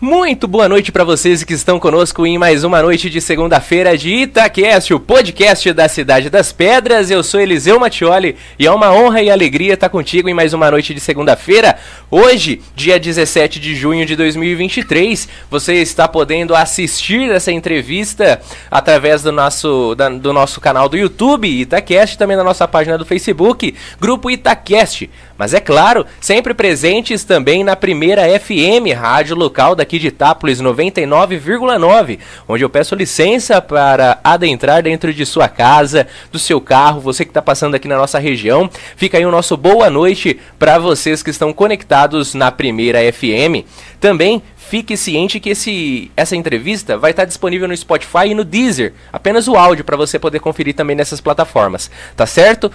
Muito boa noite para vocês que estão conosco em mais uma noite de segunda-feira de Itaquest, o podcast da Cidade das Pedras. Eu sou Eliseu Mattioli e é uma honra e alegria estar contigo em mais uma noite de segunda-feira. Hoje, dia 17 de junho de 2023, você está podendo assistir essa entrevista através do nosso, da, do nosso canal do YouTube, Itaquest, também na nossa página do Facebook, Grupo Itaquest. Mas é claro, sempre presentes também na primeira FM, rádio local daqui de Itápolis 99,9, onde eu peço licença para adentrar dentro de sua casa, do seu carro, você que está passando aqui na nossa região. Fica aí o nosso boa noite para vocês que estão conectados na primeira FM. Também fique ciente que esse, essa entrevista vai estar disponível no Spotify e no Deezer, apenas o áudio para você poder conferir também nessas plataformas, tá certo?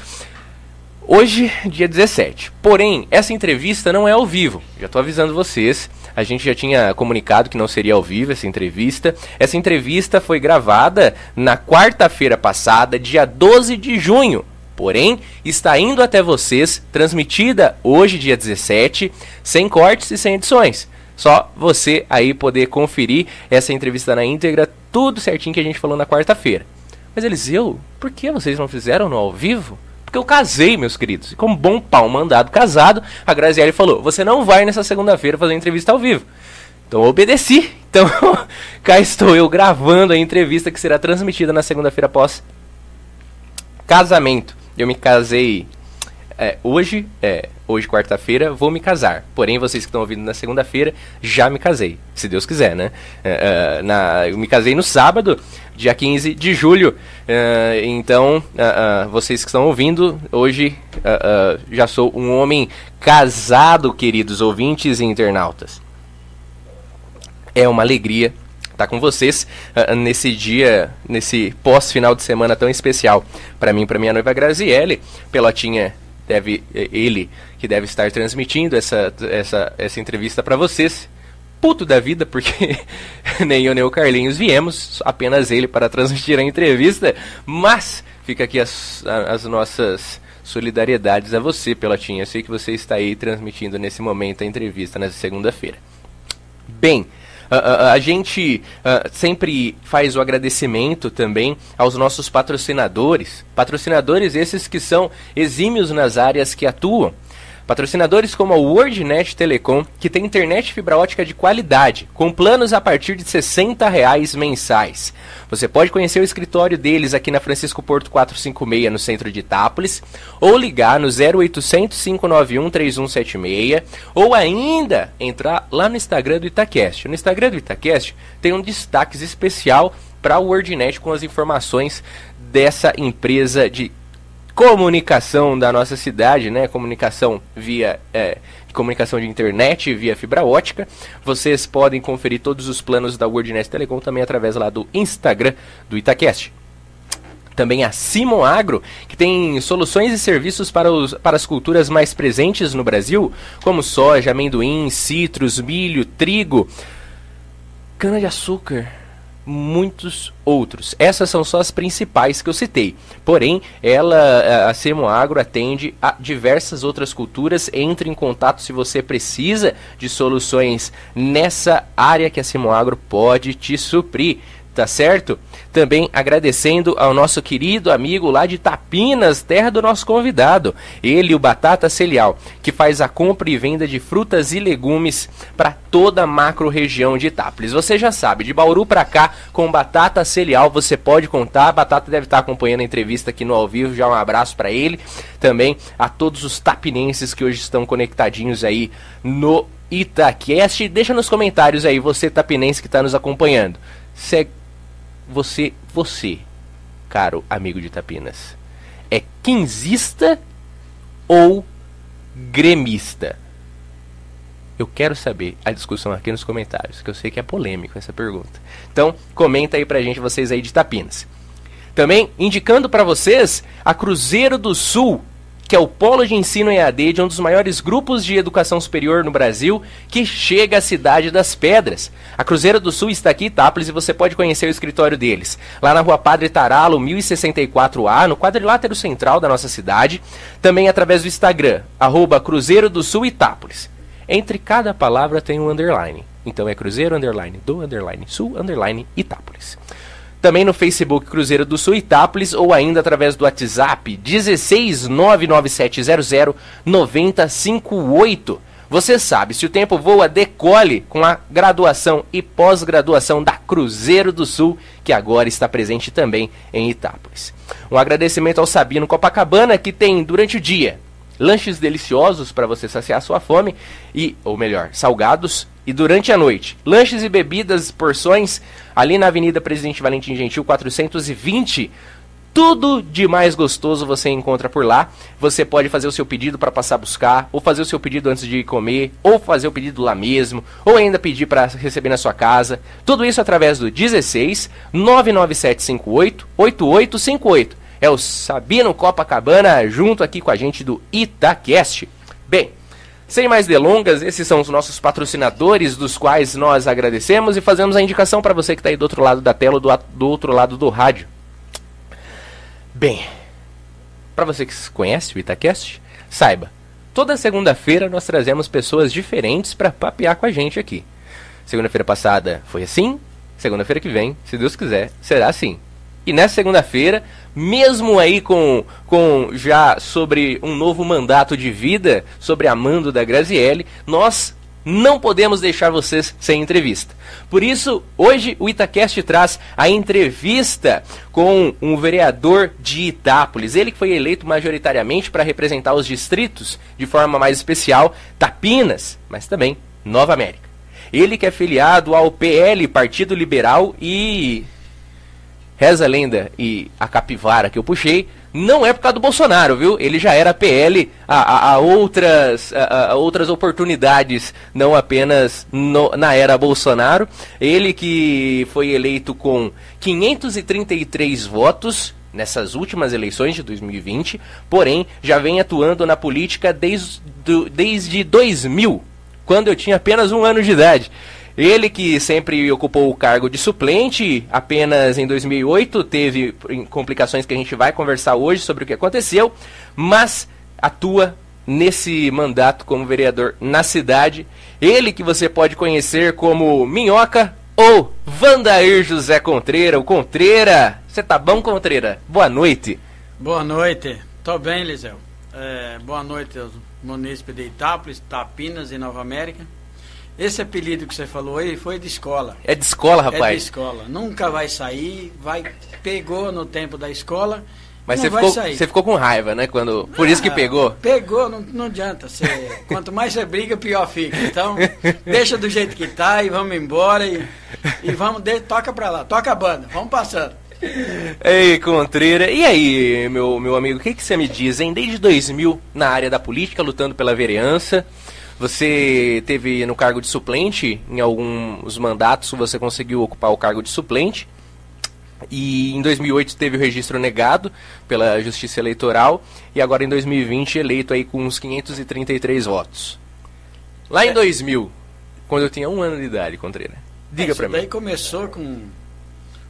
Hoje, dia 17. Porém, essa entrevista não é ao vivo. Já estou avisando vocês. A gente já tinha comunicado que não seria ao vivo essa entrevista. Essa entrevista foi gravada na quarta-feira passada, dia 12 de junho. Porém, está indo até vocês, transmitida hoje, dia 17, sem cortes e sem edições. Só você aí poder conferir essa entrevista na íntegra, tudo certinho que a gente falou na quarta-feira. Mas Eliseu, por que vocês não fizeram no ao vivo? Porque eu casei, meus queridos. E como bom pau mandado casado, a Graziele falou: Você não vai nessa segunda-feira fazer entrevista ao vivo. Então eu obedeci. Então cá estou eu gravando a entrevista que será transmitida na segunda-feira após casamento. Eu me casei é, hoje, é, hoje quarta-feira, vou me casar. Porém, vocês que estão ouvindo na segunda-feira, já me casei, se Deus quiser, né? É na, eu me casei no sábado, dia 15 de julho. É, então, é, vocês que estão ouvindo, hoje já sou um homem casado, queridos ouvintes e internautas. É uma alegria estar com vocês uh, nesse dia, nesse pós-final de semana tão especial para mim, para minha noiva Graziele. Pelotinha deve ele que deve estar transmitindo essa, essa, essa entrevista para vocês. Puto da vida, porque nem eu nem o Carlinhos viemos, apenas ele para transmitir a entrevista. Mas fica aqui as, as nossas solidariedades a você, Pelotinha. Eu sei que você está aí transmitindo nesse momento a entrevista nessa segunda-feira. Bem, Uh, a gente uh, sempre faz o agradecimento também aos nossos patrocinadores. Patrocinadores esses que são exímios nas áreas que atuam. Patrocinadores como a WordNet Telecom, que tem internet fibra ótica de qualidade, com planos a partir de 60 reais mensais. Você pode conhecer o escritório deles aqui na Francisco Porto 456, no centro de Itápolis, ou ligar no 0800 591 3176, ou ainda entrar lá no Instagram do Itacast. No Instagram do Itacast tem um destaque especial para o WordNet com as informações dessa empresa de comunicação da nossa cidade, né? Comunicação via é, comunicação de internet via fibra ótica. Vocês podem conferir todos os planos da WordNet Telecom também através lá do Instagram do Itacast. Também a Simon Agro, que tem soluções e serviços para, os, para as culturas mais presentes no Brasil, como soja, amendoim, citros, milho, trigo, cana-de-açúcar, muitos outros. Essas são só as principais que eu citei. Porém, ela, a Semo Agro atende a diversas outras culturas. Entre em contato se você precisa de soluções nessa área que a Semo Agro pode te suprir tá certo? Também agradecendo ao nosso querido amigo lá de Tapinas, terra do nosso convidado, ele, o Batata Celial, que faz a compra e venda de frutas e legumes para toda a macro região de Itápolis. Você já sabe, de Bauru para cá, com Batata Celial, você pode contar. Batata deve estar acompanhando a entrevista aqui no ao vivo, já um abraço para ele. Também a todos os tapinenses que hoje estão conectadinhos aí no Itaquest. Deixa nos comentários aí, você tapinense que está nos acompanhando. Segue você, você, caro amigo de Tapinas, é quinzista ou gremista? Eu quero saber a discussão aqui nos comentários, que eu sei que é polêmico essa pergunta. Então, comenta aí pra gente, vocês aí de Tapinas. Também indicando para vocês a Cruzeiro do Sul, que é o polo de ensino EAD de um dos maiores grupos de educação superior no Brasil, que chega à cidade das Pedras. A Cruzeiro do Sul está aqui em Itápolis e você pode conhecer o escritório deles. Lá na rua Padre Taralo, 1064A, no quadrilátero central da nossa cidade. Também através do Instagram, arroba Cruzeiro do Sul Itápolis. Entre cada palavra tem um underline. Então é Cruzeiro Underline do Underline Sul Underline Itápolis. Também no Facebook Cruzeiro do Sul Itápolis ou ainda através do WhatsApp 1699700 9058. Você sabe, se o tempo voa, decole com a graduação e pós-graduação da Cruzeiro do Sul, que agora está presente também em Itápolis. Um agradecimento ao Sabino Copacabana, que tem durante o dia lanches deliciosos para você saciar sua fome e, ou melhor, salgados. E durante a noite, lanches e bebidas, porções, ali na Avenida Presidente Valentim Gentil 420, tudo de mais gostoso você encontra por lá. Você pode fazer o seu pedido para passar a buscar, ou fazer o seu pedido antes de comer, ou fazer o pedido lá mesmo, ou ainda pedir para receber na sua casa. Tudo isso através do 16 99758 8858. É o Sabino Copacabana junto aqui com a gente do Itacast. Bem, sem mais delongas, esses são os nossos patrocinadores, dos quais nós agradecemos e fazemos a indicação para você que está aí do outro lado da tela, do, do outro lado do rádio. Bem, para você que conhece o Itacast, saiba, toda segunda-feira nós trazemos pessoas diferentes para papear com a gente aqui. Segunda-feira passada foi assim, segunda-feira que vem, se Deus quiser, será assim. E nessa segunda-feira, mesmo aí com, com já sobre um novo mandato de vida, sobre a mando da Graziele, nós não podemos deixar vocês sem entrevista. Por isso, hoje o Itacast traz a entrevista com um vereador de Itápolis. Ele que foi eleito majoritariamente para representar os distritos, de forma mais especial, Tapinas, mas também Nova América. Ele que é filiado ao PL, Partido Liberal, e reza a lenda e a capivara que eu puxei, não é por causa do Bolsonaro, viu? Ele já era PL a, a, a outras, a, a, outras oportunidades, não apenas no, na era Bolsonaro. Ele que foi eleito com 533 votos nessas últimas eleições de 2020, porém já vem atuando na política desde, desde 2000, quando eu tinha apenas um ano de idade. Ele que sempre ocupou o cargo de suplente, apenas em 2008 teve complicações que a gente vai conversar hoje sobre o que aconteceu, mas atua nesse mandato como vereador na cidade. Ele que você pode conhecer como Minhoca ou Vandair José Contreira, o Contreira. Você tá bom, Contreira? Boa noite. Boa noite. Tô bem, Liseu. É, boa noite aos munícipes de Itápolis, Tapinas e Nova América. Esse apelido que você falou aí foi de escola. É de escola, rapaz? É de escola. Nunca vai sair, vai pegou no tempo da escola. Mas você ficou, você ficou com raiva, né? Quando, por isso que ah, pegou? Pegou, não, não adianta. Você, quanto mais você briga, pior fica. Então, deixa do jeito que tá e vamos embora e, e vamos, de, toca pra lá, toca a banda, vamos passando. Ei, Contreira, e aí, meu, meu amigo, o que, que você me diz, hein? Desde 2000, na área da política, lutando pela vereança, você teve no cargo de suplente, em alguns mandatos você conseguiu ocupar o cargo de suplente. E em 2008 teve o registro negado pela Justiça Eleitoral e agora em 2020 eleito aí com uns 533 votos. Lá em é. 2000, quando eu tinha um ano de idade, Contreira, diga é, para mim. daí começou com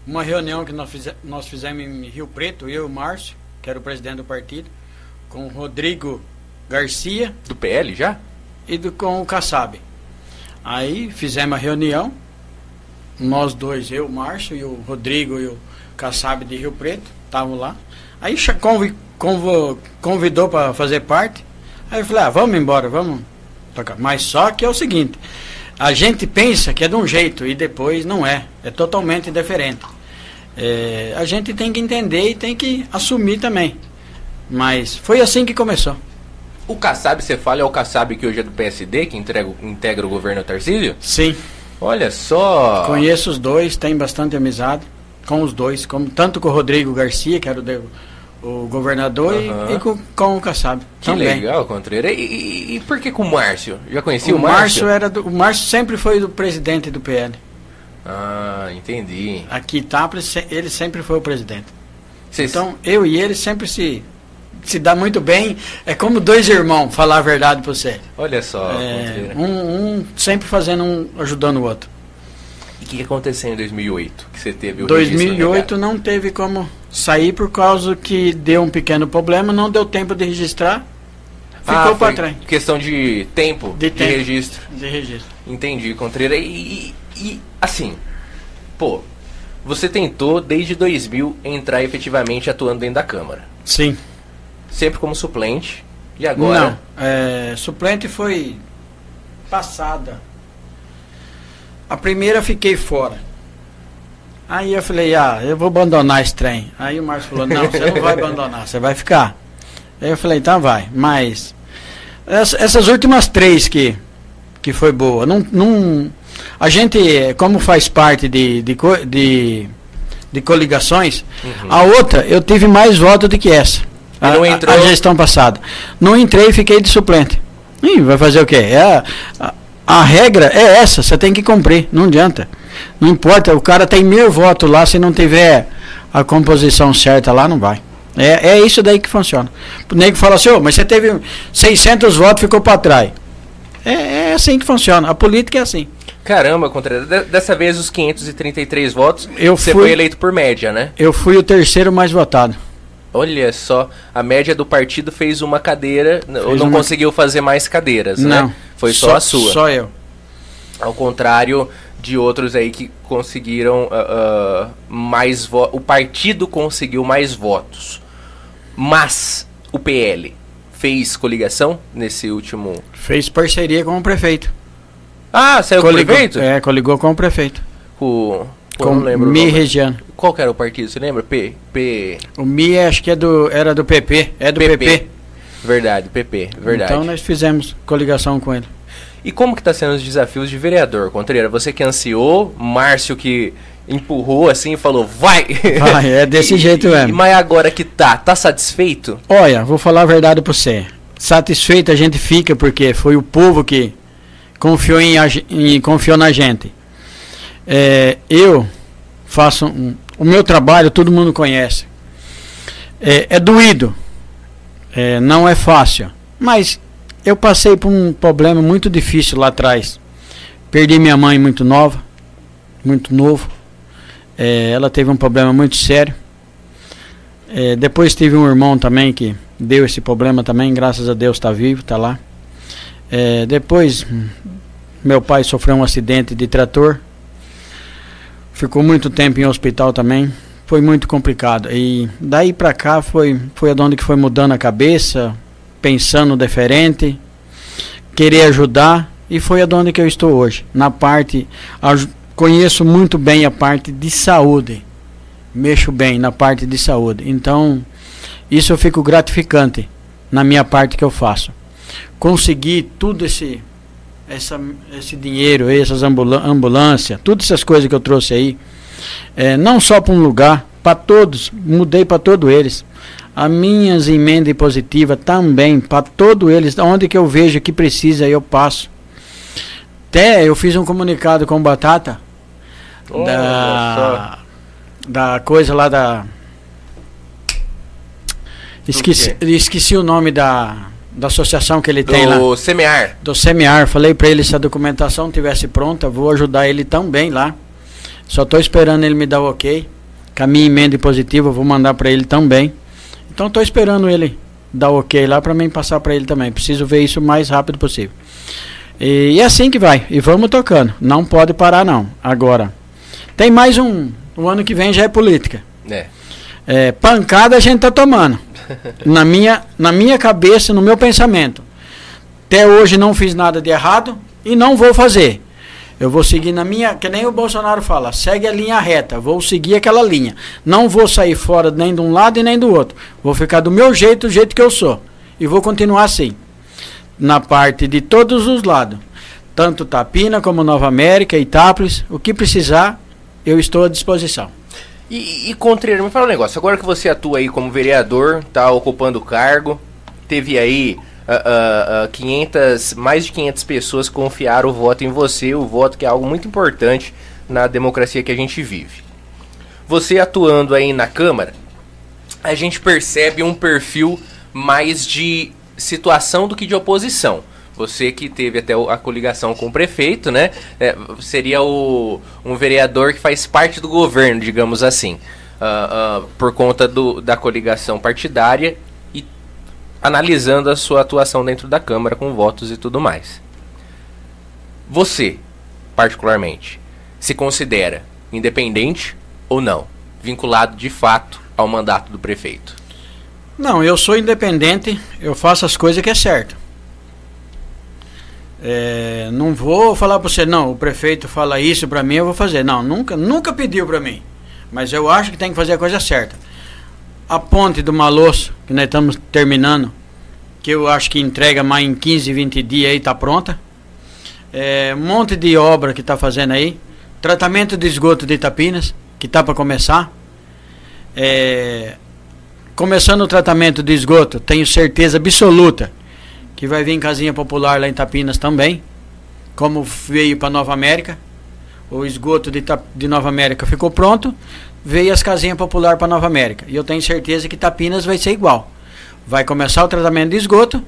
uma reunião que nós, fize nós fizemos em Rio Preto, eu e o Márcio, que era o presidente do partido, com o Rodrigo Garcia. Do PL já? E do, com o Kassab. Aí fizemos a reunião, nós dois, eu, o Márcio e o Rodrigo e o Kassab de Rio Preto, estavam lá. Aí convo, convidou para fazer parte. Aí eu falei, ah, vamos embora, vamos tocar. Mas só que é o seguinte, a gente pensa que é de um jeito e depois não é, é totalmente diferente. É, a gente tem que entender e tem que assumir também. Mas foi assim que começou. O Kassab, você fala, é o Kassab que hoje é do PSD, que integra, integra o governo Tarcísio? Sim. Olha só. Conheço os dois, tenho bastante amizade com os dois, como, tanto com o Rodrigo Garcia, que era o, de, o governador, uhum. e, e, com, com o Kassab. Que também. legal, Contreira. E, e, e, por que com o Márcio? Já conhecia o, o Márcio? era do, o Márcio sempre foi do presidente do PL. Ah, entendi. Aqui Itápolis, ele sempre foi o presidente. Cês... Então, eu e ele sempre se se dá muito bem. É como dois irmãos, falar a verdade para você. Olha só. É, um, um, sempre fazendo um, ajudando o outro. E o que, que, aconteceu em 2008? Que você teve o 2008 não teve como sair por causa que deu um pequeno problema, não deu tempo de registrar. ficou Ah, para trás. Questão de tempo De de, tempo. registro. De registro. Entendi, Contreira. E, e- e, assim, pô, você tentou desde 2000 entrar efetivamente atuando dentro da Câmara. Sim. Sempre como suplente. E agora? Não, é, suplente foi passada. A primeira fiquei fora. Aí eu falei, ah, eu vou abandonar esse trem. Aí o Márcio falou, não, você não vai abandonar, você vai ficar. Aí eu falei, então vai, mas essa- essas últimas três que, que foi boa, não, não, a gente, como faz parte de, de, de, de coligações, Uhum. a outra eu tive mais votos do que essa. Não a, a- entrou? a gestão passada. Não entrei e fiquei de suplente. Ih, vai fazer o quê? É a, a, a regra é essa, você tem que cumprir, não adianta. Não importa, o cara tem mil votos lá, se não tiver a composição certa lá, não vai. É, é isso daí que funciona. O nego fala assim, ô, mas você teve 600 votos ficou para trás. É, é assim que funciona. A política é assim. Caramba, Contreira. de- Dessa vez os 533 votos, Eu você fui- foi eleito por média, né? Eu fui o terceiro mais votado. Olha só, a média do partido fez uma cadeira, n- ou não uma- conseguiu fazer mais cadeiras, Não. né? Foi só, a sua. Só eu. Ao contrário de outros aí que conseguiram ah, ah, mais votos. O partido conseguiu mais votos. Mas o PL fez coligação nesse último. Fez parceria com o prefeito. Ah, saiu com o Coligou- prefeito? É, coligou com o prefeito. Com. Pô, com não lembro. Mi. Regiano. Qual que era o partido? Você lembra? P. P. O Mi acho que é do, era do PP. É do PP. PP. Verdade, PP. Verdade. Então nós fizemos coligação com ele. E como que tá sendo os desafios de vereador, Contreira? Você que ansiou, Márcio que empurrou assim e falou, vai! Vai, é desse E- jeito mesmo. Mas agora que tá, tá satisfeito? Olha, vou falar a verdade pra você. Satisfeito a gente fica porque foi o povo que confiou, em, em- confiou na gente. É, eu faço um- o meu trabalho, todo mundo conhece. É, é doído, É, não é fácil, mas eu passei por um problema muito difícil lá atrás. Perdi minha mãe muito nova, muito novo. É, ela teve um problema muito sério. É, depois tive um irmão também que deu esse problema também, graças a Deus está vivo, está lá. É, depois meu pai sofreu um acidente de trator, ficou muito tempo em hospital também, foi muito complicado. E daí para cá foi foi aonde que foi mudando a cabeça, pensando diferente, querer ajudar e foi aonde que eu estou hoje, na parte conheço muito bem a parte de saúde mexo bem na parte de saúde. Então, isso eu fico gratificante na minha parte que eu faço. Conseguir tudo esse essa, esse dinheiro, essas ambula ambulâncias, todas essas coisas que eu trouxe aí, é, não só para um lugar, para todos, mudei para todos eles. As minhas emendas positivas também, para todos eles, onde que eu vejo que precisa, eu passo. Até eu fiz um comunicado com o Batata, Olha da, da coisa lá da. Esqueci, esqueci o nome da, da associação que ele tem lá. Do semear. Do SEMIAR. Falei para ele se a documentação tivesse pronta, vou ajudar ele também lá. Só estou esperando ele me dar o ok. Com a minha emenda positiva, eu vou mandar para ele também. Então estou esperando ele dar o ok lá para mim passar para ele também. Preciso ver isso o mais rápido possível. E, e é assim que vai. E vamos tocando. Não pode parar não. Agora, tem mais um. O ano que vem já é política. É. É, pancada a gente tá tomando. Na, minha, na minha cabeça, no meu pensamento. Até hoje não fiz nada de errado e não vou fazer. Eu vou seguir na minha, que nem o Bolsonaro fala, segue a linha reta, vou seguir aquela linha. Não vou sair fora nem de um lado e nem do outro. Vou ficar do meu jeito, do jeito que eu sou. E vou continuar assim. Na parte de todos os lados. Tanto Tapina como Nova América, Itápolis, o que precisar, eu estou à disposição. E, e me fala um negócio. Agora que você atua aí como vereador, tá ocupando o cargo, teve aí ah, ah, ah, 500, mais de 500 pessoas confiaram o voto em você, o voto que é algo muito importante na democracia que a gente vive. Você atuando aí na Câmara, a gente percebe um perfil mais de situação do que de oposição. Você que teve até a coligação com o prefeito, né? é, seria o, um vereador que faz parte do governo, digamos assim. ah, ah, por conta do, da coligação partidária e analisando a sua atuação dentro da Câmara com votos e tudo mais. Você, particularmente, se considera independente ou não, vinculado de fato ao mandato do prefeito? Não, eu sou independente, eu faço as coisas que é certo. É, não vou falar para você, não, o prefeito fala isso para mim, eu vou fazer. Não, nunca, nunca pediu para mim. Mas eu acho que tem que fazer a coisa certa. A ponte do Malosso, que nós estamos terminando, que eu acho que entrega mais em 15, 20 dias aí, tá pronta. É, um monte de obra que está fazendo aí. Tratamento de esgoto de Itapinas, que está para começar. É, começando o tratamento de esgoto, tenho certeza absoluta que vai vir casinha popular lá em Tapinas também, como veio para Nova América. O esgoto de, de Nova América ficou pronto, veio as casinhas popular para Nova América. E eu tenho certeza que Tapinas vai ser igual. Vai começar o tratamento de esgoto,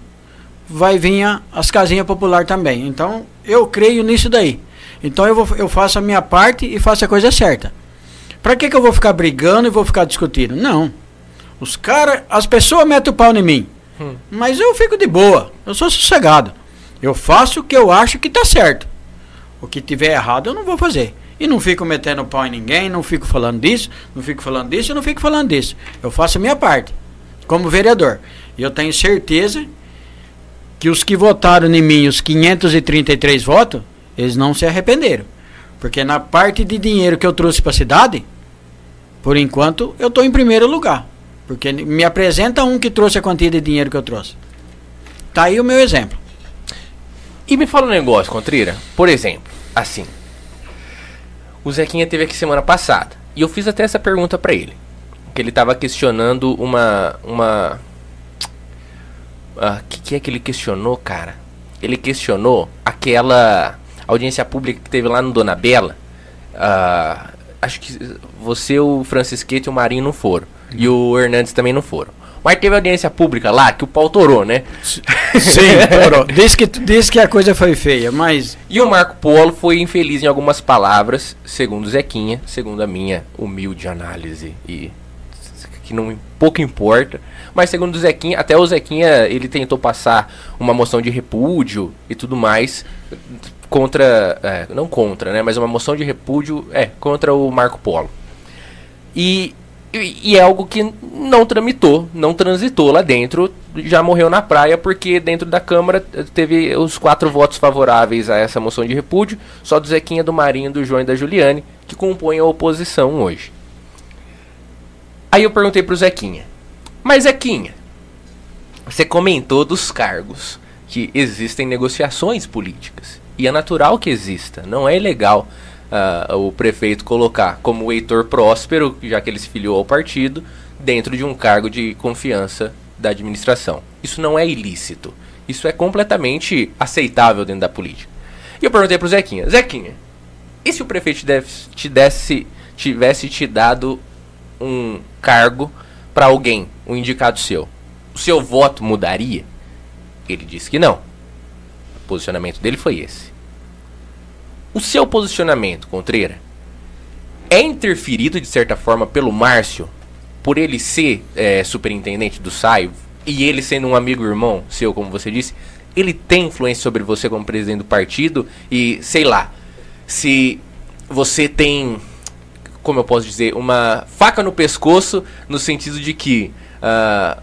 vai vir as casinhas popular também. Então, eu creio nisso daí. Então eu, vou, eu faço a minha parte e faço a coisa certa. Para que, que eu vou ficar brigando e vou ficar discutindo? Não. Os caras, as pessoas metem o pau em mim. Mas eu fico de boa. Eu sou sossegado. Eu faço o que eu acho que está certo. O que tiver errado eu não vou fazer. E não fico metendo pau em ninguém, não fico falando disso, não fico falando disso, não fico falando disso. Eu faço a minha parte, como vereador. E eu tenho certeza que os que votaram em mim, os 533 votos, eles não se arrependeram. Porque na parte de dinheiro que eu trouxe para a cidade, por enquanto, eu estou em primeiro lugar. Porque me apresenta um que trouxe a quantia de dinheiro que eu trouxe. Tá aí o meu exemplo. E me fala um negócio, Contrira. Por exemplo, assim. O Zequinha teve aqui semana passada. E eu fiz até essa pergunta para ele. Que ele tava questionando uma. uma. O ah, que, que é que ele questionou, cara? Ele questionou aquela audiência pública que teve lá no Dona Bela. Uh, acho que você, o Francisquete e o Marinho não foram. E o Hernandes também não foram. Mas teve audiência pública lá que o pau torou, né? Sim, torou. Diz que, diz que a coisa foi feia, mas. E o Marco Polo foi infeliz em algumas palavras, segundo Zequinha, segundo a minha humilde análise. E que não pouco importa. Mas segundo o Zequinha, até o Zequinha ele tentou passar uma moção de repúdio e tudo mais contra. É, não contra, né? Mas uma moção de repúdio é, contra o Marco Polo. E e, é algo que não tramitou, não transitou lá dentro, já morreu na praia, porque dentro da Câmara teve os quatro votos favoráveis a essa moção de repúdio, só do Zequinha, do Marinho, do João e da Juliane, que compõem a oposição hoje. Aí eu perguntei pro Zequinha, mas Zequinha, você comentou dos cargos, que existem negociações políticas, e é natural que exista, não é ilegal uh, o prefeito colocar como o Heitor Próspero, já que ele se filiou ao partido, dentro de um cargo de confiança da administração. Isso não é ilícito. Isso é completamente aceitável dentro da política. E eu perguntei pro Zequinha, Zequinha, e se o prefeito te desse, tivesse te dado um cargo para alguém, um indicado seu? O seu voto mudaria? Ele disse que não. O posicionamento dele foi esse. O seu posicionamento, Contreira, é interferido de certa forma pelo Márcio, por ele ser é, superintendente do SAI e ele sendo um amigo irmão seu, como você disse, ele tem influência sobre você como presidente do partido e sei lá, se você tem, como eu posso dizer, uma faca no pescoço no sentido de que uh,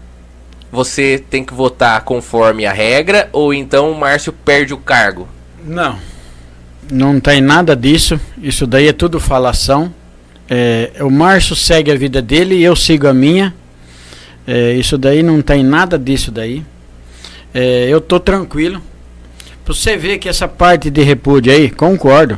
você tem que votar conforme a regra ou então o Márcio perde o cargo? Não. Não tem nada disso. Isso daí é tudo falação. É, o Márcio segue a vida dele e eu sigo a minha. É, isso daí não tem nada disso daí. É, eu tô tranquilo. Você vê que essa parte de repúdio aí, concordo.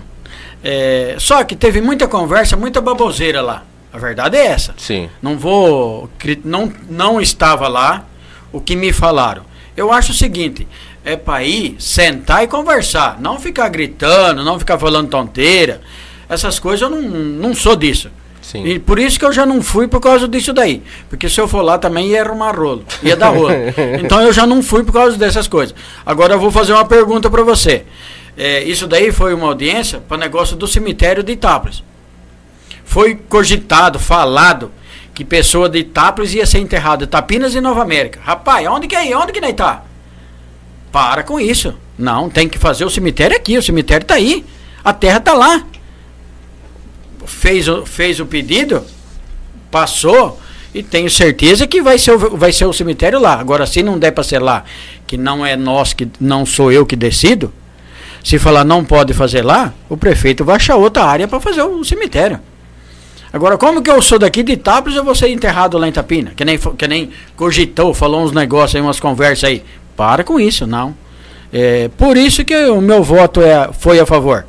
É, só que teve muita conversa, muita baboseira lá. A verdade é essa. Sim. Não vou. Não, não estava lá o que me falaram. Eu acho o seguinte: é para ir, sentar e conversar. Não ficar gritando, não ficar falando tonteira. Essas coisas eu não, não sou disso. Sim. E por isso que eu já não fui por causa disso daí. Porque se eu for lá também ia arrumar rolo, ia dar rolo. então eu já não fui por causa dessas coisas. Agora eu vou fazer uma pergunta para você. É, isso daí foi uma audiência para negócio do cemitério de Itápolis. Foi cogitado, falado que pessoa de Itápolis ia ser enterrada, Tapinas e Nova América. Rapaz, onde que é? Onde que nem tá? Para com isso. Não, tem que fazer o cemitério aqui, o cemitério tá aí. A terra tá lá. Fez o, fez o pedido, passou, e tenho certeza que vai ser, o, vai ser o cemitério lá. Agora, se não der para ser lá, que não é nós, que não sou eu que decido, se falar não pode fazer lá, o prefeito vai achar outra área para fazer o cemitério. Agora, como que eu sou daqui de Itápolis, eu vou ser enterrado lá em Tapina? Que nem, que nem cogitou, falou uns negócios aí, umas conversas aí. Para com isso, não. É, por isso que o meu voto é, foi a favor.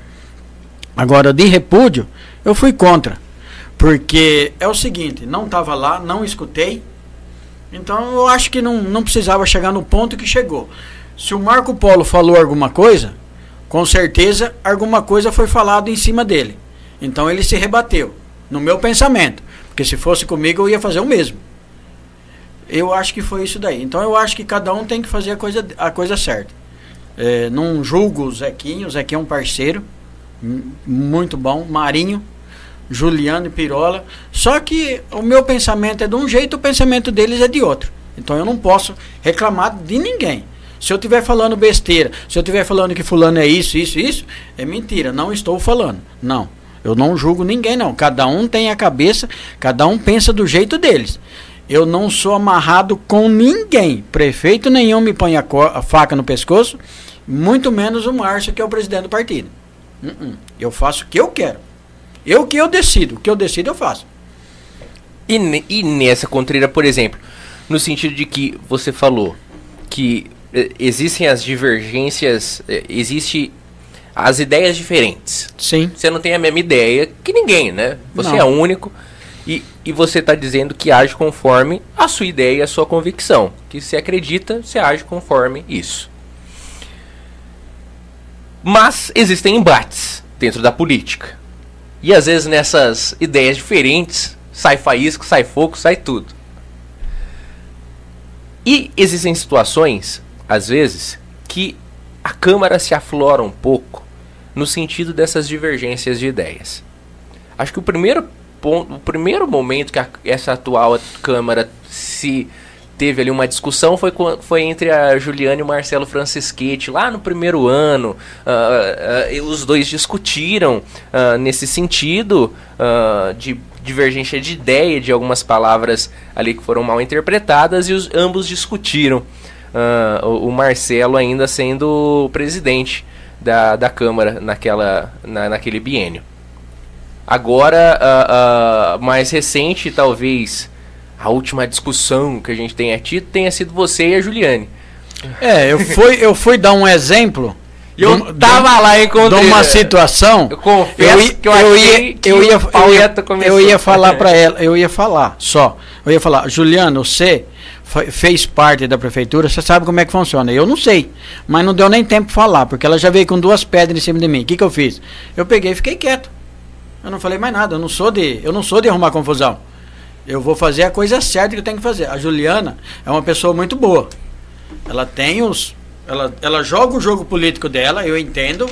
Agora, de repúdio, eu fui contra. Porque é o seguinte, não estava lá, não escutei. Então eu acho que não, não precisava chegar no ponto que chegou. Se o Marco Polo falou alguma coisa, com certeza alguma coisa foi falado em cima dele. Então ele se rebateu no meu pensamento. Porque se fosse comigo eu ia fazer o mesmo. Eu acho que foi isso daí. Então eu acho que cada um tem que fazer a coisa, a coisa certa. É, não julgo o Zequinho, o Zequinho é um parceiro muito bom, Marinho, Juliano e Pirola. Só que o meu pensamento é de um jeito, o pensamento deles é de outro. Então eu não posso reclamar de ninguém. Se eu estiver falando besteira, se eu estiver falando que fulano é isso, isso, isso, é mentira. Não estou falando. Não. Eu não julgo ninguém, não. Cada um tem a cabeça, cada um pensa do jeito deles. Eu não sou amarrado com ninguém. Prefeito nenhum me põe a, a faca no pescoço, muito menos o Márcio, que é o presidente do partido. Uh -uh. Eu faço o que eu quero. Eu que eu decido. O que eu decido, eu faço. E, e nessa contreira, por exemplo, no sentido de que você falou que eh, existem as divergências, eh, existe as ideias diferentes. Sim. Você não tem a mesma ideia que ninguém, né? Você não. é único e, e você está dizendo que age conforme a sua ideia e a sua convicção. Que se acredita, você age conforme isso. Mas existem embates dentro da política. E às vezes nessas ideias diferentes sai faísca, sai fogo, sai tudo. E existem situações, às vezes, que a Câmara se aflora um pouco no sentido dessas divergências de ideias. Acho que o primeiro ponto, o primeiro momento que a, essa atual Câmara se teve ali uma discussão foi, foi entre a Juliana e o Marcelo Franceschetti lá no primeiro ano. Uh, uh, os dois discutiram uh, nesse sentido de divergência de ideia de algumas palavras ali que foram mal interpretadas e os, ambos discutiram. o, o Marcelo ainda sendo presidente da, da Câmara naquela, na, naquele biênio. Agora, uh, uh, mais recente, talvez a última discussão que a gente tenha tido tenha sido você e a Juliane. É, eu fui, eu fui dar um exemplo. Eu tava lá e encontrei. De uma situação. Eu confesso eu, que eu, eu ia, que eu ia, eu ia, eu ia falar para ela, eu ia falar só. Eu ia falar, Juliana, você fez parte da prefeitura, você sabe como é que funciona. Eu não sei, mas não deu nem tempo de falar, porque ela já veio com duas pedras em cima de mim. O que, que eu fiz? Eu peguei e fiquei quieto. Eu não falei mais nada, eu não sou de, eu não sou de arrumar confusão. Eu vou fazer a coisa certa que eu tenho que fazer. A Juliana é uma pessoa muito boa. Ela tem os ela, ela joga o jogo político dela, eu entendo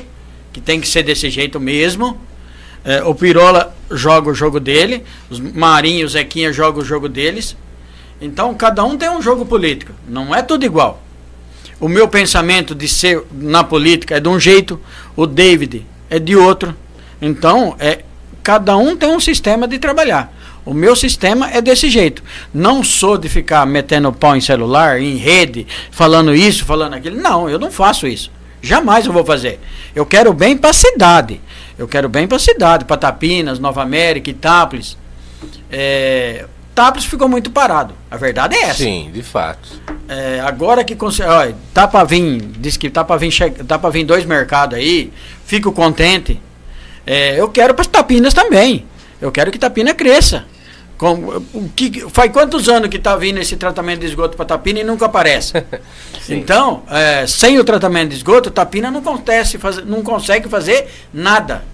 que tem que ser desse jeito mesmo. É, o Pirola joga o jogo dele, os Marinho, o Zequinha jogam o jogo deles. Então cada um tem um jogo político, não é tudo igual. O meu pensamento de ser na política é de um jeito, o David é de outro. Então, é cada um tem um sistema de trabalhar. O meu sistema é desse jeito. Não sou de ficar metendo pau em celular, em rede, falando isso, falando aquilo. Não, eu não faço isso. Jamais eu vou fazer. Eu quero bem para a cidade. Eu quero bem para a cidade, para Tapinas, Nova América, Itápolis. É, Tapos ficou muito parado. A verdade é essa. Sim, de fato. É, agora que olha, tá para vir, diz que tá para vir, tá para vir dois mercados aí. Fico contente. É, eu quero para Tapinas também. Eu quero que Tapina cresça. Com, que, faz quantos anos que está vindo esse tratamento de esgoto para Tapina e nunca aparece? então, é, sem o tratamento de esgoto, Tapina não, acontece, faz, não consegue fazer nada.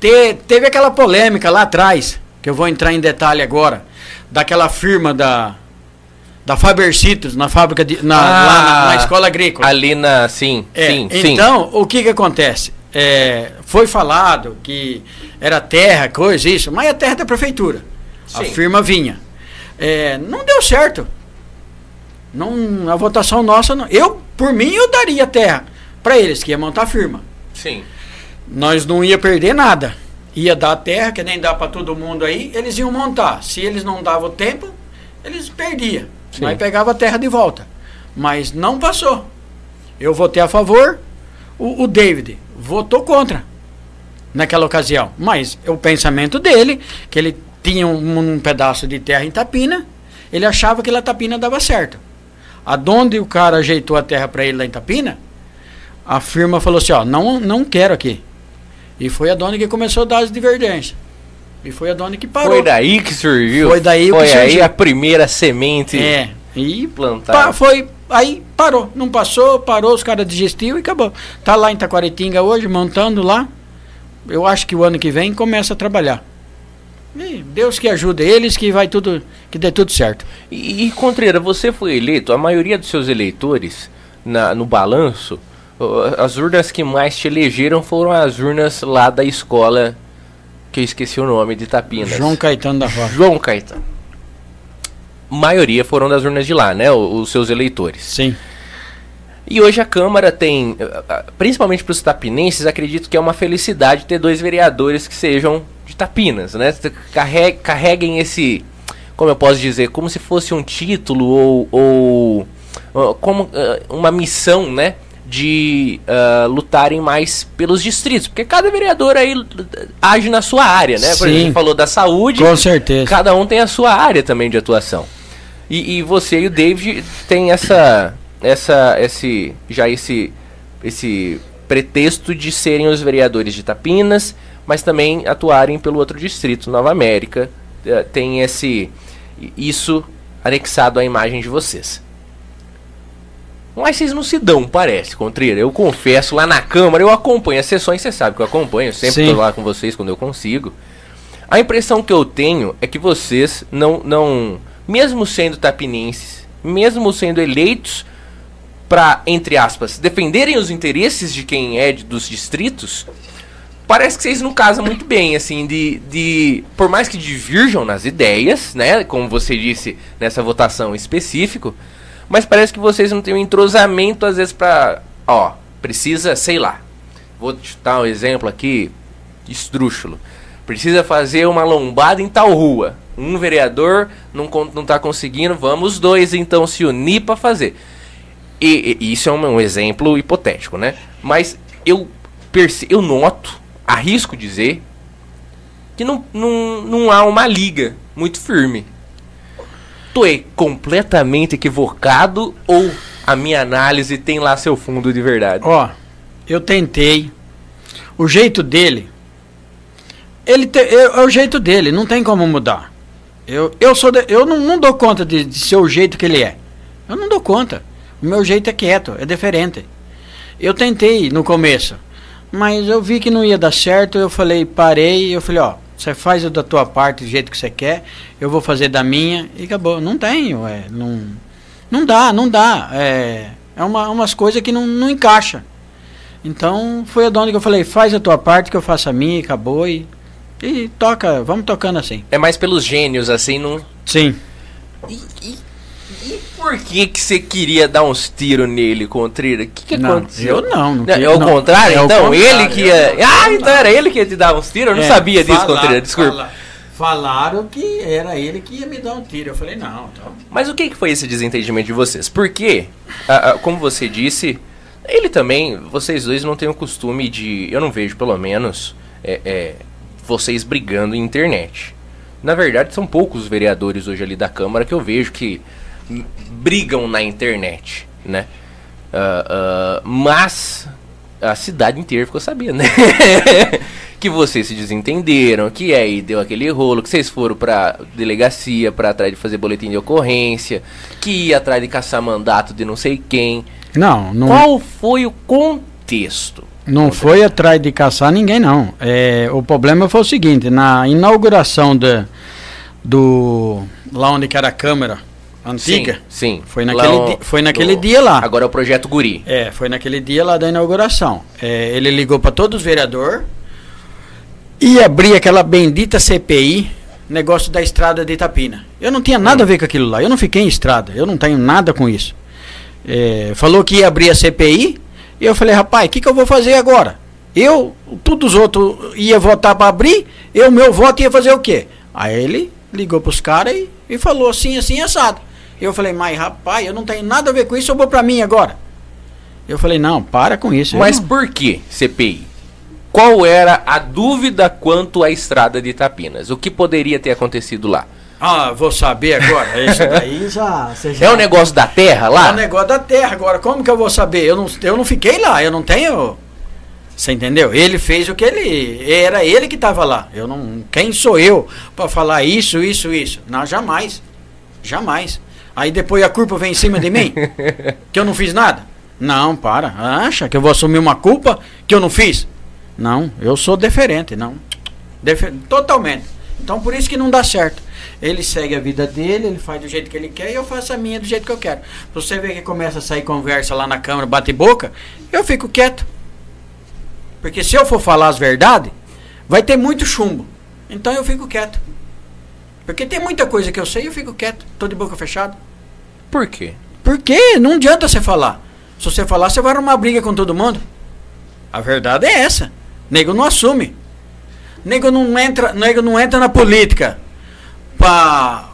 Te, teve aquela polêmica lá atrás que eu vou entrar em detalhe agora, daquela firma da da Fabercitos, na fábrica de, na, ah, lá na, na, escola agrícola. Ali na, sim, é, sim, Então, sim. o que que acontece? É, foi falado que era terra, coisa, isso, mas é terra da prefeitura. A Sim. firma vinha. É, não deu certo. Não, a votação nossa, não. eu, por mim, eu daria terra para eles, que ia montar a firma. Sim. Nós não ia perder nada. Ia dar a terra, que nem dá para todo mundo aí, eles iam montar. Se eles não davam tempo, eles perdiam. Sim. Aí pegava a terra de volta. Mas não passou. Eu votei a favor, o, o David votou contra naquela ocasião. Mas o pensamento dele, que ele tinha um, um pedaço de terra em Tapina, ele achava que aquela Tapina dava certo. Aonde o cara ajeitou a terra para ele lá em Tapina, a firma falou assim, ó, não, não quero aqui. E foi a dona que começou a dar as divergências. E foi a dona que parou. Foi daí que surgiu. Foi daí o que Foi aí surgiu. a primeira semente É, e plantada. foi, aí parou, não passou, parou, os caras desistiu e acabou. Tá lá em Taquaritinga hoje, montando lá. Eu acho que o ano que vem começa a trabalhar. E Deus que ajude eles, que vai tudo, que dê tudo certo. E, e Contreira, você foi eleito, a maioria dos seus eleitores, na, no balanço, as urnas que mais te elegeram foram as urnas lá da escola, que eu esqueci o nome, de Tapinas. João Caetano da Rocha. João Caetano. Maioria foram das urnas de lá, né? Os seus eleitores. Sim. E hoje a Câmara tem, eh, principalmente para os tapinenses, acredito que é uma felicidade ter dois vereadores que sejam de Tapinas, né? Carre- Carreguem esse, como eu posso dizer, como se fosse um título ou, ou ah, como ah, uma missão, né? De ah, lutarem mais pelos distritos, porque cada vereador aí age na sua área, né? Por exemplo, a Sim. gente falou da saúde, Com certeza. cada um tem a sua área também de atuação. E, e você e o David tem essa, essa, esse, já esse, esse pretexto de serem os vereadores de Tapinas, mas também atuarem pelo outro distrito, Nova América. Eh, Tem esse, isso anexado à imagem de vocês. Mas vocês não se dão, parece, Contreira. Eu confesso, lá na Câmara, eu acompanho as sessões, você sabe que eu acompanho, eu sempre tô lá com vocês quando eu consigo. A impressão que eu tenho é que vocês não, não mesmo sendo tapinenses, mesmo sendo eleitos para, entre aspas, defenderem os interesses de quem é de- dos distritos, parece que vocês não casam muito bem, assim, de, de. Por mais que divirjam nas ideias, né? Como você disse nessa votação específico, mas parece que vocês não têm um entrosamento, às vezes, pra. Ó, precisa, sei lá. Vou te dar um exemplo aqui, estrúxulo. Precisa fazer uma lombada em tal rua. Um vereador não, não tá conseguindo, vamos os dois então se unir para fazer. E, e isso é um, um exemplo hipotético, né? Mas eu, eu noto, arrisco dizer, que não, não, não há uma liga muito firme. Tô é completamente equivocado ou a minha análise tem lá seu fundo de verdade? Ó, eu tentei. O jeito dele. Ele te- é, é o jeito dele, não tem como mudar. Eu, eu, sou de- eu não, não dou conta de, de ser o jeito que ele é. Eu não dou conta. O meu jeito é quieto, é diferente. Eu tentei no começo, mas eu vi que não ia dar certo. Eu falei, parei. Eu falei, ó, você faz da tua parte do jeito que você quer, eu vou fazer da minha e acabou. Não tenho, é, não, não dá, não dá. É, é uma, umas coisas que não, não encaixa. Então foi a dona que eu falei, faz a tua parte que eu faço a minha e acabou e, e toca, vamos tocando assim. É mais pelos gênios, assim, não. Sim. E, e- e por que que você queria dar uns tiros nele, Contreira? O que, que Não, aconteceu? eu não, não é queria- o não. contrário, É o então? contrário, ele que é ia. Ah, então era ele que ia te dar uns tiros? Eu não É, sabia disso, fala- Contreira, desculpa. fala- falaram que era ele que ia me dar um tiro. Eu falei, não, então. Mas o que, foi esse desentendimento de vocês? Porque, ah, ah, como você disse, ele também, vocês dois não têm o costume de. Eu não vejo, pelo menos, é, é, vocês brigando em internet. Na verdade, são poucos vereadores hoje ali da Câmara que eu vejo que brigam na internet, né? Ah, ah, mas a cidade inteira ficou sabendo, né? que vocês se desentenderam, que aí deu aquele rolo, que vocês foram pra delegacia pra atrás de fazer boletim de ocorrência, que ia atrás de caçar mandato de não sei quem. Não, não, Qual foi o contexto? Não foi atrás de caçar ninguém, não. É, o problema foi o seguinte, na inauguração da, do. lá onde que era a câmara antiga. Sim, sim. Foi naquele, o- di- foi naquele do- dia lá. Agora é o projeto Guri. É, foi naquele dia lá da inauguração. É, ele ligou para todos os vereadores e abrir aquela bendita CPI negócio da estrada de Itapina. Eu não tinha nada a ver com aquilo lá. Eu não fiquei em estrada. Eu não tenho nada com isso. É, falou que ia abrir a CPI. E eu falei, rapaz, o que, que eu vou fazer agora? Eu, todos os outros ia votar para abrir. Eu, meu voto ia fazer o quê? Aí ele ligou para os caras e, e falou assim, assim, assado. Eu falei, mas rapaz, eu não tenho nada a ver com isso. Eu vou para mim agora. Eu falei, não, para com isso. Mas por que CPI? Qual era a dúvida quanto à estrada de Itapinas? O que poderia ter acontecido lá? Ah, vou saber agora. Isso daí já, já... É o um negócio da terra lá? É o um negócio da terra. Agora, como que eu vou saber? Eu não, eu não fiquei lá, eu não tenho. Você entendeu? Ele fez o que ele. Era ele que estava lá. Eu não. Quem sou eu para falar isso, isso, isso? Não, jamais. Jamais. Aí depois a culpa vem em cima de mim? que eu não fiz nada? Não, para. Acha que eu vou assumir uma culpa que eu não fiz? Não, eu sou deferente, não. Defer totalmente. Então por isso que não dá certo. Ele segue a vida dele, ele faz do jeito que ele quer e eu faço a minha do jeito que eu quero. Você vê que começa a sair conversa lá na câmara, bate boca, eu fico quieto. Porque se eu for falar as verdades, vai ter muito chumbo. Então eu fico quieto. Porque tem muita coisa que eu sei e eu fico quieto. Tô de boca fechada. Por quê? Porque não adianta você falar. Se você falar, você vai arrumar briga com todo mundo. A verdade é essa. Nego não assume. Nego não entra, nego não entra na política para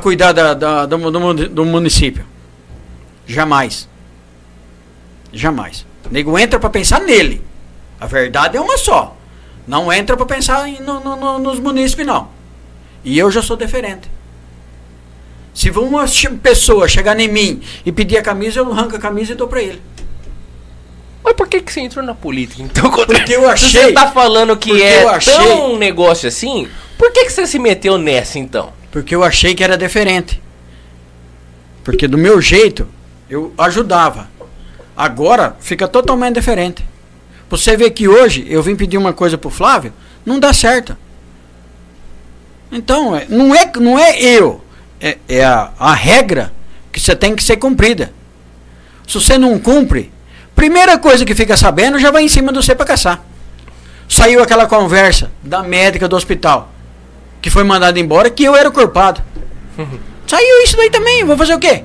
cuidar da, da, do, do, do município. Jamais. Jamais. Nego entra para pensar nele. A verdade é uma só. Não entra para pensar em, no, no, nos munícipes, não. E eu já sou diferente. Se uma pessoa chegar em mim e pedir a camisa, eu arranco a camisa e dou para ele. Mas por que, que você entrou na política, então? Porque eu achei. Você tá falando que é achei, tão um negócio assim? Por que, que você se meteu nessa, então? Porque eu achei que era diferente. Porque do meu jeito, eu ajudava. Agora, fica totalmente diferente. Você vê que hoje eu vim pedir uma coisa pro Flávio, não dá certo. Então, é, não é, não é eu é, é a, a regra que você tem que ser cumprida. Se você não cumpre, primeira coisa que fica sabendo já vai em cima de você para caçar. Saiu aquela conversa da médica do hospital que foi mandada embora que eu era o culpado. Saiu isso daí também, vou fazer o quê?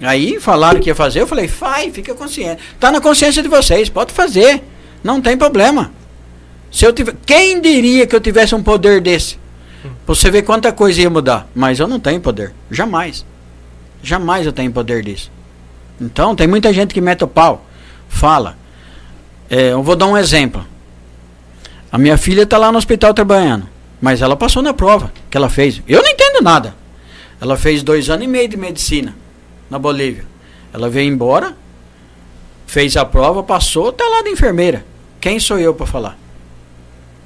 Aí falaram que ia fazer, eu falei, faz, fica consciente. Tá na consciência de vocês, pode fazer. Não tem problema. Se eu tiver, quem diria que eu tivesse um poder desse? Você vê quanta coisa ia mudar. Mas eu não tenho poder. Jamais. Jamais eu tenho poder disso. Então, tem muita gente que mete o pau. Fala. É, eu vou dar um exemplo. A minha filha está lá no hospital trabalhando. Mas ela passou na prova que ela fez. Eu não entendo nada. Ela fez dois anos e meio de medicina na Bolívia. Ela veio embora, fez a prova, passou, está lá de enfermeira. Quem sou eu para falar?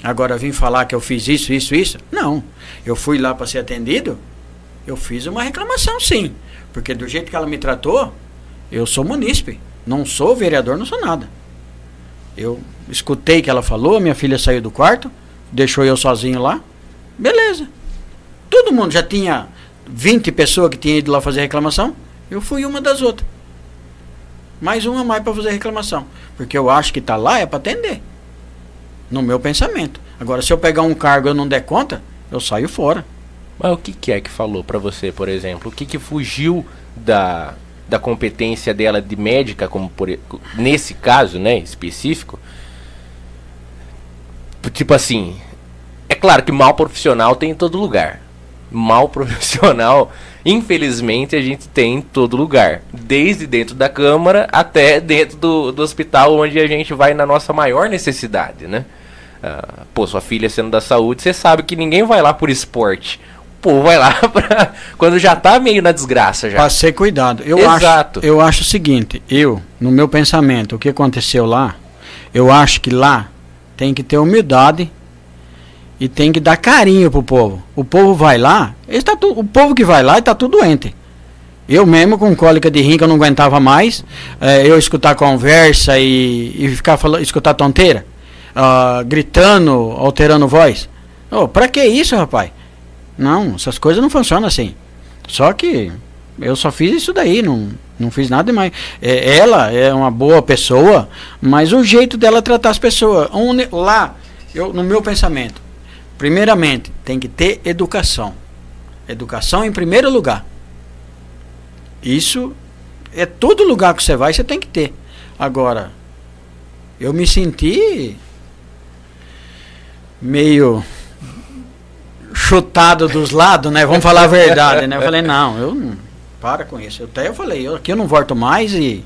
Agora vim falar que eu fiz isso, isso, isso? Não. Eu fui lá para ser atendido, eu fiz uma reclamação sim. Porque do jeito que ela me tratou, eu sou munícipe. Não sou vereador, não sou nada. Eu escutei que ela falou, minha filha saiu do quarto, deixou eu sozinho lá. Beleza. Todo mundo já tinha 20 pessoas que tinham ido lá fazer reclamação. Eu fui uma das outras. Mais uma mais para fazer reclamação. Porque eu acho que está lá é para atender. No meu pensamento. Agora, se eu pegar um cargo e eu não der conta, eu saio fora. Mas o que, que é que falou para você, por exemplo? O que, que fugiu da, da competência dela de médica, como por, nesse caso, né, específico? Tipo assim, é claro que mal profissional tem em todo lugar. Mal profissional, infelizmente, a gente tem em todo lugar. Desde dentro da Câmara até dentro do, do hospital, onde a gente vai na nossa maior necessidade, né? Uh, pô, sua filha sendo da saúde, você sabe que ninguém vai lá por esporte. Pô, vai lá pra, quando já tá meio na desgraça já. Pra ser cuidado. Eu Exato. Acho, eu acho o seguinte, eu, no meu pensamento, o que aconteceu lá, eu acho que lá tem que ter humildade e tem que dar carinho pro povo. O povo vai lá, está tu, o povo que vai lá está tudo doente. Eu mesmo com cólica de rim que eu não aguentava mais, é, eu escutar conversa e, e ficar falando, escutar tonteira uh, gritando, alterando voz. Oh, pra que isso, rapaz? Não, essas coisas não funcionam assim. Só que eu só fiz isso daí, não, não fiz nada demais. É, ela é uma boa pessoa, mas o jeito dela tratar as pessoas. lá, eu, no meu pensamento, primeiramente, tem que ter educação. Educação em primeiro lugar. Isso é todo lugar que você vai, você tem que ter. Agora, eu me senti meio chutado dos lados, né? Vamos falar a verdade, né? Eu falei, não, eu não, para com isso. Até eu falei, eu, aqui eu não volto mais e,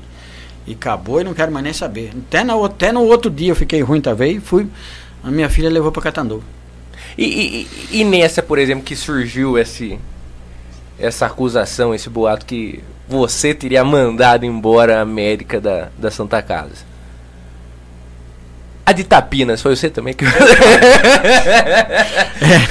e acabou e não quero mais nem saber. Até no, até no outro dia eu fiquei ruim também e fui. A minha filha levou para Catandu. E, e, e, nessa, por exemplo, que surgiu esse, essa acusação, esse boato que você teria mandado embora a médica da, da Santa Casa? A de Tapinas, foi você também que. é,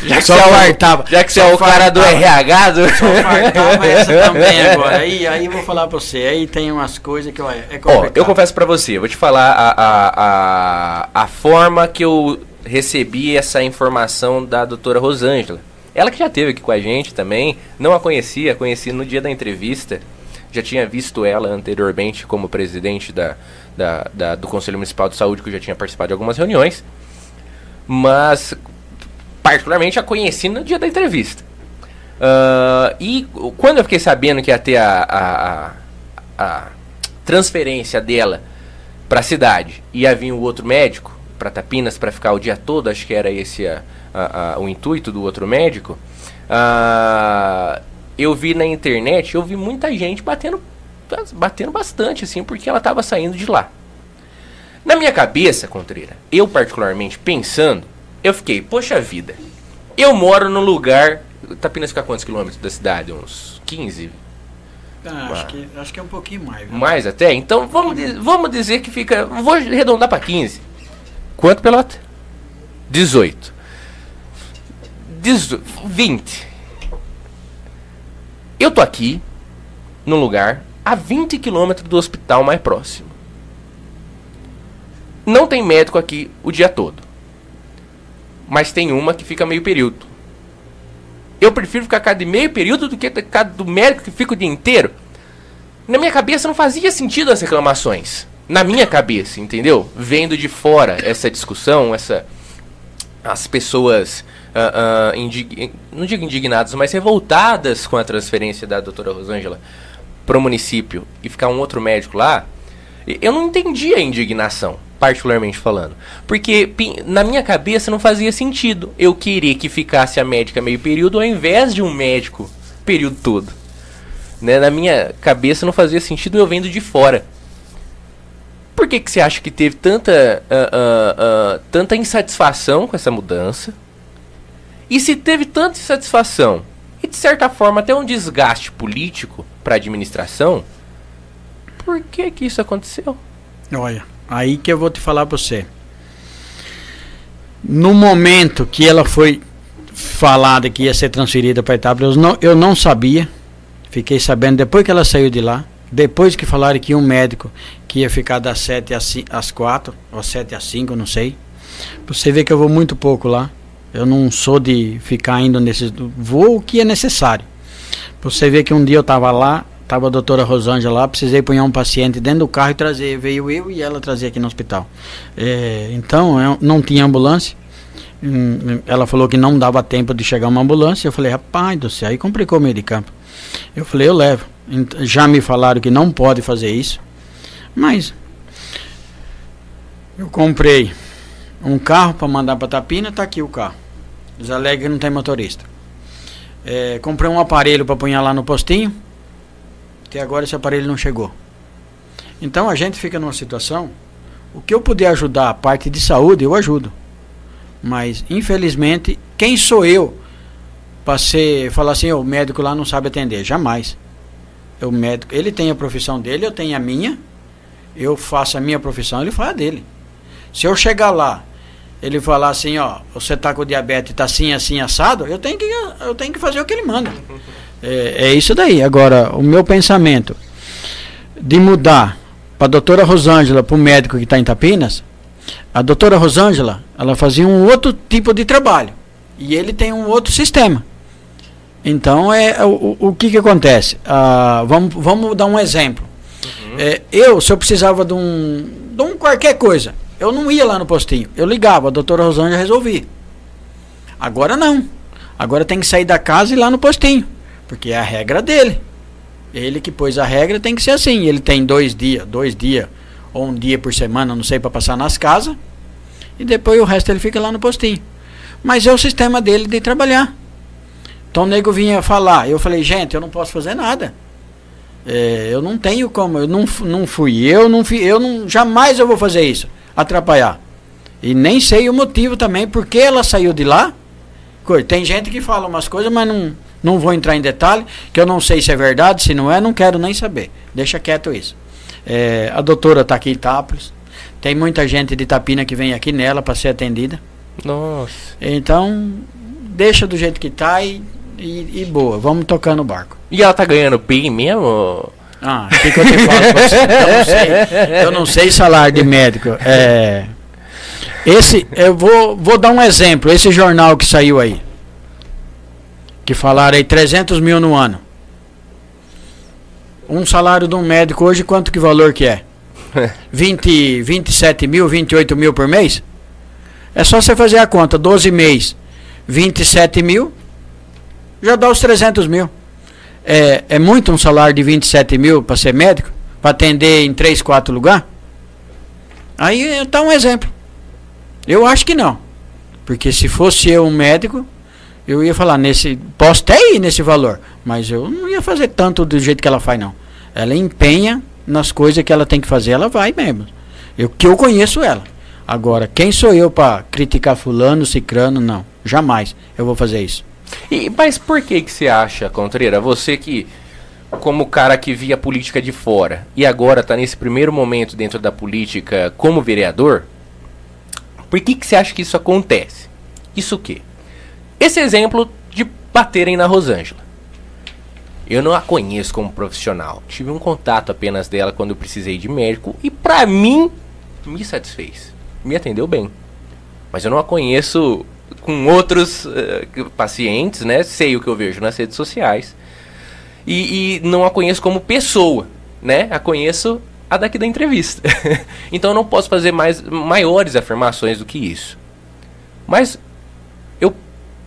já que só você fartava. É o, já que você é o cara do RH. Do... Só fartava essa também agora. Aí, aí vou falar pra você. Aí tem umas coisas que olha, é complicado. Oh, eu confesso pra você, vou te falar a, a, a, a forma que eu recebi essa informação da doutora Rosângela. Ela que já esteve aqui com a gente também, não a conhecia, conheci no dia da entrevista. Já tinha visto ela anteriormente como presidente da, da, da, do Conselho Municipal de Saúde, que eu já tinha participado de algumas reuniões, mas particularmente a conheci no dia da entrevista. Uh, e quando eu fiquei sabendo que ia ter a, a, a, a transferência dela para a cidade, ia vir o outro médico para Tapinas para ficar o dia todo, acho que era esse a, o intuito do outro médico. Uh, eu vi na internet, eu vi muita gente batendo batendo bastante, assim, porque ela estava saindo de lá. Na minha cabeça, Contreira, eu particularmente pensando, eu fiquei, poxa vida, eu moro num lugar. Tapinas fica quantos quilômetros da cidade? Uns 15? Ah, acho, que, acho que é um pouquinho mais. Mais até? Então vamos, vamos dizer que fica. Vou arredondar para 15. Quanto, Pelota? 18. 18. 20. Eu tô aqui, num lugar a 20 quilômetros do hospital mais próximo. Não tem médico aqui o dia todo. Mas tem uma que fica meio período. Eu prefiro ficar cada meio período do que cada do médico que fica o dia inteiro. Na minha cabeça não fazia sentido as reclamações. Na minha cabeça, entendeu? Vendo de fora essa discussão, essa as pessoas uh, uh, indig... não digo indignadas, mas revoltadas com a transferência da doutora Rosângela para o município e ficar um outro médico lá, eu não entendi a indignação, particularmente falando. Porque na minha cabeça não fazia sentido eu querer que ficasse a médica meio período ao invés de um médico período todo. Né? Na minha cabeça não fazia sentido eu vendo de fora. Por que, que você acha que teve tanta, uh, uh, uh, tanta insatisfação com essa mudança? E se teve tanta insatisfação e de certa forma até um desgaste político para a administração. Por que que isso aconteceu? Olha, aí que eu vou te falar para você. No momento que ela foi falada que ia ser transferida para Itápolis, eu não, eu não sabia. Fiquei sabendo depois que ela saiu de lá. Depois que falaram que um médico que ia ficar das 7 às, às 4, ou 7 às 5, não sei. Você vê que eu vou muito pouco lá. Eu não sou de ficar indo nesse. Vou o que é necessário. Você vê que um dia eu estava lá, estava a doutora Rosângela lá, precisei pôr um paciente dentro do carro e trazer. Veio eu e ela trazer aqui no hospital. É, então, eu não tinha ambulância. Hum, ela falou que não dava tempo de chegar uma ambulância. Eu falei, rapaz do céu, aí complicou o meio de campo. Eu falei, eu levo. Já me falaram que não pode fazer isso. Mas eu comprei um carro para mandar para Tapina, está aqui o carro. Os Alegres não tem motorista. É, comprei um aparelho para apunhar lá no postinho, que agora esse aparelho não chegou. Então a gente fica numa situação, o que eu puder ajudar a parte de saúde, eu ajudo. Mas, infelizmente, quem sou eu para ser, falar assim, o médico lá não sabe atender? Jamais. O médico, ele tem a profissão dele, eu tenho a minha. Eu faço a minha profissão, ele faz a dele. Se eu chegar lá ele falar assim, ó, você está com diabetes, está assim, assim, assado, eu tenho que, eu tenho que fazer o que ele manda. É, é isso daí. Agora, o meu pensamento de mudar para a doutora Rosângela, para o médico que está em Tapinas, a doutora Rosângela, ela fazia um outro tipo de trabalho. E ele tem um outro sistema. Então, é o, o que, que acontece? Ah, vamos, vamos dar um exemplo. Uhum. É, eu, se eu precisava de um, de um qualquer coisa, eu não ia lá no postinho. Eu ligava, a doutora Rosângela resolvia. Agora não. Agora tem que sair da casa e ir lá no postinho. Porque é a regra dele. Ele que pôs a regra tem que ser assim. Ele tem dois dias, dois dias ou um dia por semana, não sei, para passar nas casas. E depois o resto ele fica lá no postinho. Mas é o sistema dele de trabalhar. Então o nego vinha falar. Eu falei, gente, eu não posso fazer nada. É, eu não tenho como, eu não, não fui, eu não fui, eu não, jamais eu vou fazer isso, atrapalhar. E nem sei o motivo também, porque ela saiu de lá. Tem gente que fala umas coisas, mas não, não vou entrar em detalhe, que eu não sei se é verdade, se não é, não quero nem saber. Deixa quieto isso. É, a doutora está aqui em Itápolis. Tem muita gente de Itapina que vem aqui nela para ser atendida. Nossa. Então, deixa do jeito que está e, e, e, boa. Vamos tocando o barco. E ela tá ganhando bem mesmo? Ah, o que, que eu te falo você? Eu não sei, eu não sei salário de médico. É, esse, eu vou, vou dar um exemplo. Esse jornal que saiu aí que falaram aí 300 mil no ano. Um salário de um médico hoje, quanto que valor que é? 20, 27 mil, 28 mil por mês? É só você fazer a conta, 12 meses, 27 mil, já dá os 300 mil. É, é muito um salário de 27 mil para ser médico? Para atender em 3, 4 lugares? Aí está um exemplo. Eu acho que não. Porque se fosse eu um médico, eu ia falar nesse. Posso até ir nesse valor, mas eu não ia fazer tanto do jeito que ela faz, não. Ela empenha nas coisas que ela tem que fazer, ela vai mesmo. Eu que eu conheço ela. Agora, quem sou eu para criticar fulano, cicrano? Não, jamais eu vou fazer isso. E, mas por que que você acha, Contreira, você que como cara que via a política de fora e agora está nesse primeiro momento dentro da política como vereador, por que que você acha que isso acontece? Isso o quê? Esse exemplo de baterem na Rosângela. Eu não a conheço como profissional. Tive um contato apenas dela quando eu precisei de médico e para mim me satisfez. Me atendeu bem. Mas eu não a conheço com outros uh, pacientes, né? Sei o que eu vejo nas redes sociais. E, e não a conheço como pessoa, né? A conheço a daqui da entrevista. então eu não posso fazer mais maiores afirmações do que isso. Mas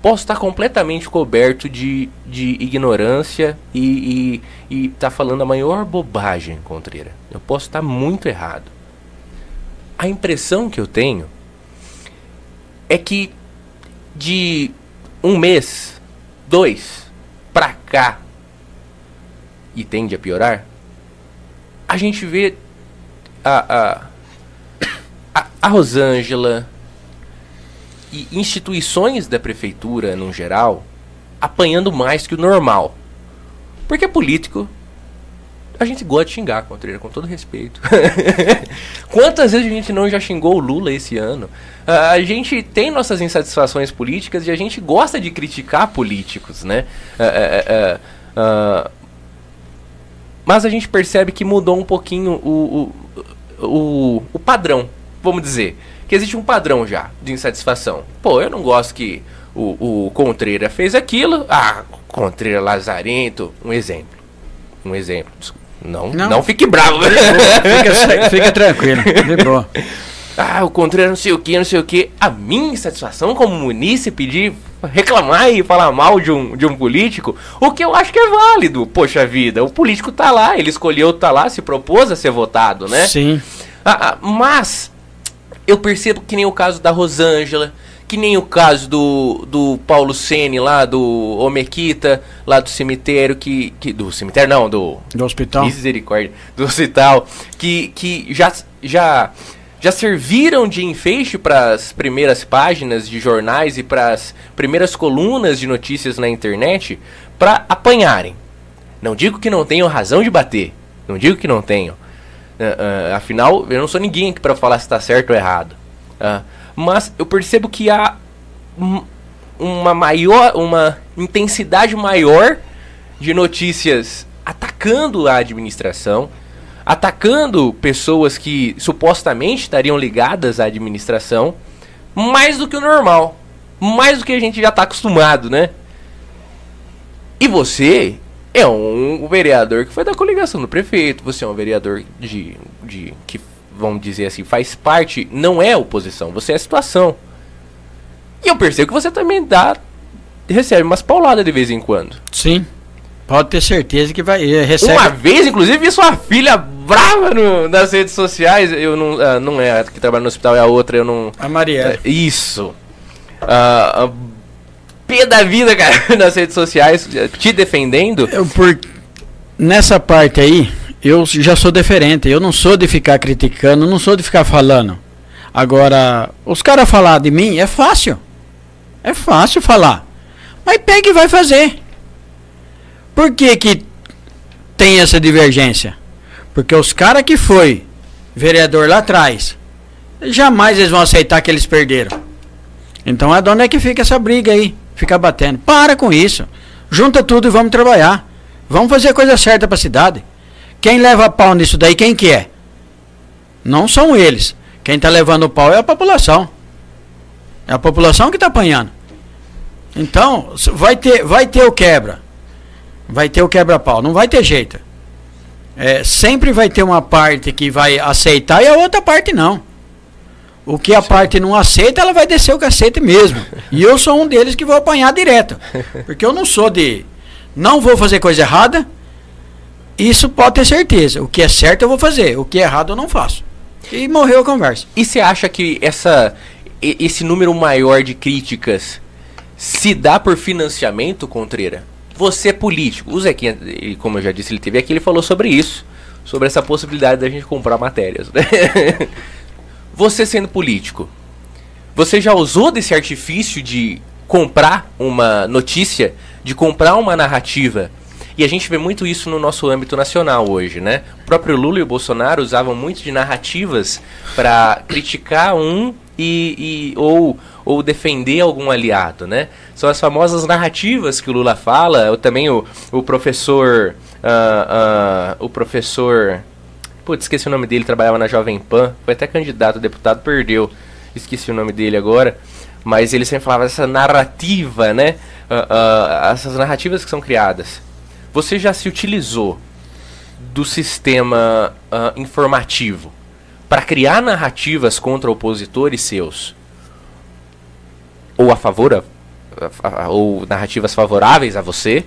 posso estar completamente coberto de, de ignorância e estar tá falando a maior bobagem, Contreira. Eu posso estar muito errado. A impressão que eu tenho é que de um mês, dois, pra cá, e tende a piorar, a gente vê a, a, a, Rosângela, e instituições da prefeitura, no geral, apanhando mais que o normal. Porque político, a gente gosta de xingar, Contreira, com todo respeito. Quantas vezes a gente não já xingou o Lula esse ano? a gente tem nossas insatisfações políticas e a gente gosta de criticar políticos, né? mas a gente percebe que mudou um pouquinho o, o, o, o padrão, vamos dizer que existe um padrão já de insatisfação. Pô, eu não gosto que o, o Contreira fez aquilo. Ah, Contreira Lazarento, um exemplo. Um exemplo. Não, não, não fique bravo. Fica, fica tranquilo, boa. Ah, o Contreira não sei o que, não sei o que. A minha insatisfação como munícipe de reclamar e falar mal de um, de um político, o que eu acho que é válido. Poxa vida, o político tá lá, ele escolheu tá lá, se propôs a ser votado, né? Sim. Ah, ah, mas eu percebo que nem o caso da Rosângela, que nem o caso do, do Paulo Sene lá, do Omequita, lá do cemitério, que, que. Do cemitério não, do. Do hospital. Misericórdia. Do hospital. Que, que já, já, já serviram de enfeixe para as primeiras páginas de jornais e para as primeiras colunas de notícias na internet para apanharem. Não digo que não tenham razão de bater. Não digo que não tenham. Uh, uh, afinal, eu não sou ninguém aqui para falar se está certo ou errado. Uh, mas eu percebo que há uma maior, uma intensidade maior de notícias atacando a administração, atacando pessoas que supostamente estariam ligadas à administração, mais do que o normal, mais do que a gente já está acostumado, né? E você é um vereador que foi da coligação do prefeito, você é um vereador de, de que, vamos dizer assim, faz parte, não é oposição, você é situação. E eu percebo que você também dá. recebe umas pauladas de vez em quando. Sim. Pode ter certeza que vai. eh, Recebe. Uma vez, inclusive, vi sua filha brava no- nas redes sociais. Eu não. ah, não é a que trabalha no hospital, é a outra, eu não. A Marielle. É, Isso. Ah, a pé da vida, cara, nas redes sociais, te defendendo. Eu, por... Nessa parte aí, eu já sou diferente. Eu não sou de ficar criticando, não sou de ficar falando. Agora, os caras falar de mim é fácil. É fácil falar. Mas pega e vai fazer. Por que que tem essa divergência? Porque os caras que foi vereador lá atrás, jamais eles vão aceitar que eles perderam. Então é de onde é que fica essa briga aí? Fica batendo. Para com isso. Junta tudo e vamos trabalhar. Vamos fazer a coisa certa para a cidade. Quem leva pau nisso daí, quem que é? Não são eles. Quem está levando pau é a população. É a população que está apanhando. Então, vai ter, vai ter o quebra. Vai ter o quebra-pau. Não vai ter jeito. É, sempre vai ter uma parte que vai aceitar e a outra parte não. O que a parte não aceita, ela vai descer o cacete mesmo. E eu sou um deles que vou apanhar direto. Porque eu não sou de. Não vou fazer coisa errada. Isso pode ter certeza. O que é certo eu vou fazer. O que é errado eu não faço. E morreu a conversa. E você acha que essa, esse número maior de críticas se dá por financiamento, Contreira? Você é político. O Zequinha, como eu já disse, ele teve aqui, ele falou sobre isso. Sobre essa possibilidade da gente comprar matérias. né? você sendo político, você já usou desse artifício de comprar uma notícia, de comprar uma narrativa? E a gente vê muito isso no nosso âmbito nacional hoje, né? O próprio Lula e o Bolsonaro usavam muito de narrativas para criticar um e, e- ou, ou defender algum aliado, né? São as famosas narrativas que o Lula fala. Eu, também o, o professor, ah, ah, o professor Putz, esqueci o nome dele, trabalhava na Jovem Pan, foi até candidato a deputado, perdeu. Esqueci o nome dele agora. Mas ele sempre falava essa narrativa, né? Ah, essas narrativas que são criadas. Você já se utilizou do sistema ah, informativo para criar narrativas contra opositores seus? Ou a favor, a- a- a- ou narrativas favoráveis a você?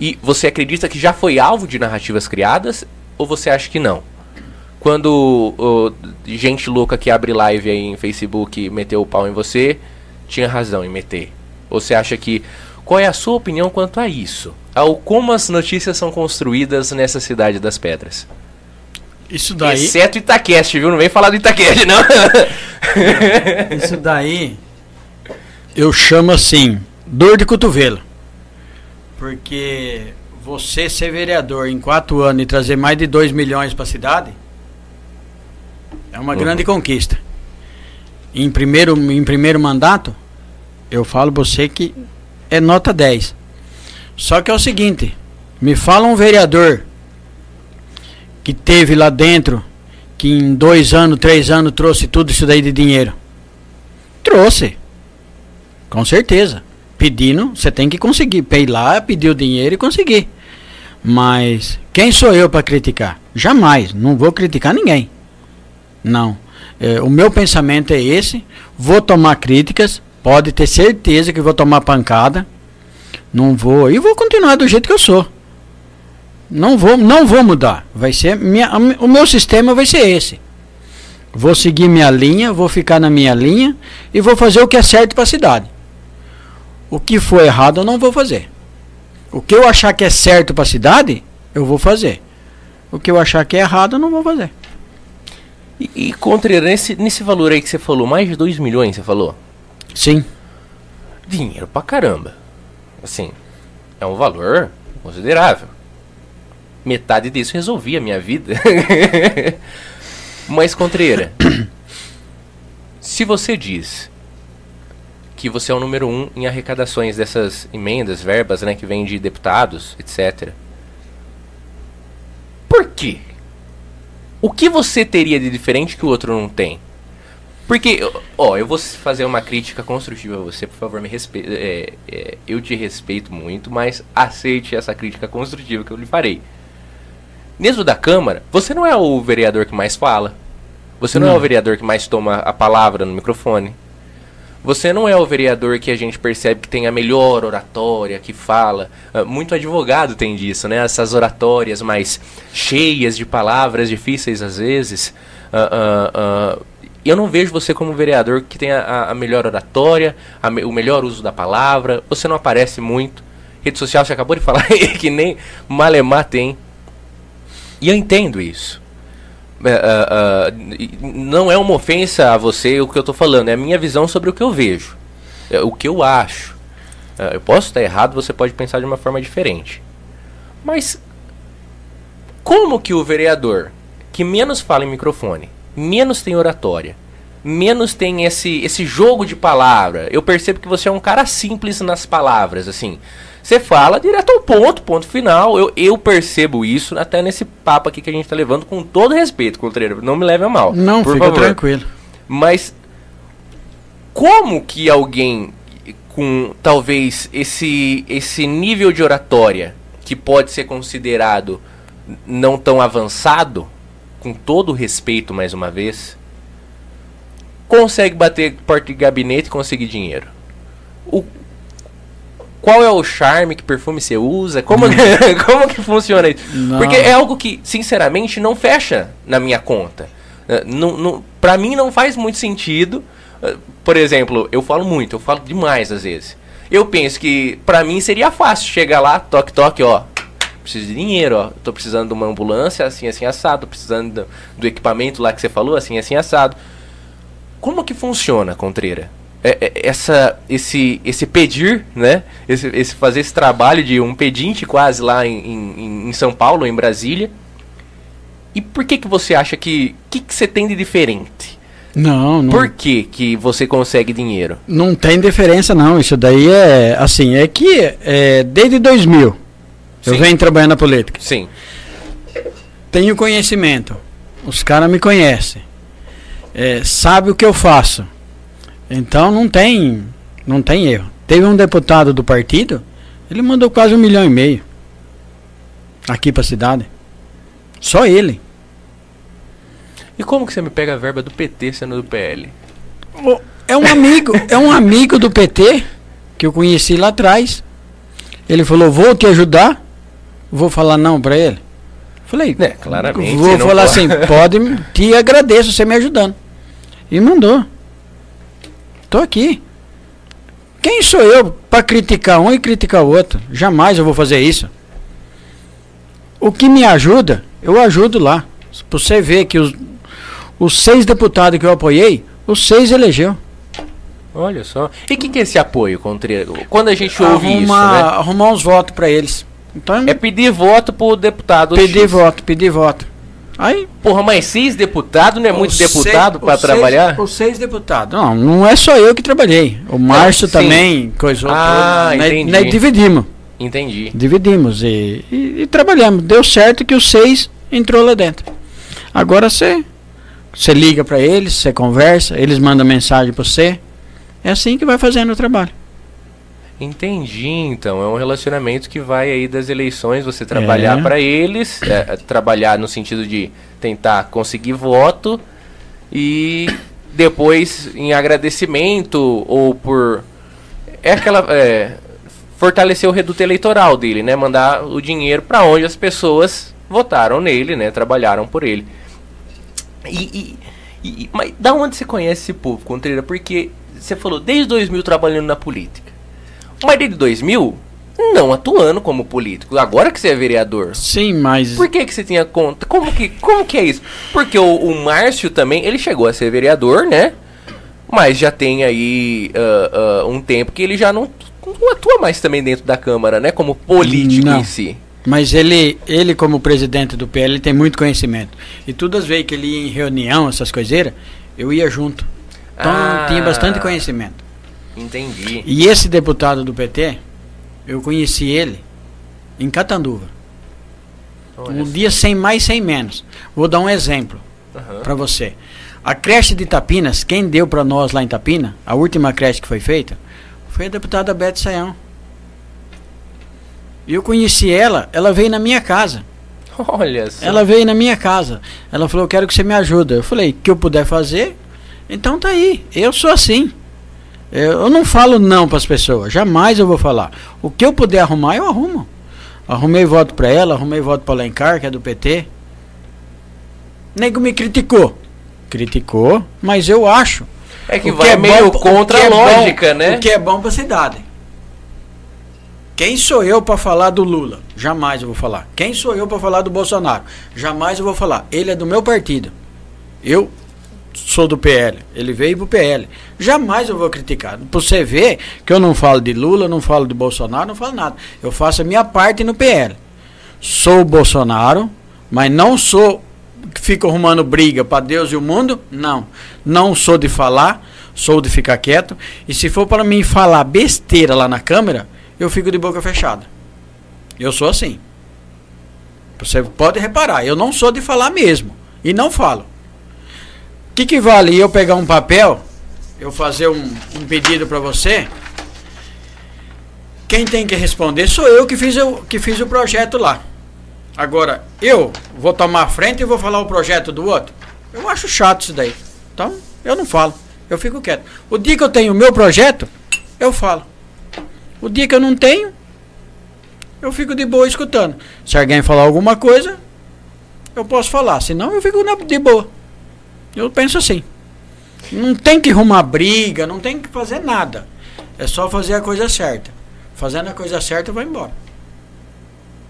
E você acredita que já foi alvo de narrativas criadas ou você acha que não? Quando ô, gente louca que abre live aí em Facebook meteu o pau em você, tinha razão em meter. Você acha que. Qual é a sua opinião quanto a isso? Ao como as notícias são construídas nessa cidade das pedras? Isso daí. Exceto Itaquest, viu? Não vem falar do Itaquest, não. Isso daí eu chamo assim, dor de cotovelo. Porque você ser vereador em quatro anos e trazer mais de 2 milhões para a cidade é uma Uhum. grande conquista. Em primeiro, em primeiro mandato, eu falo pra você que é nota 10. Só que é o seguinte, me fala um vereador que teve lá dentro, que em dois anos, três anos trouxe tudo isso daí de dinheiro. Trouxe. Com certeza. Pedindo, você tem que conseguir. Pei lá, pedir o dinheiro e conseguir. Mas quem sou eu para criticar? Jamais. Não vou criticar ninguém. Não. É, o meu pensamento é esse. Vou tomar críticas. Pode ter certeza que vou tomar pancada. Não vou. E vou continuar do jeito que eu sou. Não vou, não vou mudar. Vai ser minha, o meu sistema vai ser esse. Vou seguir minha linha, vou ficar na minha linha e vou fazer o que é certo para a cidade. O que for errado eu não vou fazer. O que eu achar que é certo para a cidade, eu vou fazer. O que eu achar que é errado, eu não vou fazer. e, e Contreira, nesse, nesse valor aí que você falou, mais de 2 milhões, você falou? Sim. Dinheiro pra caramba. Assim, é um valor considerável. Metade disso resolvia a minha vida. Mas, Contreira, se você diz que você é o número um em arrecadações dessas emendas, verbas, né, que vêm de deputados, etc. Por quê? O que você teria de diferente que o outro não tem? Porque, ó, eu vou fazer uma crítica construtiva a você, por favor, me respeite. É, é, eu te respeito muito, mas aceite essa crítica construtiva que eu lhe farei. Mesmo da Câmara, você não é o vereador que mais fala. Você não, é Não. o vereador que mais toma a palavra no microfone. Você não é o vereador que a gente percebe que tem a melhor oratória, que fala. Uh, muito advogado tem disso, né? Essas oratórias mais cheias de palavras difíceis às vezes. Uh, uh, eu não vejo você como vereador que tem a, a melhor oratória, a o melhor uso da palavra. Você não aparece muito. Rede social você acabou de falar que nem Malemar tem. E eu entendo isso. Uh, uh, não é uma ofensa a você o que eu estou falando, é a minha visão sobre o que eu vejo, é o que eu acho. Uh, eu posso estar errado, você pode pensar de uma forma diferente. Mas como que o vereador que menos fala em microfone, menos tem oratória, menos tem esse, esse jogo de palavra, eu percebo que você é um cara simples nas palavras, assim. Você fala direto ao ponto, ponto final. Eu, eu percebo isso até nesse papo aqui que a gente está levando com todo respeito, Contreira. Não me leve a mal. Não, por fica favor. tranquilo. Mas como que alguém com talvez esse, esse nível de oratória que pode ser considerado não tão avançado, com todo o respeito mais uma vez, consegue bater porta de gabinete e conseguir dinheiro? O, qual é o charme, que perfume você usa, como, que, como que funciona isso? Não. Porque é algo que, sinceramente, não fecha na minha conta. Uh, não, não, pra mim não faz muito sentido. Uh, por exemplo, eu falo muito, eu falo demais às vezes. Eu penso que pra mim seria fácil chegar lá, toque, toque, ó. Preciso de dinheiro, ó. Tô precisando de uma ambulância, assim, assim, assado. Precisando do, do equipamento lá que você falou, assim, assim, assado. Como que funciona, Contreira? É, é, essa, esse, esse pedir, né? Esse, esse, fazer esse trabalho de um pedinte quase lá em, em, em, São Paulo, em Brasília. E por que que você acha que... O que, que você tem de diferente? Não, não. Por que que você consegue dinheiro? Não tem diferença não, isso daí é assim, é que é, desde 2000 Sim. eu venho trabalhando na política. Sim. Tenho conhecimento, os caras me conhecem, é, sabe o que eu faço. Então não tem, não tem erro. Teve um deputado do partido, ele mandou quase um milhão e meio aqui para a cidade. Só ele. E como que você me pega a verba do PT sendo do PL? É um amigo, é um amigo do PT que eu conheci lá atrás. Ele falou: "Vou te ajudar". Vou falar não para ele. Falei: é, claramente. Vou falar pode. assim: "Pode, te agradeço você me ajudando". E mandou. Tô aqui. Quem sou eu para criticar um e criticar o outro? Jamais eu vou fazer isso. O que me ajuda, eu ajudo lá. Pra você ver que os, os seis deputados que eu apoiei, os seis elegeu. Olha só. E o que, que é esse apoio, Contreira? Quando a gente ouve arrumar, isso, né? Arrumar uns votos para eles. Então, é pedir voto pro deputado Pedir X. voto, pedir voto. Aí, porra, mas seis deputados não é muito deputado para trabalhar? Seis, os seis deputados. Não, não é só eu que trabalhei. O Márcio também coisou ah, tudo. Entendi. Nós, dividimos. Entendi. Dividimos e, e, e, trabalhamos. Deu certo que os seis entrou lá dentro. Agora você você liga para eles, você conversa, eles mandam mensagem para você. É assim que vai fazendo o trabalho. Entendi, então. É um relacionamento que vai aí das eleições, você trabalhar é. para eles, é, é, trabalhar no sentido de tentar conseguir voto e depois em agradecimento ou por. É aquela. É, fortalecer o reduto eleitoral dele, né? Mandar o dinheiro para onde as pessoas votaram nele, né? Trabalharam por ele. E, e, e, mas da onde você conhece esse povo, Contreira? Porque você falou desde 2000 trabalhando na política. Mas desde 2000, não atuando como político. Agora que você é vereador. Sim, mas. Por que, que você tinha conta? Como que, como que é isso? Porque o, o Márcio também, ele chegou a ser vereador, né? Mas já tem aí uh, uh, um tempo que ele já não, não, atua mais também dentro da Câmara, né? Como político não. em si. Mas ele, ele como presidente do PL, tem muito conhecimento. E todas as vezes que ele ia em reunião, essas coiseiras, eu ia junto. Então ah. tinha bastante conhecimento. Entendi. E esse deputado do PT, eu conheci ele em Catanduva. Um dia sem mais, sem menos. Vou dar um exemplo uhum. para você. A creche de Tapinas, quem deu para nós lá em Tapina, a última creche que foi feita, foi a deputada Beth Sayão. E eu conheci ela, ela veio na minha casa. Olha só. Ela veio na minha casa. Ela falou: Eu quero que você me ajude. Eu falei: Que eu puder fazer, então tá aí. Eu sou assim. Eu não falo não para as pessoas, jamais eu vou falar. O que eu puder arrumar, eu arrumo. Arrumei voto para ela, arrumei voto para Alencar, que é do PT. Nego me criticou. Criticou, mas eu acho. É que vai que é meio bom, contra a é lógica, bom, né? O que é bom para a cidade. Quem sou eu para falar do Lula? Jamais eu vou falar. Quem sou eu para falar do Bolsonaro? Jamais eu vou falar. Ele é do meu partido. Eu sou do PL. Ele veio pro PL. Jamais eu vou criticar. Pra você ver que eu não falo de Lula, não falo de Bolsonaro, não falo nada. Eu faço a minha parte no PL. Sou Bolsonaro, mas não sou que fico arrumando briga para Deus e o mundo. Não. Não sou de falar, sou de ficar quieto. E se for para mim falar besteira lá na câmera, eu fico de boca fechada. Eu sou assim. Você pode reparar, eu não sou de falar mesmo. E não falo. Que, que vale eu pegar um papel, eu fazer um, um pedido para você? Quem tem que responder sou eu que fiz, o, que fiz o projeto lá. Agora, eu vou tomar a frente e vou falar o projeto do outro? Eu acho chato isso daí. Então, eu não falo. Eu fico quieto. O dia que eu tenho o meu projeto, eu falo. O dia que eu não tenho, eu fico de boa escutando. Se alguém falar alguma coisa, eu posso falar. Senão, eu fico de boa. Eu penso assim. Não tem que arrumar briga, não tem que fazer nada. É só fazer a coisa certa. Fazendo a coisa certa, vou embora.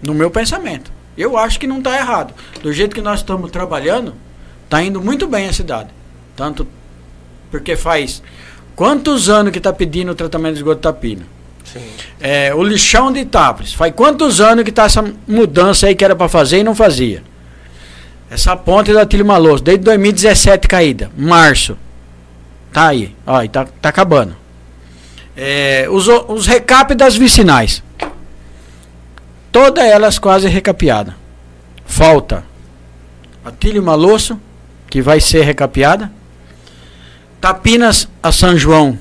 No meu pensamento. Eu acho que não está errado. Do jeito que nós estamos trabalhando, está indo muito bem a cidade. Tanto porque faz quantos anos que está pedindo o tratamento de esgoto tapina? É, o lixão de Itápolis. Faz quantos anos que está essa mudança aí que era para fazer e não fazia? Essa ponte da Tilho Maloso, desde 2017 caída, março. Tá aí, ó, tá, tá acabando. É, os, os recap das vicinais. Todas elas quase recapeadas. Falta a Tilho Maloso, que vai ser recapeada. Tapinas a São João,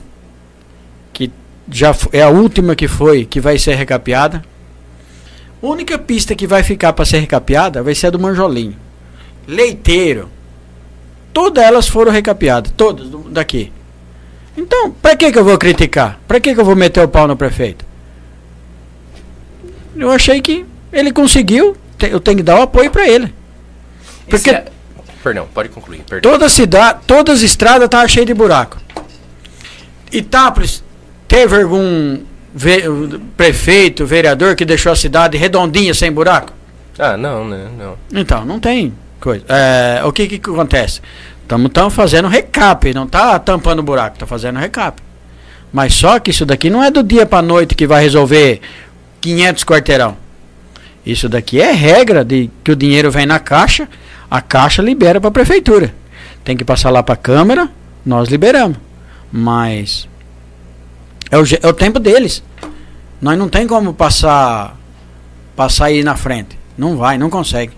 que já é a última que foi, que vai ser recapeada. A única pista que vai ficar para ser recapeada vai ser a do Manjolinho. Leiteiro. Todas elas foram recapeadas, todas daqui. Então, para que que eu vou criticar? Para que que eu vou meter o pau no prefeito? Eu achei que ele conseguiu, eu tenho que dar o apoio para ele. Porque é... Perdão, pode concluir. Perdão. Toda cidade, todas as estradas estavam cheias de buraco. Itápolis teve algum ve prefeito, vereador que deixou a cidade redondinha, sem buraco? Ah, não, né? Não. Então, não tem coisa. É, o que que acontece? Estamos fazendo recap, não tá tampando buraco, tá fazendo recap. Mas só que isso daqui não é do dia para noite que vai resolver 500 quarteirão. Isso daqui é regra de que o dinheiro vem na caixa, a caixa libera para a prefeitura. Tem que passar lá para a câmara, nós liberamos. Mas é o, é o tempo deles. Nós não tem como passar passar aí na frente. Não vai, não consegue.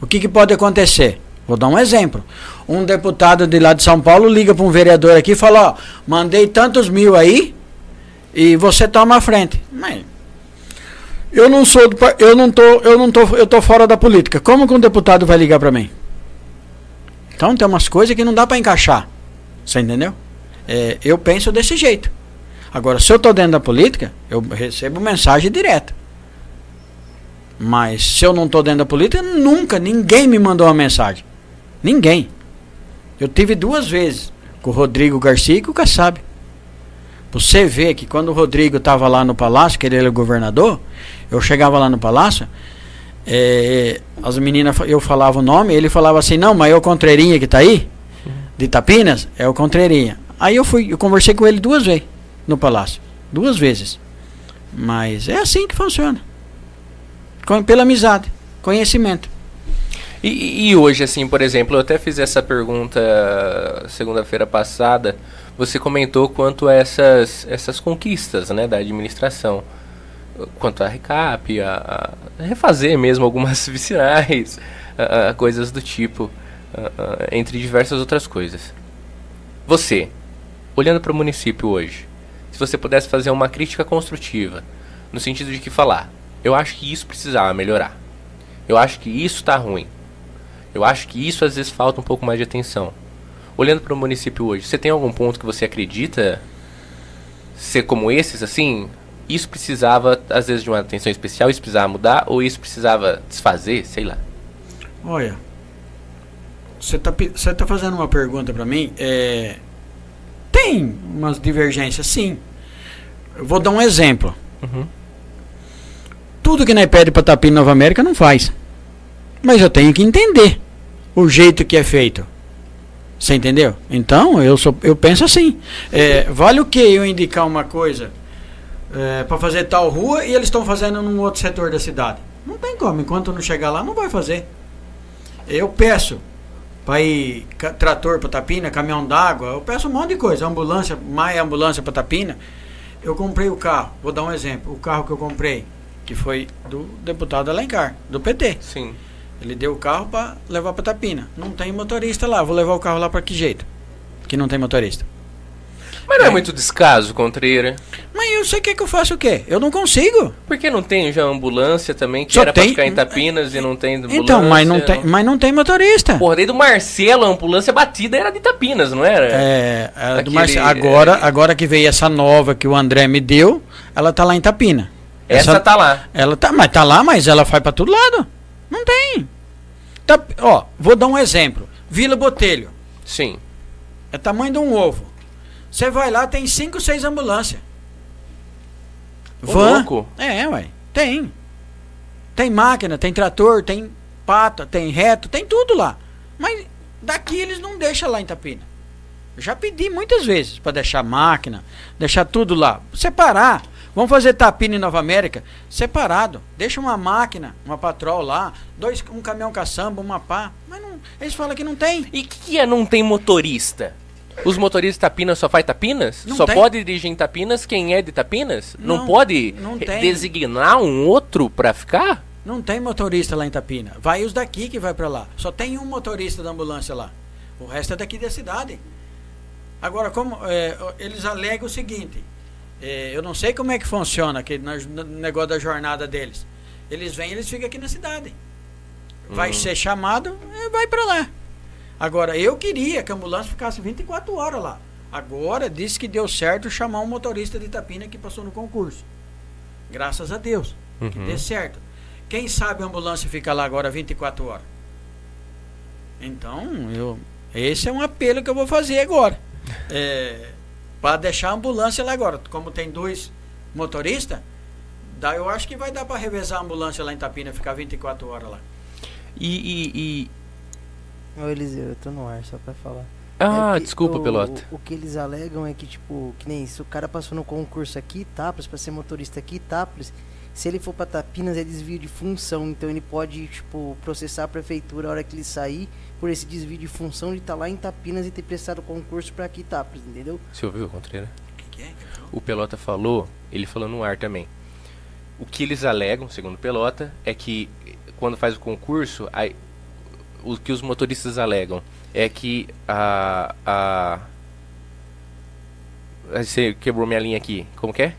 O que, que pode acontecer? Vou dar um exemplo. Um deputado de lá de São Paulo liga para um vereador aqui e fala, ó, mandei tantos mil aí e você toma a frente. Mas eu não sou do, eu não tô, eu não tô, eu tô fora da política. Como que um deputado vai ligar para mim? Então tem umas coisas que não dá para encaixar. Você entendeu? É, eu penso desse jeito. Agora, se eu estou dentro da política, eu recebo mensagem direta. Mas se eu não estou dentro da política, nunca, ninguém me mandou uma mensagem. Ninguém. Eu tive duas vezes com o Rodrigo Garcia e com o Kassab. Você vê que quando o Rodrigo estava lá no palácio, que ele era governador, eu chegava lá no palácio, é, as meninas, eu falava o nome, ele falava assim, não, mas é o Contreirinha que está aí, de Tapinas, é o Contreirinha. Aí eu fui, eu conversei com ele duas vezes no palácio. Duas vezes. Mas é assim que funciona. Pela amizade, conhecimento. E, e, hoje, assim, por exemplo, eu até fiz essa pergunta segunda-feira passada. Você comentou quanto a essas, essas conquistas né, da administração. Quanto a recap, a, a refazer mesmo algumas vicinais, coisas do tipo, entre diversas outras coisas. Você, olhando para o município hoje, você pudesse fazer uma crítica construtiva, no sentido de que falar, eu acho que isso precisava melhorar. Eu acho que isso está ruim. Eu acho que isso às vezes falta um pouco mais de atenção. Olhando para o município hoje, você tem algum ponto que você acredita ser como esses, assim, isso precisava, às vezes, de uma atenção especial, isso precisava mudar, ou isso precisava desfazer, sei lá. Olha, você está você tá fazendo uma pergunta para mim. É, tem umas divergências, sim. Eu vou dar um exemplo. Uhum. Tudo que nós pede para Tapir Nova América não faz. Mas eu tenho que entender o jeito que é feito. Você entendeu? Então, eu, sou, eu penso assim. É, vale o que eu indicar uma coisa é, para fazer tal rua e eles estão fazendo num outro setor da cidade? Não tem como. Enquanto não chegar lá, não vai fazer. Eu peço para ir trator para Tapina, caminhão d'água, eu peço um monte de coisa. Ambulância, mais ambulância para Tapina. Eu comprei o carro, vou dar um exemplo. O carro que eu comprei, que foi do deputado Alencar, do PT. Sim. Ele deu o carro para levar para Tapina. Não tem motorista lá. Vou levar o carro lá para que jeito? Que não tem motorista. Mas não é, é muito descaso, Contreira. Mas eu sei que, é que eu faço o quê? Eu não consigo. Por que não tem já ambulância também, que Só era tem... pra ficar em Tapinas e não tem ambulância? Então, mas não tem, mas não tem motorista. Porra, desde do Marcelo, a ambulância batida era de Tapinas, não era? É, era Aquele, do Marcelo. Agora, é... agora que veio essa nova que o André me deu, ela tá lá em Tapina. Essa, essa tá lá. Ela tá, mas tá lá, mas ela vai para todo lado. Não tem. Tá, ó, vou dar um exemplo. Vila Botelho. Sim. É tamanho de um ovo. Você vai lá, tem cinco, seis ambulâncias. Van. Louco. É, ué. Tem. Tem máquina, tem trator, tem pata, tem reto, tem tudo lá. Mas daqui eles não deixam lá em Tapina. Eu já pedi muitas vezes para deixar máquina, deixar tudo lá. Separar. Vamos fazer Tapina em Nova América separado. Deixa uma máquina, uma patrol lá, dois, um caminhão caçamba, uma pá. Mas não, eles falam que não tem. E que é não tem motorista? Os motoristas de Tapinas só faz Tapinas? Não só tem. pode dirigir em Tapinas quem é de Tapinas? Não, Não, pode não tem. designar um outro pra ficar? Não tem motorista lá em Tapina. Vai os daqui que vai para lá. Só tem um motorista da ambulância lá. O resto é daqui da cidade. Agora, como é, eles alegam o seguinte, é, eu não sei como é que funciona aquele negócio da jornada deles. Eles vêm, eles ficam aqui na cidade. Vai Hum. ser chamado, é, vai para lá. Agora, eu queria que a ambulância ficasse 24 horas lá. Agora, disse que deu certo chamar um motorista de Itapina que passou no concurso. Graças a Deus. Que Uhum. dê certo. Quem sabe a ambulância fica lá agora 24 horas? Então, eu, esse é um apelo que eu vou fazer agora. É, para deixar a ambulância lá agora. Como tem dois motoristas, dá, eu acho que vai dar para revezar a ambulância lá em Itapina, ficar 24 horas lá. E. e- e- Ô Eliseu, eu tô no ar só pra falar. Ah, É que desculpa, o, Pelota. O, o que eles alegam é que, tipo, que nem se o cara passou no concurso aqui, Itápolis, pra ser motorista aqui, Itápolis, se ele for pra Tapinas é desvio de função, então ele pode, tipo, processar a prefeitura a hora que ele sair por esse desvio de função de estar lá em Tapinas e ter prestado o concurso pra aqui, Itápolis, entendeu? Você ouviu, Contreira? O que, que é? O Pelota falou, ele falou no ar também. O que eles alegam, segundo o Pelota, é que quando faz o concurso, aí, o que os motoristas alegam é que a. a você quebrou minha linha aqui. Como que é?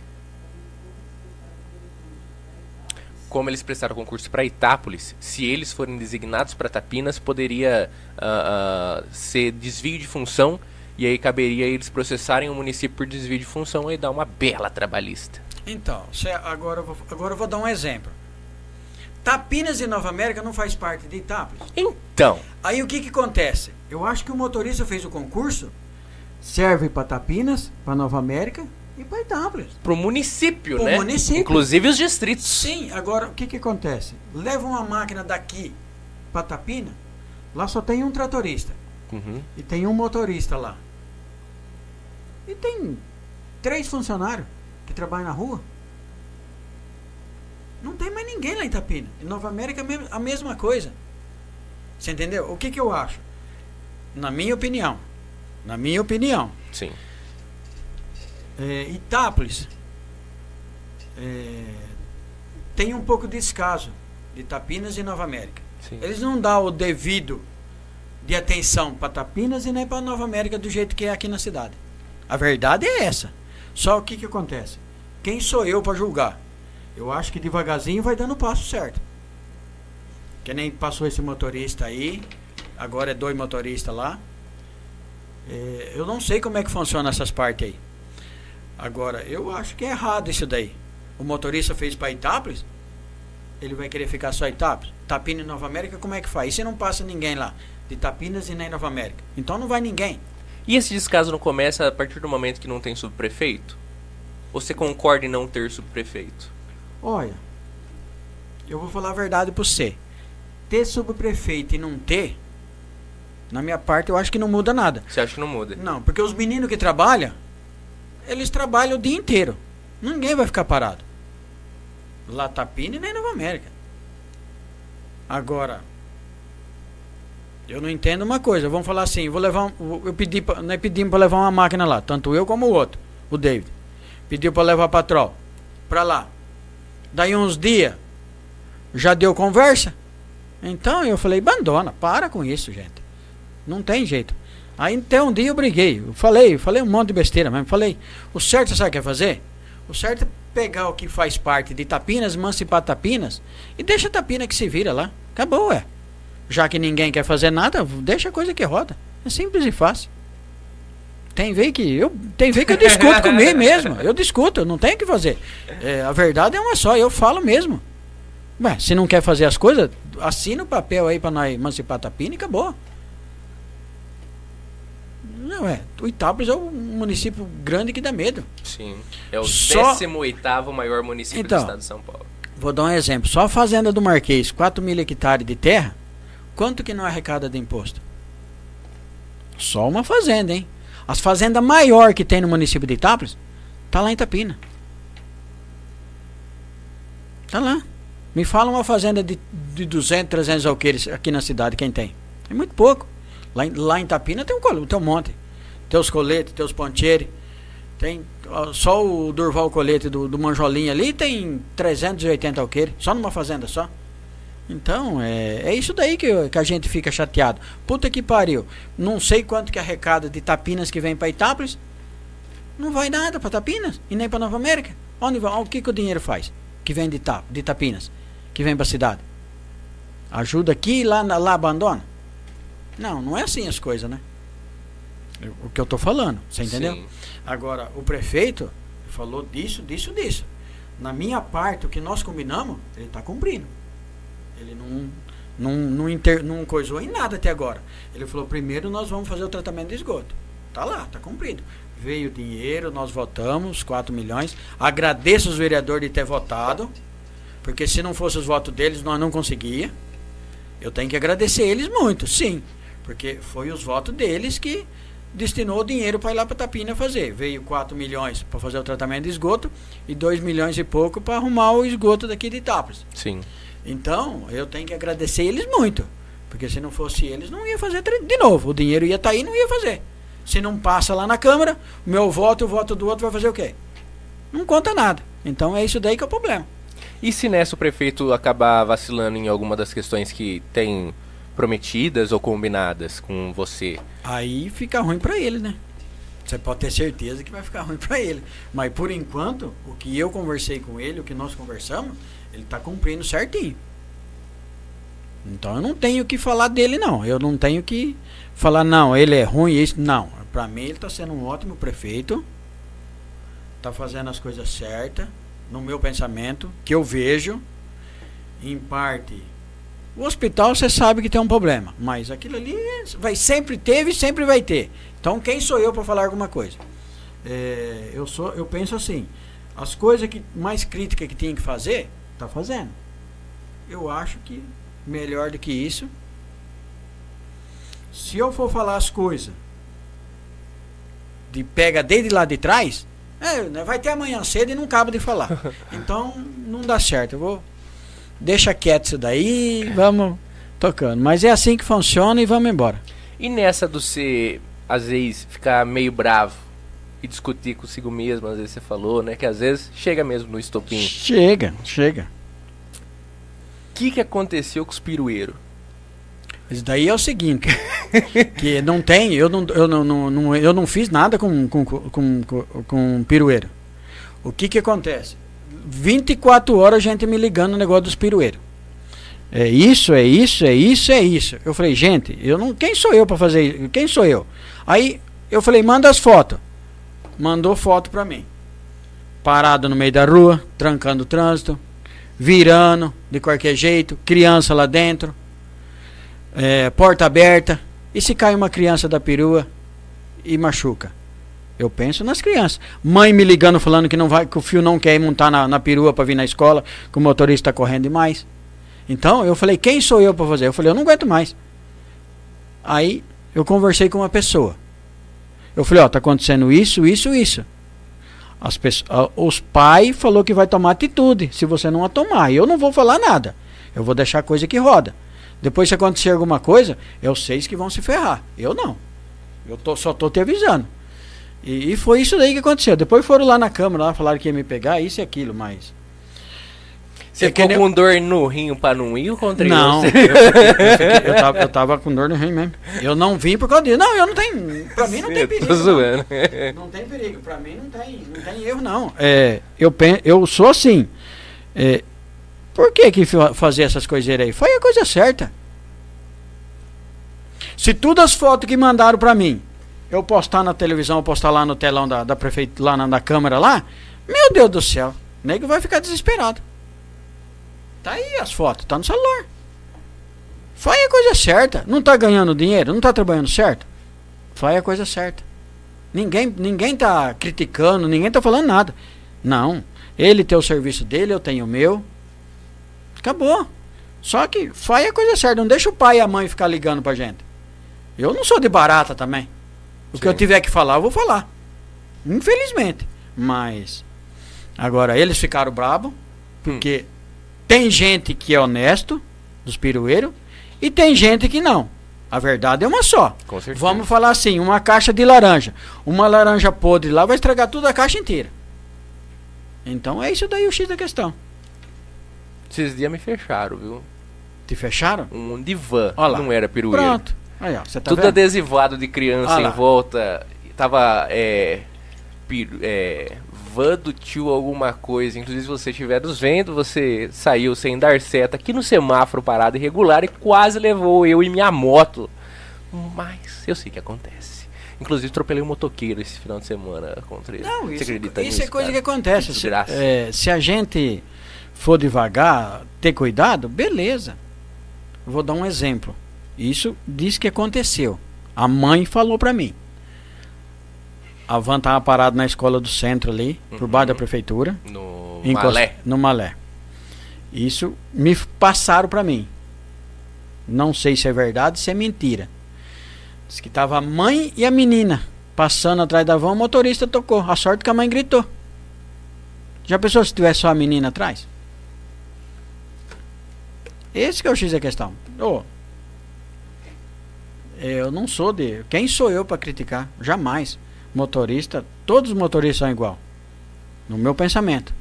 Como eles prestaram concurso para Itápolis, se eles forem designados para Tapinas, poderia ah, ah, ser desvio de função e aí caberia eles processarem o município por desvio de função e dar uma bela trabalhista. Então, agora, eu vou, agora eu vou dar um exemplo. Tapinas e Nova América não faz parte de Itápolis. Então, Aí o que que acontece? Eu acho que o motorista fez o concurso, serve para Tapinas, para Nova América e para Itápolis. pro município, Pro né? município. Inclusive os distritos. Sim, agora o que que acontece? Leva uma máquina daqui para Tapina, lá só tem um tratorista Uhum. e tem um motorista lá. E tem três funcionários que trabalham na rua. Não tem mais ninguém lá em Itapina. Em Nova América é a mesma coisa. Você entendeu? O que, que eu acho? Na minha opinião. Na minha opinião. Sim. É, Itápolis é, tem um pouco de descaso de Tapinas e Nova América. Sim. Eles não dão o devido de atenção para Tapinas e nem para Nova América do jeito que é aqui na cidade. A verdade é essa. Só o que, que acontece? Quem sou eu para julgar? Eu acho que devagarzinho vai dando o passo certo. Que nem passou esse motorista aí, agora é dois motoristas lá. É, eu não sei como é que funciona essas partes aí. Agora, eu acho que é errado isso daí. O motorista fez para Itápolis, ele vai querer ficar só em Itápolis. Tapina e Nova América, como é que faz? E se não passa ninguém lá? De Tapinas e nem Nova América. Então não vai ninguém. E esse descaso não começa a partir do momento que não tem subprefeito? Ou você concorda em não ter subprefeito? Olha, eu vou falar a verdade para você. Ter subprefeito e não ter, na minha parte, eu acho que não muda nada. Você acha que não muda? Não, porque os meninos que trabalham, eles trabalham o dia inteiro. Ninguém vai ficar parado. Lá nem Nova América. Agora, eu não entendo uma coisa. Vamos falar assim, vou levar eu pedi, nós pedimos para levar uma máquina lá, tanto eu como o outro, o David. Pediu para levar patrol para lá. Daí uns dias já deu conversa. Então eu falei, abandona, para com isso, gente. Não tem jeito. Aí até um dia eu briguei. Eu falei, eu falei um monte de besteira mesmo. Falei, o certo sabe o que é fazer? O certo é pegar o que faz parte de Tapinas, emancipar Tapinas e deixa a Tapina que se vira lá. Acabou, é. Já que ninguém quer fazer nada, deixa a coisa que roda. É simples e fácil. Tem vez que eu tem vez que eu discuto comigo mesmo. Eu discuto, não tem o que fazer. É, a verdade é uma só, eu falo mesmo. Ué, se não quer fazer as coisas, assina o papel aí para nós emancipar Tapina e acabou. Não é. O Itápolis é um município grande que dá medo. Sim. É o Só- 18º maior município Então. do estado de São Paulo. Vou dar um exemplo. Só a fazenda do Marquês, 4 mil hectares de terra, quanto que não arrecada de imposto? Só uma fazenda, hein? As fazendas maior que tem no município de Itápolis, tá lá em Itapina. Tá lá. Me fala uma fazenda de, de 200, 300 alqueires aqui na cidade, quem tem? É muito pouco. Lá em, lá em Itapina tem um, tem um monte. Tem os coletes, tem os pontieri. Tem só o Durval Colete do, do ali tem 380 alqueires, só numa fazenda só. Então, é, é isso daí que, que a gente fica chateado. Puta que pariu. Não sei quanto que arrecada de Tapinas que vem para Itápolis. Não vai nada para Tapinas e nem para Nova América. Onde vai? O que, que o dinheiro faz? Que vem de, Ita, de Tapinas, que vem para a cidade. Ajuda aqui e lá, lá abandona? Não, não é assim as coisas, né? Eu- O que eu tô falando, você entendeu? Sim. Agora, o prefeito falou disso, disso, disso. Na minha parte, o que nós combinamos, ele está cumprindo. Ele não, não, não, inter, não coisou em nada até agora. Ele falou, primeiro nós vamos fazer o tratamento de esgoto. Tá lá, tá cumprido. Veio o dinheiro, nós votamos, 4 milhões. Agradeço os vereadores de ter votado, porque se não fosse os votos deles, nós não conseguia. Eu tenho que agradecer eles muito, sim. Porque foi os votos deles que destinou o dinheiro para ir lá para Tapina fazer. Veio 4 milhões para fazer o tratamento de esgoto e 2 milhões e pouco para arrumar o esgoto daqui de Itápolis. Sim. Então, eu tenho que agradecer eles muito. Porque se não fosse eles, não ia fazer de novo. O dinheiro ia estar aí não ia fazer. Se não passa lá na Câmara, o meu voto e o voto do outro vai fazer o quê? Não conta nada. Então é isso daí que é o problema. E se nessa o prefeito acabar vacilando em alguma das questões que tem prometidas ou combinadas com você? Aí fica ruim para ele, né? Você pode ter certeza que vai ficar ruim para ele. Mas por enquanto, o que eu conversei com ele, o que nós conversamos, ele está cumprindo certinho. Então eu não tenho que falar dele, não. Eu não tenho que falar, não, ele é ruim, isso. Não. Para mim, ele está sendo um ótimo prefeito. Está fazendo as coisas certas, no meu pensamento, que eu vejo. Em parte, o hospital você sabe que tem um problema, mas aquilo ali vai sempre teve e sempre vai ter. Então quem sou eu para falar alguma coisa? É, eu sou, eu penso assim, as coisas que mais crítica que tinha que fazer, tá fazendo. Eu acho que melhor do que isso. Se eu for falar as coisas de pega desde lá de trás, é, né, vai ter amanhã cedo e não cabe de falar. Então não dá certo. Eu vou deixa quieto isso daí, vamos tocando. Mas é assim que funciona e vamos embora. E nessa do você, às vezes, ficar meio bravo e discutir consigo mesmo, às vezes você falou, né? Que às vezes chega mesmo no estopim. O Chega, chega. que, que aconteceu com os pirueiros? Isso daí é o seguinte, que não tem, eu não, eu não, não, não- eu não fiz nada com, com, com, com, com pirueiro. O que que acontece? 24 horas gente me ligando no negócio dos pirueiros. É isso, é isso, é isso, é isso. Eu falei, gente, eu não, quem sou eu para fazer isso? Quem sou eu? Aí eu falei, manda as fotos. Mandou foto para mim. parado no meio da rua, trancando o trânsito, virando de qualquer jeito, criança lá dentro, é, porta aberta. E se cai uma criança da perua e machuca? Eu penso nas crianças. Mãe me ligando falando que não vai, que o fio não quer ir montar na, na perua para vir na escola, que o motorista está correndo demais. Então eu falei, quem sou eu para fazer? Eu falei, eu não aguento mais. Aí eu conversei com uma pessoa. Eu falei, ó, tá acontecendo isso, isso, isso. As pessoas, os pais falou que vai tomar atitude se você não a tomar. Eu não vou falar nada. Eu vou deixar a coisa que roda. Depois se acontecer alguma coisa, eu sei que vão se ferrar. Eu não. Eu tô, só tô te avisando. E, e, foi isso daí que aconteceu. Depois foram lá na câmara, lá falaram que ia me pegar, isso e aquilo, mas. Você é ficou nem... com dor no rim para não ir contra Não, eu, eu, eu, tava, eu tava com dor no rim mesmo. Eu não vim por causa disso. Não, eu não tenho. Pra mim não tem perigo. Tô zoando. Não. não tem perigo. Pra mim não tem, não tem erro, não. É, eu, eu sou assim. É, por que que fazer essas coiseiras aí? Foi a coisa certa. Se todas as fotos que mandaram pra mim eu postar na televisão, postar lá no telão da, da prefeitura, lá na, na câmera lá, meu Deus do céu, o nego vai ficar desesperado. Tá aí as fotos, tá no celular. Faz a coisa certa. Não tá ganhando dinheiro, não tá trabalhando certo? Faz a coisa certa. Ninguém, ninguém tá criticando, ninguém tá falando nada. Não. Ele tem o serviço dele, eu tenho o meu. Acabou. Só que faz a coisa certa. Não deixa o pai e a mãe ficar ligando pra gente. Eu não sou de barata também. O Sim. que eu tiver que falar, eu vou falar. Infelizmente. Mas. Agora, eles ficaram bravos. Porque hum. tem gente que é honesto, dos pirueiros, e tem gente que não. A verdade é uma só. Vamos falar assim: uma caixa de laranja. Uma laranja podre lá vai estragar toda a caixa inteira. Então é isso daí o X da questão. Esses dias me fecharam, viu? Te fecharam? Um divã. Não era pirueiro. Pronto. Aí, ó, tá Tudo vendo? adesivado de criança em volta. Tava. É, pir, é, van do tio alguma coisa. Inclusive, se você estiver nos vendo, você saiu sem dar seta aqui no semáforo parado irregular e quase levou eu e minha moto. Mas eu sei que acontece. Inclusive, atropelei um motoqueiro esse final de semana contra ele. Não, isso, acredita isso nisso, é coisa cara? que acontece. Se, é, se a gente for devagar, ter cuidado, beleza. vou dar um exemplo. Isso diz que aconteceu. A mãe falou para mim. A van estava parada na escola do centro ali, uhum. por baixo da prefeitura. No Malé. No Malé. Isso me passaram para mim. Não sei se é verdade, se é mentira. Diz que tava a mãe e a menina passando atrás da van, o motorista tocou. A sorte que a mãe gritou. Já pensou se tivesse só a menina atrás? Esse que é o X da questão. Oh, eu não sou de. Quem sou eu para criticar? Jamais. Motorista, todos os motoristas são igual. No meu pensamento.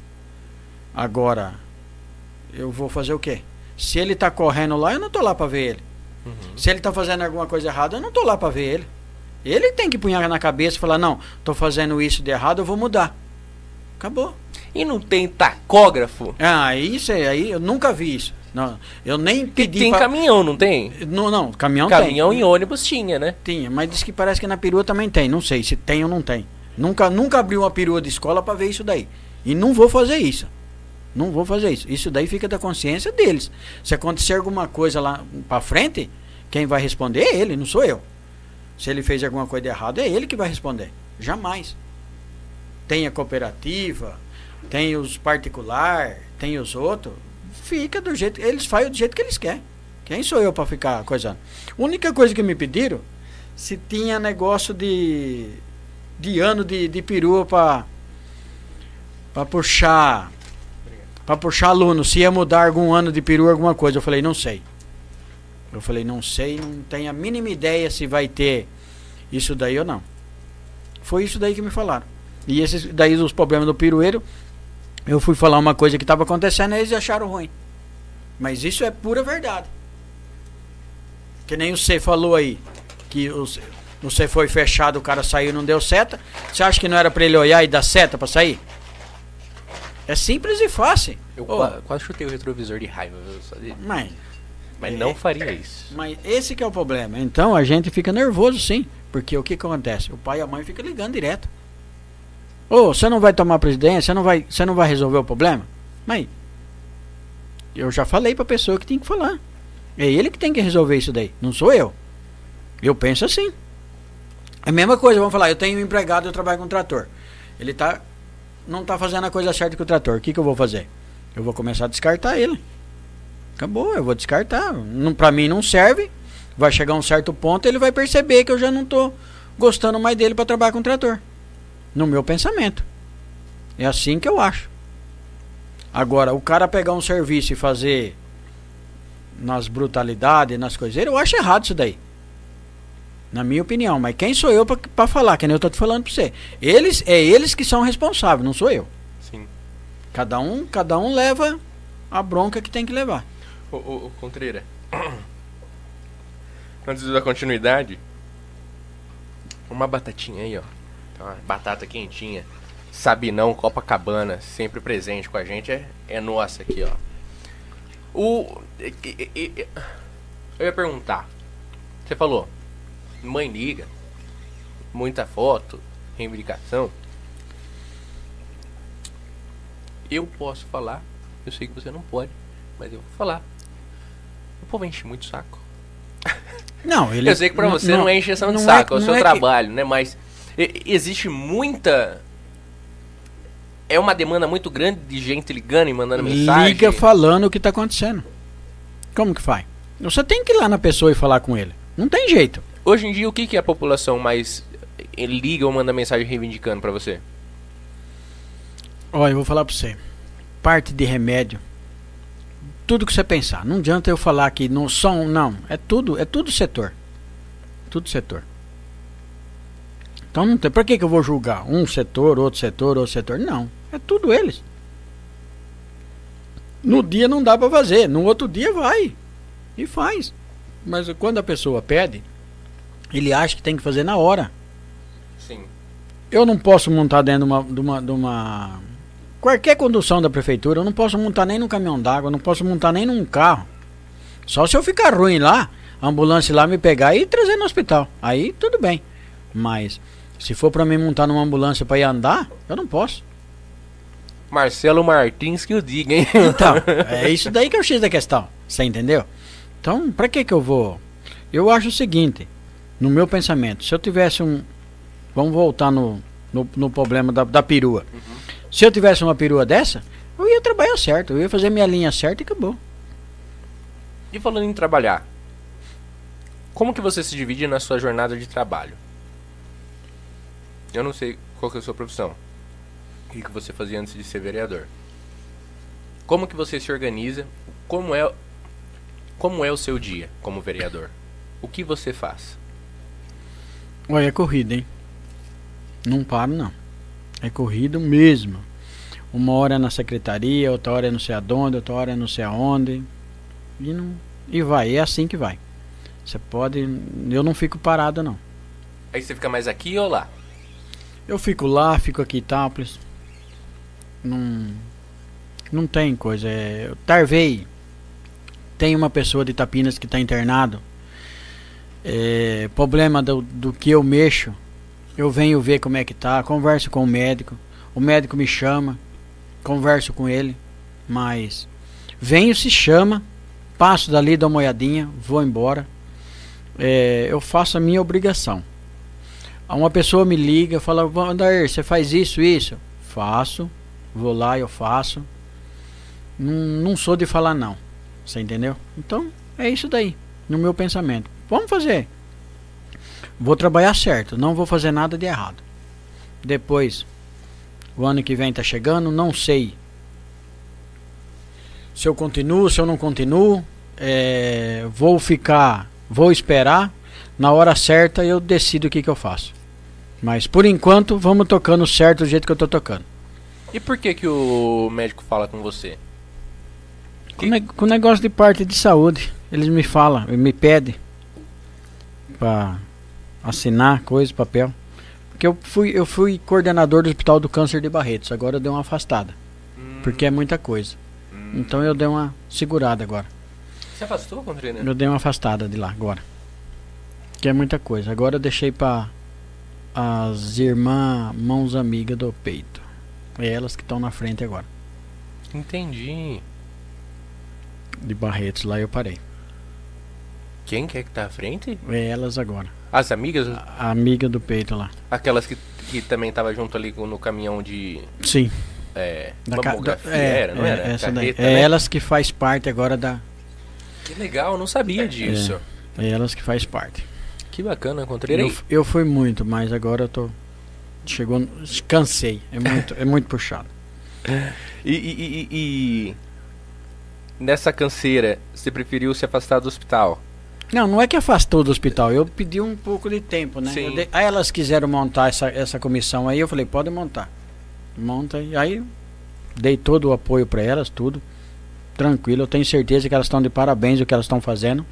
Agora, eu vou fazer o quê? Se ele está correndo lá, eu não tô lá para ver ele. Uhum. Se ele está fazendo alguma coisa errada, eu não tô lá para ver ele. Ele tem que punhar na cabeça e falar: não, tô fazendo isso de errado, eu vou mudar. Acabou. E não tem tacógrafo? Ah, isso aí, eu nunca vi isso. Não, eu nem pedi. tem pra... caminhão, não tem? Não, não, caminhão, caminhão tem. e ônibus tinha, né? Tinha, mas diz que parece que na perua também tem. Não sei se tem ou não tem. Nunca, nunca abri uma perua de escola para ver isso daí. E não vou fazer isso. Não vou fazer isso. Isso daí fica da consciência deles. Se acontecer alguma coisa lá para frente, quem vai responder é ele, não sou eu. Se ele fez alguma coisa de errado, é ele que vai responder. Jamais. Tem a cooperativa, tem os particular, tem os outros fica do jeito. Eles fazem do jeito que eles querem. Quem sou eu para ficar coisando? Única coisa que me pediram se tinha negócio de. de ano de, de perua para. para puxar. para puxar aluno. Se ia mudar algum ano de perua, alguma coisa. Eu falei, não sei. Eu falei, não sei, não tenho a mínima ideia se vai ter isso daí ou não. Foi isso daí que me falaram. E esses daí os problemas do pirueiro eu fui falar uma coisa que estava acontecendo e eles acharam ruim. Mas isso é pura verdade. Que nem você falou aí, que você foi fechado, o cara saiu e não deu seta. Você acha que não era para ele olhar e dar seta para sair? É simples e fácil. Eu oh, quase chutei o retrovisor de raiva. De... Mas, mas não é, faria isso. Mas esse que é o problema. Então a gente fica nervoso sim. Porque o que acontece? O pai e a mãe ficam ligando direto. Ô, você não vai tomar presidência, você não vai, você não vai resolver o problema? Mas eu já falei pra pessoa que tem que falar. É ele que tem que resolver isso daí, não sou eu. Eu penso assim. É a mesma coisa, vamos falar, eu tenho um empregado, eu trabalho com um trator. Ele tá não tá fazendo a coisa certa com o trator. O que, que eu vou fazer? Eu vou começar a descartar ele. Acabou, eu vou descartar. Não, mim não serve. Vai chegar um certo ponto, ele vai perceber que eu já não tô gostando mais dele para trabalhar com o trator. No meu pensamento. É assim que eu acho. Agora, o cara pegar um serviço e fazer nas brutalidades, nas coisas, eu acho errado isso daí. Na minha opinião, mas quem sou eu para falar? Que nem eu tô te falando para você. Eles é eles que são responsáveis, não sou eu. Sim. Cada um, cada um leva a bronca que tem que levar. Ô, ô, ô Contreira. Antes dar continuidade, uma batatinha aí, ó. Uma batata quentinha. Sabinão, Copacabana, sempre presente com a gente, é, é nossa aqui, ó. O. Eu ia perguntar. Você falou, mãe liga, muita foto, reivindicação. Eu posso falar, eu sei que você não pode, mas eu vou falar. O povo enche muito saco. Não, ele. Eu sei que pra você não, não é encheção de não saco, é- é, o seu é que- trabalho, né? Mas existe muita. É uma demanda muito grande de gente ligando e mandando mensagem. Liga falando o que tá acontecendo. Como que faz? Você tem que ir lá na pessoa e falar com ele. Não tem jeito. Hoje em dia, o que, que a população mais eh, liga ou manda mensagem reivindicando pra você? Olha, eu vou falar pra você. Parte de remédio. Tudo que você pensar. Não adianta eu falar que não são, não. É tudo, é tudo setor. Tudo setor. Então não tem. Pra que, que eu vou julgar? Um setor, outro setor, outro setor? Não. É tudo eles. No dia não dá pra fazer. No outro dia vai. E faz. Mas quando a pessoa pede, ele acha que tem que fazer na hora. Sim. Eu não posso montar dentro de uma, de uma, de uma- Qualquer condução da prefeitura, eu não posso montar nem num caminhão d'água, não posso montar nem num carro. Só se eu ficar ruim lá, a ambulância lá me pegar e trazer no hospital. Aí tudo bem. Mas se for pra mim montar numa ambulância pra ir andar, eu não posso. Marcelo Martins que o diga, hein? Então, é isso daí que é o X da questão. Você entendeu? Então, pra que que eu vou? Eu acho o seguinte, no meu pensamento, se eu tivesse um. Vamos voltar no, no, no problema da, da perua. Se eu tivesse uma perua dessa, eu ia trabalhar certo, eu ia fazer minha linha certa e acabou. E falando em trabalhar, como que você se divide na sua jornada de trabalho? Eu não sei qual que é a sua profissão. O que que você fazia antes de ser vereador? Como que você se organiza? Como é, como é o seu dia como vereador? O que você faz? Olha, é corrida, hein? Não paro, não. É corrido mesmo. Uma hora é na secretaria, outra hora é não sei aonde, outra hora é não sei aonde. E, não, e vai, é assim que vai. Você pode. Eu não fico parado, não. Aí você fica mais aqui ou lá? Eu fico lá, fico aqui em Itápolis. Não. Não tem coisa. É, eu Tarvei. Tem uma pessoa de Itapinas que está internado. É, problema do, do que eu mexo. Eu venho ver como é que tá. Converso com o médico. O médico me chama. Converso com ele. Mas. Venho, se chama. Passo dali, dou uma olhadinha. Vou embora. É, eu faço a minha obrigação. Uma pessoa me liga, fala, Wandair, você faz isso, isso? Faço, vou lá eu faço. Não, não sou de falar não. Você entendeu? Então, é isso daí, no meu pensamento. Vamos fazer. Vou trabalhar certo, não vou fazer nada de errado. Depois, o ano que vem tá chegando, não sei se eu continuo, se eu não continuo. É, vou ficar, vou esperar. Na hora certa eu decido o que, que eu faço. Mas por enquanto, vamos tocando certo do jeito que eu tô tocando. E por que que o médico fala com você? Com, ne- com negócio de parte de saúde, eles me falam, me pedem para assinar coisa, papel. Porque eu fui, eu fui coordenador do Hospital do Câncer de Barretos, agora eu dei uma afastada, porque é muita coisa. Então eu dei uma segurada agora. Você afastou, Contreira? Eu dei uma afastada de lá agora. Que é muita coisa. Agora eu deixei pra as irmãs mãos amigas do peito. É elas que estão na frente agora. Entendi. De Barretos, lá eu parei. Quem que é que tá à frente? É elas agora. As amigas? A, a amiga do peito lá. Aquelas que, que também tava junto ali no caminhão de. Sim. É. Da ca- da- é, era, não é, era? Essa daí. É né? elas que faz parte agora da. Que legal, eu não sabia disso. É elas que faz parte. Que bacana, Contreira. Eu, eu fui muito, mas agora eu tô. Chegou. Cansei. É muito, é muito puxado. E, e, e- e- nessa canseira, você preferiu se afastar do hospital? Não, não é que afastou do hospital. Eu pedi um pouco de tempo, né? Sim. Dei- aí elas quiseram montar essa, essa comissão aí, eu falei, pode montar. Monta. E aí dei todo o apoio para elas, tudo. Tranquilo, eu tenho certeza que elas estão de parabéns o que elas estão fazendo.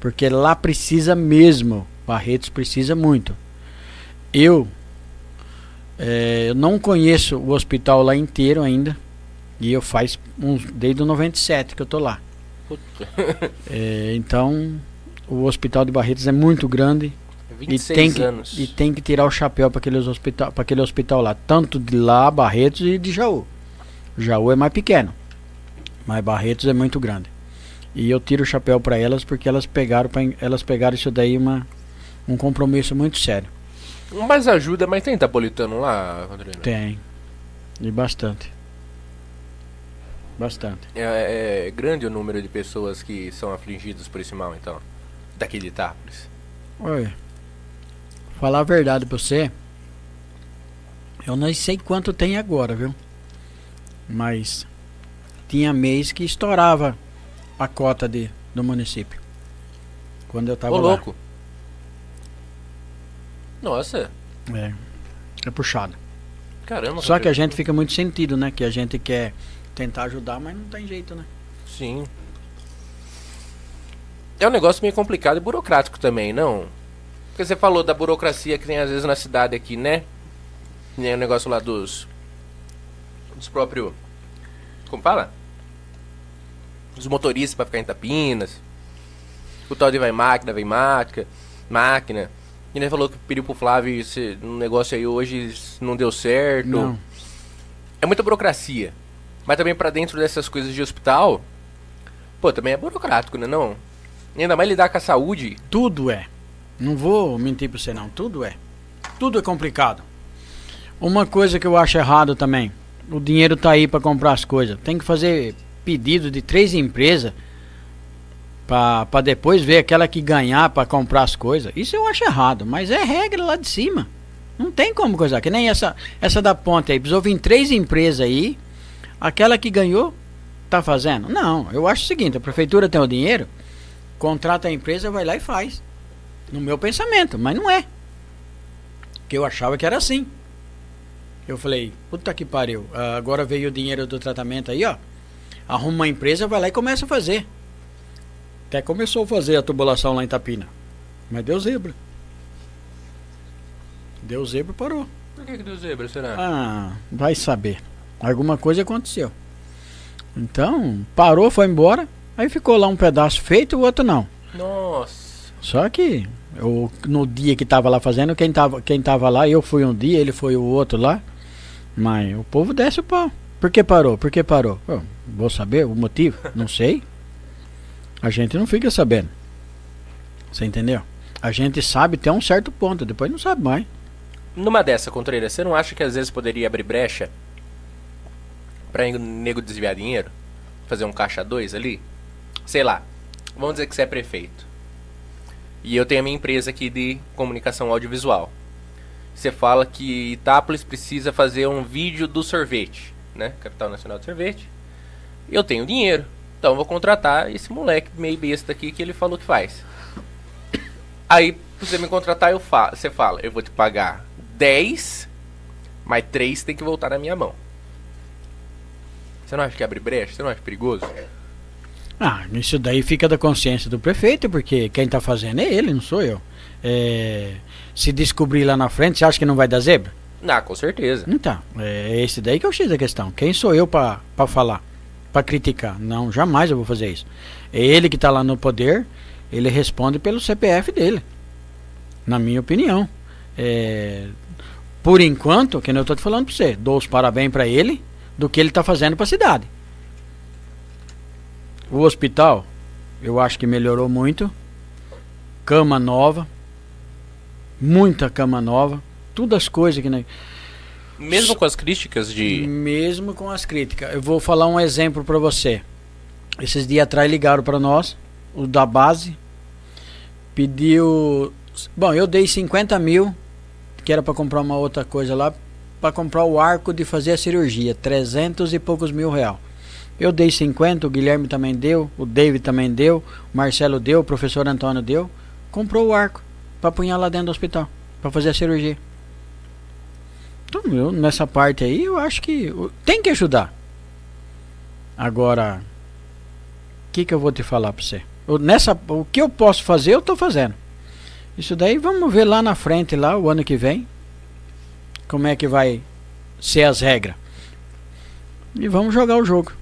Porque lá precisa mesmo. Barretos precisa muito. Eu, eh, eu não conheço o hospital lá inteiro ainda. E eu faz uns, desde o 97 que eu tô lá. Eh, então, o hospital de Barretos é muito grande 26 e tem que, anos. e tem que tirar o chapéu para aquele hospital, para aquele hospital lá, tanto de lá Barretos e de Jaú. Jaú é mais pequeno, mas Barretos é muito grande. E eu tiro o chapéu para elas porque elas pegaram pra, elas pegaram isso daí uma um compromisso muito sério. Mas ajuda, mas tem tapolitano lá, Contreira? Tem. E bastante. Bastante. É, é grande o número de pessoas que são afligidas por esse mal, então. Daquele Itápolis. Olha, falar a verdade pra você, eu não sei quanto tem agora, viu? Mas tinha mês que estourava a cota de, do município. Quando eu tava Ô, lá. louco. Nossa, É, é puxado. caramba. Só que a gente fica muito sentido, né? Que a gente quer tentar ajudar, mas não tem jeito, né? Sim. É um negócio meio complicado e burocrático também, não? Porque você falou da burocracia que tem às vezes na cidade aqui, né? Tem o negócio lá dos. Dos próprios. Como fala? Dos motoristas pra ficar em Tapinas. O tal de vai máquina, vem máquina. Máquina. E ele falou que pediu pro Flávio esse um negócio aí hoje não deu certo. Não. É muita burocracia. Mas também pra dentro dessas coisas de hospital, pô, também é burocrático, né não? E ainda mais lidar com a saúde. Tudo é. Não vou mentir pra você não, tudo é. Tudo é complicado. Uma coisa que eu acho errado também, o dinheiro tá aí para comprar as coisas. Tem que fazer pedido de três empresas para depois ver aquela que ganhar para comprar as coisas. Isso eu acho errado, mas é regra lá de cima. Não tem como coisar. Que nem essa essa da ponte aí, precisou vir três empresas aí. Aquela que ganhou tá fazendo? Não, eu acho o seguinte, a prefeitura tem o dinheiro, contrata a empresa, vai lá e faz. No meu pensamento, mas não é. Que eu achava que era assim. Eu falei, puta que pariu. ah, Agora veio o dinheiro do tratamento aí, ó. Arruma uma empresa, vai lá e começa a fazer. Até começou a fazer a tubulação lá em Tapina. Mas deu zebra. Deu zebra parou. Por que, que deu zebra, será? Ah, vai saber. Alguma coisa aconteceu. Então, parou, foi embora. Aí ficou lá um pedaço feito e o outro não. Nossa. Só que eu, no dia que tava lá fazendo, quem tava, quem tava lá, eu fui um dia, ele foi o outro lá. Mas o povo desce o pau. Por que parou? Por que parou? Vou saber o motivo? Não sei. A gente não fica sabendo. Você entendeu? A gente sabe até um certo ponto, depois não sabe mais. Numa dessa, Contreira, você não acha que às vezes poderia abrir brecha pra o nego desviar dinheiro? Fazer um caixa 2 ali? Sei lá. Vamos dizer que você é prefeito. E eu tenho a minha empresa aqui de comunicação audiovisual. Você fala que Itápolis precisa fazer um vídeo do sorvete, né? Capital Nacional de Sorvete. Eu tenho dinheiro. Então vou contratar esse moleque meio besta aqui que ele falou que faz. Aí, você me contratar, eu fa você fala, eu vou te pagar 10, mas 3 tem que voltar na minha mão. Você não acha que abre brecha? Você não acha perigoso? Ah, isso daí fica da consciência do prefeito, porque quem tá fazendo é ele, não sou eu. É, se descobrir lá na frente, você acha que não vai dar zebra? Ah, com certeza. Então, é esse daí que é o X da questão. Quem sou eu pra falar, pra criticar? Não, jamais eu vou fazer isso. É ele que tá lá no poder, ele responde pelo CPF dele. Na minha opinião. é, por enquanto, que eu estou te falando para você, dou os parabéns para ele do que ele está fazendo para a cidade. O hospital, eu acho que melhorou muito. Cama nova, muita cama nova, todas as coisas que. Né? Mesmo com as críticas de. Mesmo com as críticas. Eu vou falar um exemplo para você. Esses dias atrás ligaram para nós, o da base, pediu. Bom, eu dei 50 mil que era para comprar uma outra coisa lá, para comprar o arco de fazer a cirurgia, 300 e poucos mil real. Eu dei 50, o Guilherme também deu, o David também deu, o Marcelo deu, o professor Antônio deu. Comprou o arco para punhar lá dentro do hospital, para fazer a cirurgia. Então, eu, nessa parte aí, eu acho que tem que ajudar. Agora, o que, que eu vou te falar para você? Eu, nessa, o que eu posso fazer, eu estou fazendo. Isso daí vamos ver lá na frente, lá o ano que vem, como é que vai ser as regras. E vamos jogar o jogo.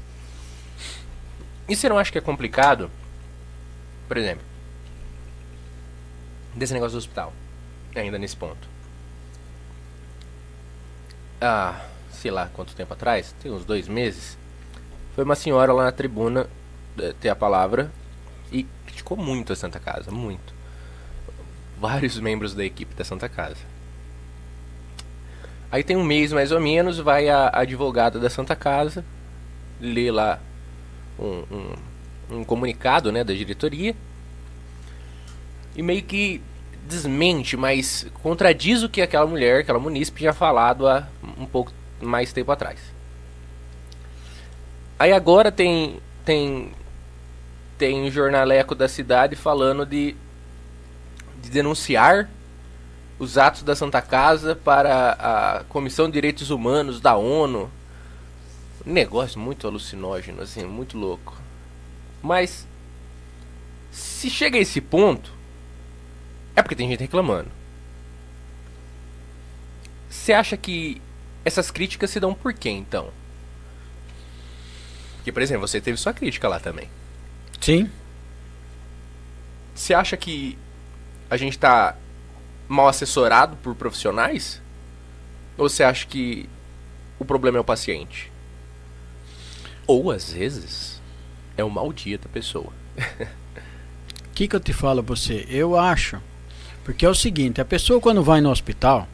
E você não acha que é complicado? Por exemplo, desse negócio do hospital, ainda nesse ponto. Ah, sei lá quanto tempo atrás, tem uns dois meses, foi uma senhora lá na tribuna eh, ter a palavra e criticou muito a Santa Casa, muito vários membros da equipe da Santa Casa. Aí tem um mês mais ou menos, vai a, advogada da Santa Casa, lê lá um, um, um comunicado né, da diretoria e meio que desmente, mas contradiz o que aquela mulher, aquela munícipe tinha falado há um pouco mais tempo atrás. Aí agora tem tem tem um jornaleco da cidade falando de de denunciar os atos da Santa Casa para a Comissão de Direitos Humanos da ONU. Negócio muito alucinógeno, assim, muito louco. Mas se chega a esse ponto, é porque tem gente reclamando. Você acha que essas críticas se dão por quê, então? Porque, por exemplo, você teve sua crítica lá também. Sim. Você acha que a gente está mal assessorado por profissionais? Ou você acha que o problema é o paciente? Ou às vezes é o mau dia da pessoa. O que, que eu te falo pra você? Eu acho. Porque é o seguinte, a pessoa quando vai no hospital,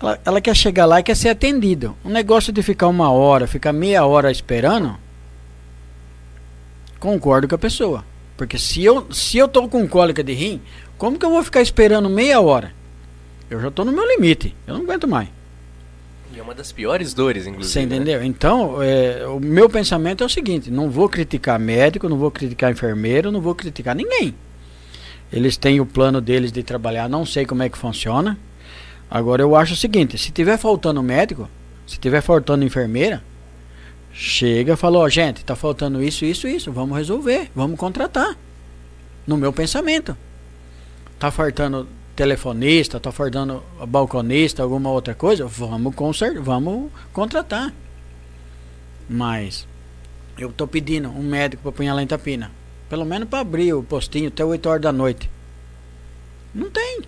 ela, ela quer chegar lá e quer ser atendida. O negócio de ficar uma hora, ficar meia hora esperando, concordo com a pessoa. Porque se eu, se eu tô com cólica de rim, como que eu vou ficar esperando meia hora? Eu já tô no meu limite. Eu não aguento mais. E é uma das piores dores, inclusive. Você né? entendeu? Né? Então, é, o meu pensamento é o seguinte: não vou criticar médico, não vou criticar enfermeiro, não vou criticar ninguém. Eles têm o plano deles de trabalhar, não sei como é que funciona. Agora eu acho o seguinte: se tiver faltando médico, se tiver faltando enfermeira, Chega, falou, gente, tá faltando isso, isso, isso, vamos resolver, vamos contratar. No meu pensamento. Tá faltando telefonista, tá faltando balconista, alguma outra coisa, vamos consertar, vamos contratar. Mas eu tô pedindo um médico para punhar lá em Tapina. Pelo menos para abrir o postinho até 8 horas da noite. Não tem.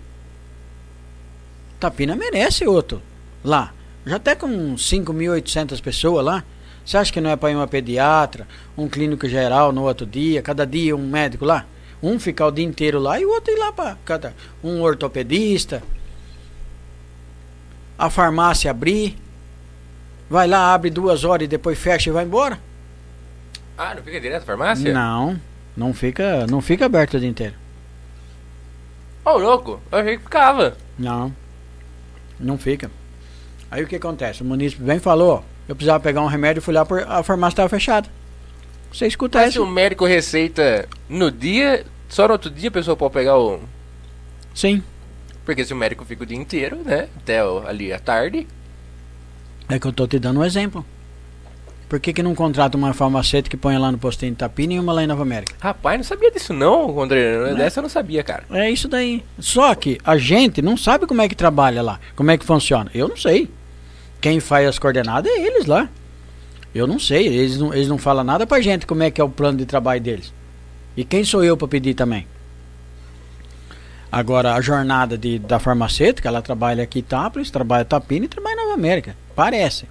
Tapina merece outro lá. Já até com 5.800 pessoas lá. Você acha que não é para ir uma pediatra, um clínico geral no outro dia, cada dia um médico lá? Um ficar o dia inteiro lá e o outro ir lá para cada um ortopedista. A farmácia abrir. Vai lá, abre duas horas e depois fecha e vai embora. Ah, não fica direto a farmácia? Não, não fica, não fica aberto o dia inteiro. Ô, oh, louco, eu achei que ficava. Não, não fica. Aí o que acontece? O município vem e falou, eu precisava pegar um remédio, fui lá, por, a farmácia estava fechada. Você escuta Mas se o médico receita no dia, só no outro dia a pessoa pode pegar o. Sim. Porque se o médico fica o dia inteiro, né? Até ali à tarde. É que eu tô te dando um exemplo. Por que, que não contrata uma farmacêutica que põe lá no postinho de Tapina e uma lá em Nova América? Rapaz, não sabia disso não, André. É? Dessa eu não sabia, cara. É isso daí. Só que a gente não sabe como é que trabalha lá, como é que funciona. Eu não sei. Quem faz as coordenadas é eles lá. Eu não sei, eles não, eles não falam nada pra gente como é que é o plano de trabalho deles. E quem sou eu para pedir também? Agora, a jornada de, da farmacêutica, ela trabalha aqui em Itápolis, trabalha em Tapina e trabalha em Nova América. Parece.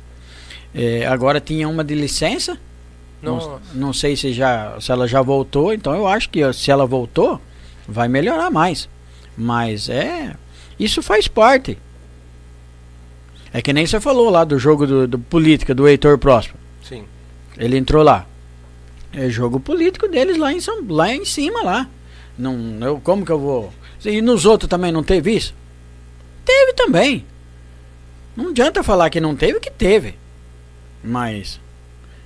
É, agora tinha uma de licença. Não, não sei se, já, se ela já voltou, então eu acho que se ela voltou, vai melhorar mais. Mas é. Isso faz parte. É que nem você falou lá do jogo do, do política do Heitor Próspero. Sim. Ele entrou lá. É jogo político deles lá em, São, lá em cima lá. Não, eu, como que eu vou. E nos outros também não teve isso? Teve também. Não adianta falar que não teve, que teve. Mas.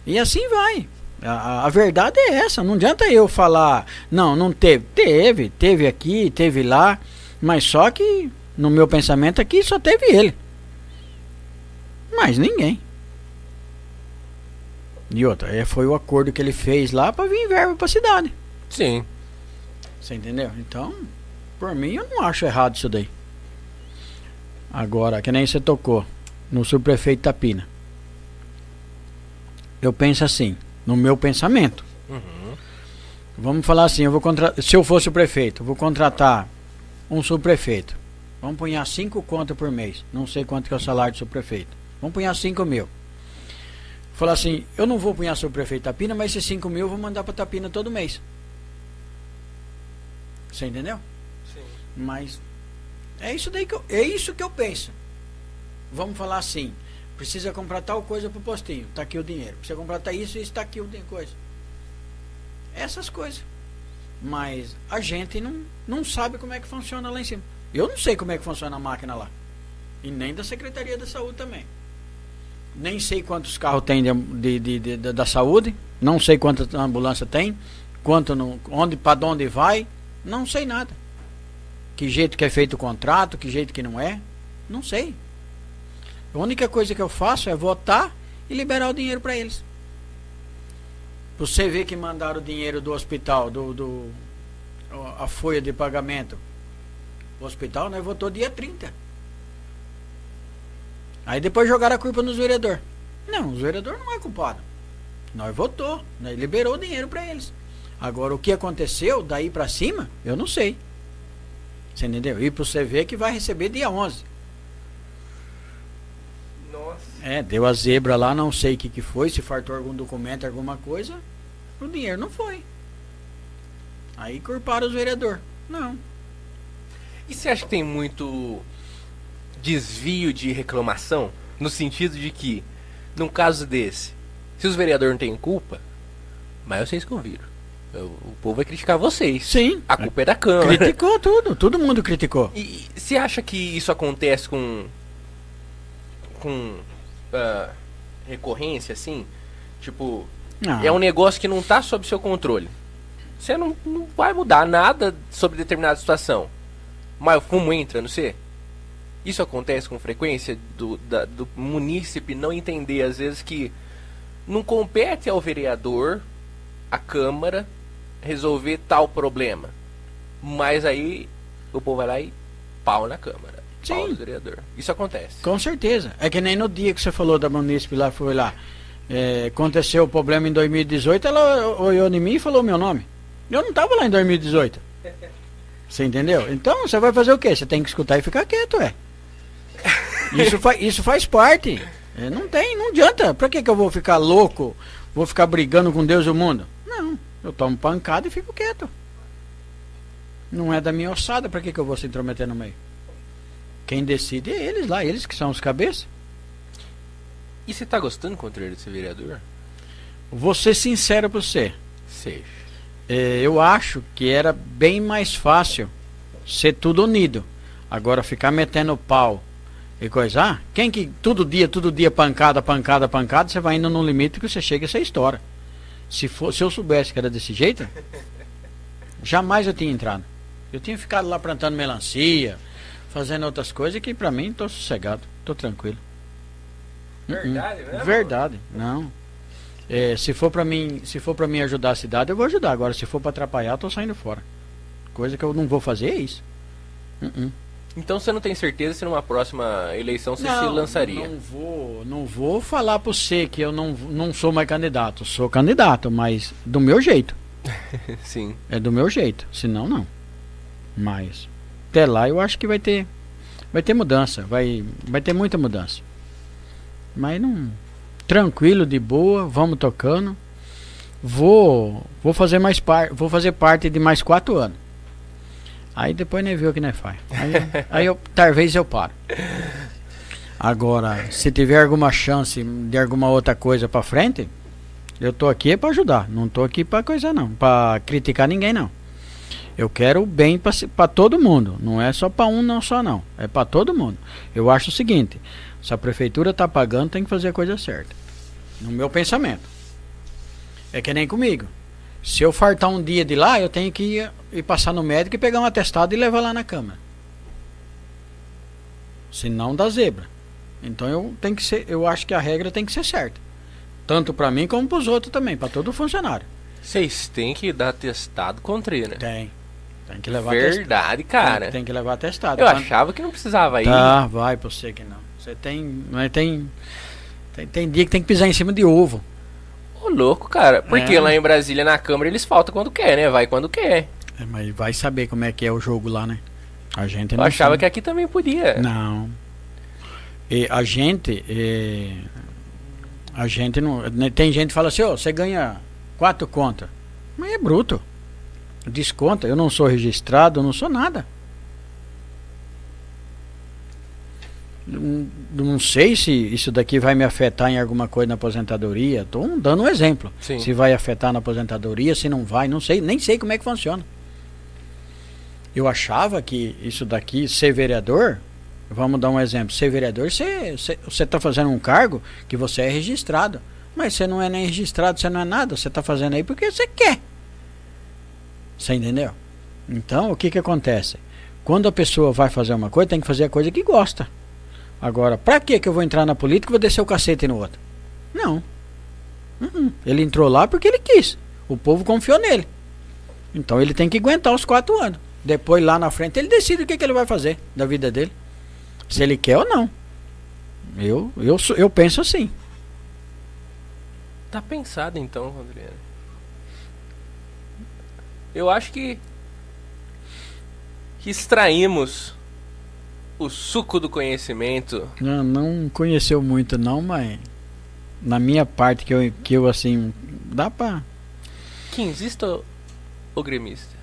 E assim vai. A, a, verdade é essa. Não adianta eu falar. Não, não teve. Teve. Teve aqui, teve lá. Mas só que no meu pensamento aqui só teve ele. Mais ninguém. E outra, é, foi o acordo que ele fez lá para vir verba para cidade. Sim. Você entendeu? Então, por mim, eu não acho errado isso daí. Agora, que nem você tocou no subprefeito Tapina. Eu penso assim, no meu pensamento. Uhum. Vamos falar assim, eu vou contratar, se eu fosse o prefeito, eu vou contratar um subprefeito. Vamos punhar cinco contas por mês. Não sei quanto que é o salário do subprefeito. Vamos punhar 5 mil. Falar assim, eu não vou punhar sobre o prefeito Tapina, mas esses 5 mil eu vou mandar para Tapina todo mês. Você entendeu? Sim. Mas é isso daí que eu, é isso que eu penso. Vamos falar assim, precisa comprar tal coisa pro postinho, tá aqui o dinheiro. Precisa comprar tá isso, isso tá aqui o coisa. Essas coisas. Mas a gente não, não sabe como é que funciona lá em cima. Eu não sei como é que funciona a máquina lá. E nem da Secretaria da Saúde também nem sei quantos carros tem de, de, de, de da saúde, não sei quantas ambulância tem, quanto no, onde para onde vai, não sei nada. Que jeito que é feito o contrato, que jeito que não é, não sei. A única coisa que eu faço é votar e liberar o dinheiro para eles. Você vê que mandaram o dinheiro do hospital, do, do a folha de pagamento. O hospital nós votou dia 30. Aí depois jogaram a culpa nos vereadores. Não, os vereadores não é culpado. Nós votou, nós liberou o dinheiro para eles. Agora o que aconteceu daí para cima, eu não sei. Você entendeu? E você ver que vai receber dia 11. É, deu a zebra lá, não sei o que, que foi, se fartou algum documento, alguma coisa. O dinheiro não foi. Aí culparam os vereadores. Não. E você acha que tem muito desvio de reclamação, no sentido de que, num caso desse, se os vereadores não têm culpa, mas vocês que ouviram. O povo vai criticar vocês. Sim. A culpa é da Câmara. Criticou tudo, todo mundo criticou. E você acha que isso acontece com. com. Uh, recorrência, assim? Tipo, não. é um negócio que não está sob seu controle. Você não, não vai mudar nada sobre determinada situação. Mas o fumo entra, não sei. Isso acontece com frequência do, da, do munícipe não entender, às vezes, que não compete ao vereador, à Câmara, resolver tal problema. Mas aí o povo vai lá e pau na Câmara. Sim. Vereador. Isso acontece. Com certeza. É que nem no dia que você falou da munícipe lá, foi lá. É, aconteceu o problema em 2018, ela olhou em mim e falou meu nome. Eu não estava lá em 2018. Você entendeu? Então você vai fazer o quê? Você tem que escutar e ficar quieto, é. Isso, fa isso faz parte. É, não tem, não adianta. Pra que, que eu vou ficar louco? Vou ficar brigando com Deus e o mundo? Não. Eu tomo pancada e fico quieto. Não é da minha ossada, pra que, que eu vou se intrometer no meio? Quem decide é eles lá, eles que são os cabeças. E você tá gostando contra de ser vereador? Vou ser sincero pra você. Seja. É, eu acho que era bem mais fácil ser tudo unido. Agora ficar metendo pau e coisar, quem que todo dia, todo dia pancada, pancada, pancada, você vai indo no limite que você chega a essa história. Se, for, se eu soubesse que era desse jeito, jamais eu tinha entrado. Eu tinha ficado lá plantando melancia, fazendo outras coisas que para mim tô sossegado, tô tranquilo. Verdade, uh -uh. Verdade, não. É, se for para mim, se for para mim ajudar a cidade, eu vou ajudar. Agora, se for para atrapalhar, tô saindo fora. Coisa que eu não vou fazer é isso. Uh então você não tem certeza se numa próxima eleição você não, se lançaria? Não vou, não vou falar para você que eu não, não sou mais candidato. Sou candidato, mas do meu jeito. Sim. É do meu jeito, senão não. Mas até lá eu acho que vai ter vai ter mudança, vai vai ter muita mudança. Mas não tranquilo, de boa, vamos tocando. Vou vou fazer mais par, vou fazer parte de mais quatro anos. Aí depois nem viu o que nem faz. Aí, aí eu talvez eu paro. Agora, se tiver alguma chance de alguma outra coisa para frente, eu tô aqui para ajudar, não tô aqui para coisa não, para criticar ninguém não. Eu quero o bem para todo mundo, não é só para um não só não, é para todo mundo. Eu acho o seguinte, se a prefeitura tá pagando, tem que fazer a coisa certa. No meu pensamento. É que nem comigo. Se eu fartar um dia de lá, eu tenho que ir, ir passar no médico e pegar um atestado e levar lá na câmara. Se não dá zebra. Então eu tenho que ser, eu acho que a regra tem que ser certa. Tanto para mim como para os outros também, para todo funcionário. Vocês têm que dar testado contra né? Tem. Tem que levar Verdade, cara. Tem, tem, que levar testado. Eu Quando... achava que não precisava ir. Tá, vai pra você que não. Você tem. Mas tem, tem. Tem dia que tem que pisar em cima de ovo. Ô, louco, cara. Porque é. lá em Brasília, na Câmara, eles faltam quando quer, né? Vai quando quer. É, mas vai saber como é que é o jogo lá, né? A gente Eu achava sabe. que aqui também podia. Não. E a gente. E a gente não. Né, tem gente que fala assim, ó, oh, você ganha quatro contas. Mas é bruto. Desconta, eu não sou registrado, eu não sou nada. Não sei se isso daqui vai me afetar em alguma coisa na aposentadoria. Estou dando um exemplo. Sim. Se vai afetar na aposentadoria, se não vai, não sei, nem sei como é que funciona. Eu achava que isso daqui, ser vereador, Vamos dar um exemplo. Ser vereador, você está fazendo um cargo que você é registrado. Mas você não é nem registrado, você não é nada. Você está fazendo aí porque você quer. Você entendeu? Então, o que, que acontece? Quando a pessoa vai fazer uma coisa, tem que fazer a coisa que gosta. Agora, para que que eu vou entrar na política e vou descer o cacete no outro? Não. Uhum. Ele entrou lá porque ele quis. O povo confiou nele. Então ele tem que aguentar os quatro anos. Depois, lá na frente, ele decide o que, que ele vai fazer da vida dele. Se ele quer ou não. Eu, eu, eu penso assim. Tá pensado então, Rodrigo. Eu acho que, que extraímos o suco do conhecimento. Não, não conheceu muito não, mas na minha parte que eu, que eu assim, dá pra... Quinzista ou gremista?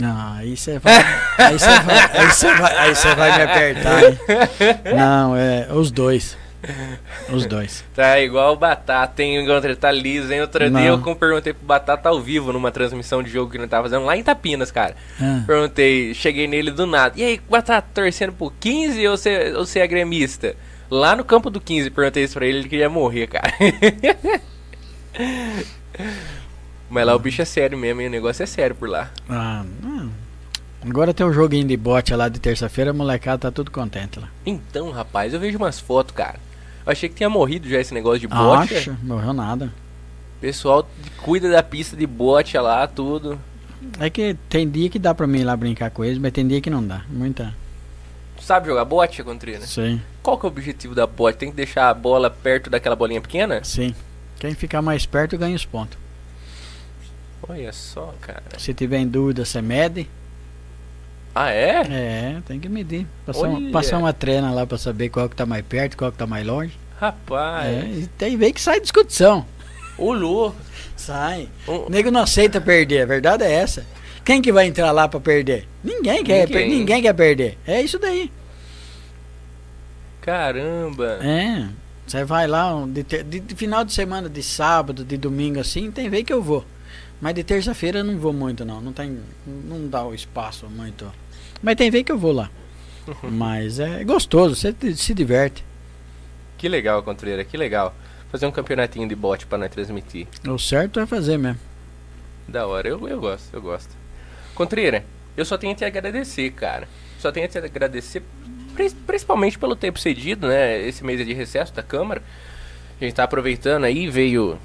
Não, aí você vai, aí você vai, aí você vai, aí você vai me apertar. Hein? Não, é os dois. Os dois. Tá igual o Batata? Enquanto ele tá liso, hein? Outro não. dia eu perguntei pro Batata ao vivo numa transmissão de jogo que ele tava fazendo lá em Tapinas, cara. Ah. Perguntei, cheguei nele do nada. E aí, Batata, torcendo por 15 ou você, ou você é gremista? Lá no campo do 15, perguntei isso pra ele, ele queria morrer, cara. Mas lá o bicho é sério mesmo, e o negócio é sério por lá. Ah, não. Agora tem um joguinho de bote lá de terça-feira, a molecada tá tudo contente lá. Então, rapaz, eu vejo umas fotos, cara. Eu achei que tinha morrido já esse negócio de bote. Acho, morreu nada. O pessoal cuida da pista de bote lá, tudo. É que tem dia que dá pra mim ir lá brincar com eles, mas tem dia que não dá. Muita. Sabe jogar bote, Contrina? Sim. Qual que é o objetivo da bote? Tem que deixar a bola perto daquela bolinha pequena? Sim. Quem ficar mais perto ganha os pontos. Olha só, cara. Se tiver em dúvida, você mede. Ah, é? É, tem que medir. Passar, uma, passar uma treina lá pra saber qual que tá mais perto, qual que tá mais longe. Rapaz. É, tem vez que sai discussão. O louco. Sai. O nego não aceita perder, a verdade é essa. Quem que vai entrar lá pra perder? Ninguém quer, ninguém. Per ninguém quer perder. É isso daí. Caramba. É. Você vai lá de, de, de, final de semana, de sábado, de domingo assim, tem vez que eu vou. Mas de terça-feira eu não vou muito não, não tem não dá o espaço muito. Mas tem vez que eu vou lá. Mas é gostoso, você se diverte. Que legal, Contreira, que legal. Fazer um campeonatinho de bote para nós transmitir. O certo é fazer mesmo. Da hora, eu, eu gosto, eu gosto. Contreira, eu só tenho a te agradecer, cara. Só tenho a te agradecer, principalmente pelo tempo cedido, né? Esse mês é de recesso da Câmara. A gente tá aproveitando aí, veio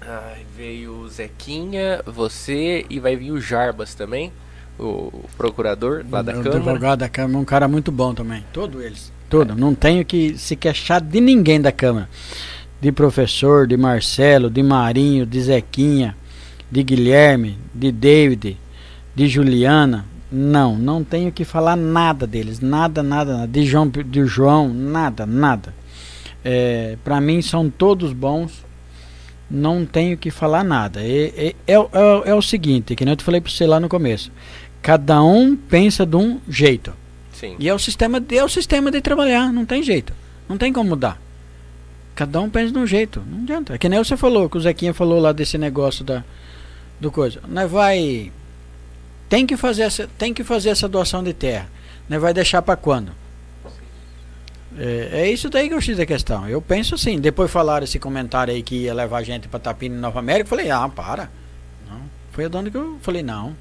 Ai, veio o Zequinha, você e vai vir o Jarbas também, o procurador lá da o Câmara. O advogado da Câmara, um cara muito bom também. Todos eles. Todo. É. Não tenho que se queixar de ninguém da Câmara. De professor, de Marcelo, de Marinho, de Zequinha, de Guilherme, de David, de Juliana. Não, não tenho que falar nada deles. Nada, nada, nada. De João, de João nada, nada. É, para mim são todos bons. Não tenho que falar nada. É, é, é, é, o seguinte, que nem eu te falei para você lá no começo. Cada um pensa de um jeito. Sim. E é o sistema, de, é o sistema de trabalhar, não tem jeito. Não tem como mudar. Cada um pensa de um jeito. Não adianta. É que nem você falou, que o Zequinha falou lá desse negócio da do coisa. Nós vai tem que fazer essa tem que fazer essa doação de terra. Nós vai deixar para quando? É, é, isso daí que eu fiz da questão. Eu penso assim, depois falaram esse comentário aí que ia levar gente para Tapina em Nova América, eu falei: "Ah, para". Não. Foi a dona que eu falei: "Não".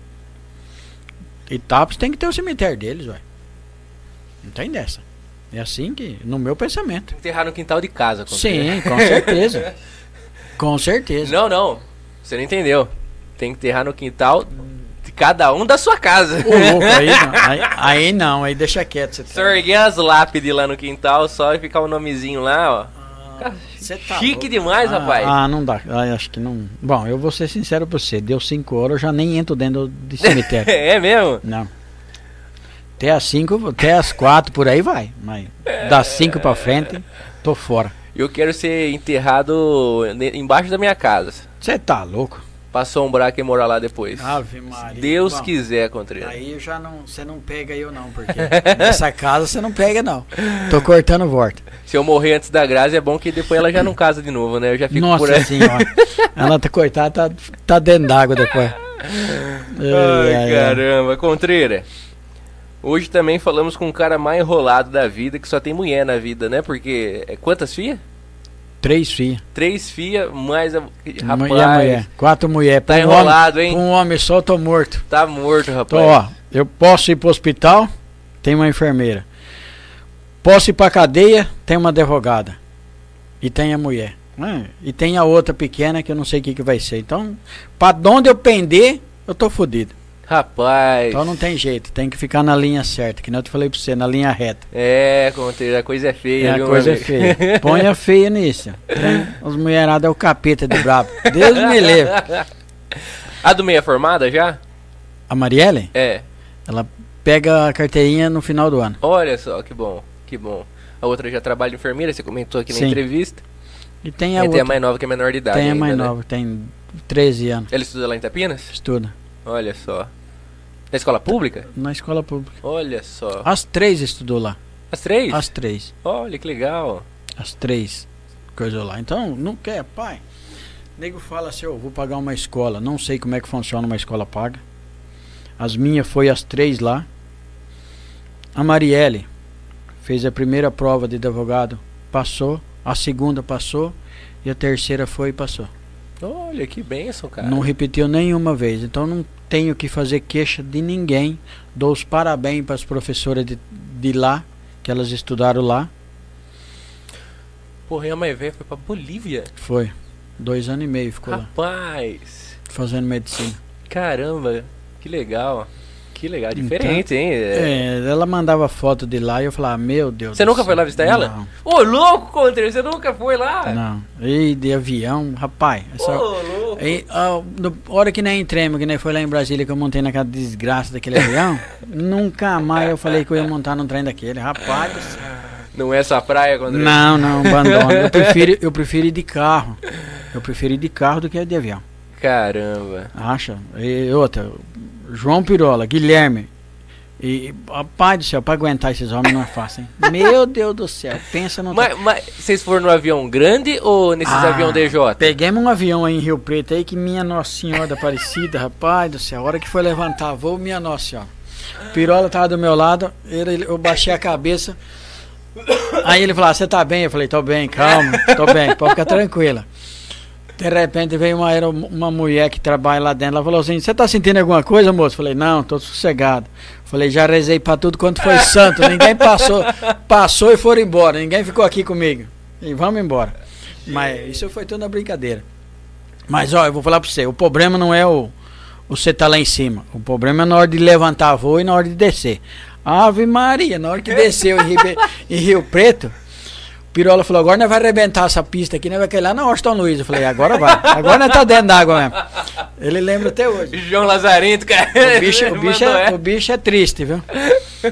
Itapos tem que ter o cemitério deles, ué. Não tem dessa. É assim que, no meu pensamento. Enterrar no quintal de casa. Com Sim, com certeza. com certeza. Não, não. Você não entendeu. Tem que enterrar no quintal cada um da sua casa. Ô, louco, aí não. Aí, aí não, aí deixa quieto. Você Só erguer as lápides lá no quintal só e ficar o um nomezinho lá, ó. Ah, tá Chique louco. demais, ah, rapaz. Ah, não dá. Ah, acho que não. Bom, eu vou ser sincero pra você. Deu 5 horas, eu já nem entro dentro do cemitério. é mesmo? não. Até as 5, até as 4 por aí vai. Mas das 5 pra frente, tô fora. Eu quero ser enterrado embaixo da minha casa. Você tá louco? Pra assombrar quem morar lá depois. Ave Se Deus Bom, quiser, Contreira. Aí já não. Você não pega eu não, porque nessa casa você não pega não. Tô cortando volta. Se eu morrer antes da Grazi, é bom que depois ela já não casa de novo, né? Eu já fico por Nossa aí. senhora. Ela tá coitada, tá, tá dentro d'água depois. Ai, Ai, ai, ai. caramba. Contreira. Hoje também falamos com o cara mais enrolado da vida, que só tem mulher na vida, né? Porque. é quantas filhas? Três filhas. Três filhas, mais a. E a Rapaz. mulher. Quatro mulheres. Tá Pra um enrolado, homem, hein? um homem só, eu tô morto. Tá morto, rapaz. Então, ó, eu posso ir pro hospital, tem uma enfermeira. Posso ir pra cadeia, tem uma advogada. E tem a mulher. né? E tem a outra pequena que eu não sei o que, que vai ser. Então, pra onde eu pender, eu tô fodido. Rapaz. Então não tem jeito, tem que ficar na linha certa, que nem eu te falei pra você, na linha reta. É, a coisa é feia, É, viu, a coisa é amigo? feia. Põe a feia nisso. Os mulherados é o capeta de brabo. Deus me livre. A do meia formada já? A Marielle, É. ela pega a carteirinha no final do ano. Olha só, que bom, que bom. A outra já trabalha de enfermeira, você comentou aqui na Sim. entrevista. E tem E a tem a outra, mais nova que é menor de idade. tem a ainda, mais né? nova, tem 13 anos. Ela estuda lá em Tapinas? Estuda Olha só. Na escola pública? na escola pública. Olha só. As três estudou lá. As três? As três. Olha que legal. As três coisou lá. Então, não quer, pai. Nego fala assim, eu vou pagar uma escola. Não sei como é que funciona uma escola paga. As minhas foi as três lá. A Marielle fez a primeira prova de advogado, passou. A segunda passou. E a terceira foi e passou. Olha que benção, cara. Não repetiu nenhuma vez. Então não tenho que fazer queixa de ninguém. Dou os parabéns para as professoras de, de lá, que elas estudaram lá. Porra, a velha foi pra Bolívia. Foi. Dois anos e meio ficou lá, Rapaz. fazendo medicina. Caramba. Que legal. Que legal. Diferente, hein? É. É, ela mandava foto de lá e eu falava, meu Deus Você nunca céu. foi lá visitar ela? Ô, louco, Contreira, você nunca foi lá? não. E de avião, rapaz. Ô, Essa, louco. e, a hora que nem entremos, que nem foi lá em Brasília que eu montei naquela desgraça daquele avião, nunca mais eu falei que eu ia montar num trem daquele. Rapaz do céu. Não é essa praia, Contreira? Não, não, abandono. Eu prefiro, eu prefiro ir de carro. Eu prefiro ir de carro do que de avião. Caramba. Acha? E outra, João Pirola, Guilherme. E, rapaz do céu, pra aguentar esses homens não é fácil, hein? Meu Deus do céu, pensa no. Mas, mas vocês foram no avião grande ou nesses Ah, avião DJ? Peguemos um avião aí em Rio Preto aí que minha Nossa Senhora da Aparecida, rapaz do céu, a hora que foi levantar voo, minha Nossa Senhora. Pirola tava do meu lado, ele, eu baixei a cabeça. Aí ele falou: Você tá bem? Eu falei: Tô bem, calma, tô bem, pode ficar tranquila. De repente veio uma, era uma mulher que trabalha lá dentro. Ela falou assim: Você tá sentindo alguma coisa, moço? Eu falei: Não, tô sossegado. Falei: Já rezei pra tudo quanto foi santo. Ninguém passou, passou e foram embora. Ninguém ficou aqui comigo. E vamos embora. Mas isso foi tudo na brincadeira. Mas ó, eu vou falar pra você: o problema não é o, o você tá lá em cima. O problema é na hora de levantar voo e na hora de descer. Ave Maria, na hora que desceu em, Ribe- em Rio Preto. Pirola falou, agora nós vai arrebentar essa pista aqui, nós vai cair lá na Washington Luiz. Eu falei, agora vai. Agora nós tá dentro d'água mesmo. Ele lembra até hoje. João Lazarento, cara. O bicho, o bicho, mandou é, o bicho é triste, viu?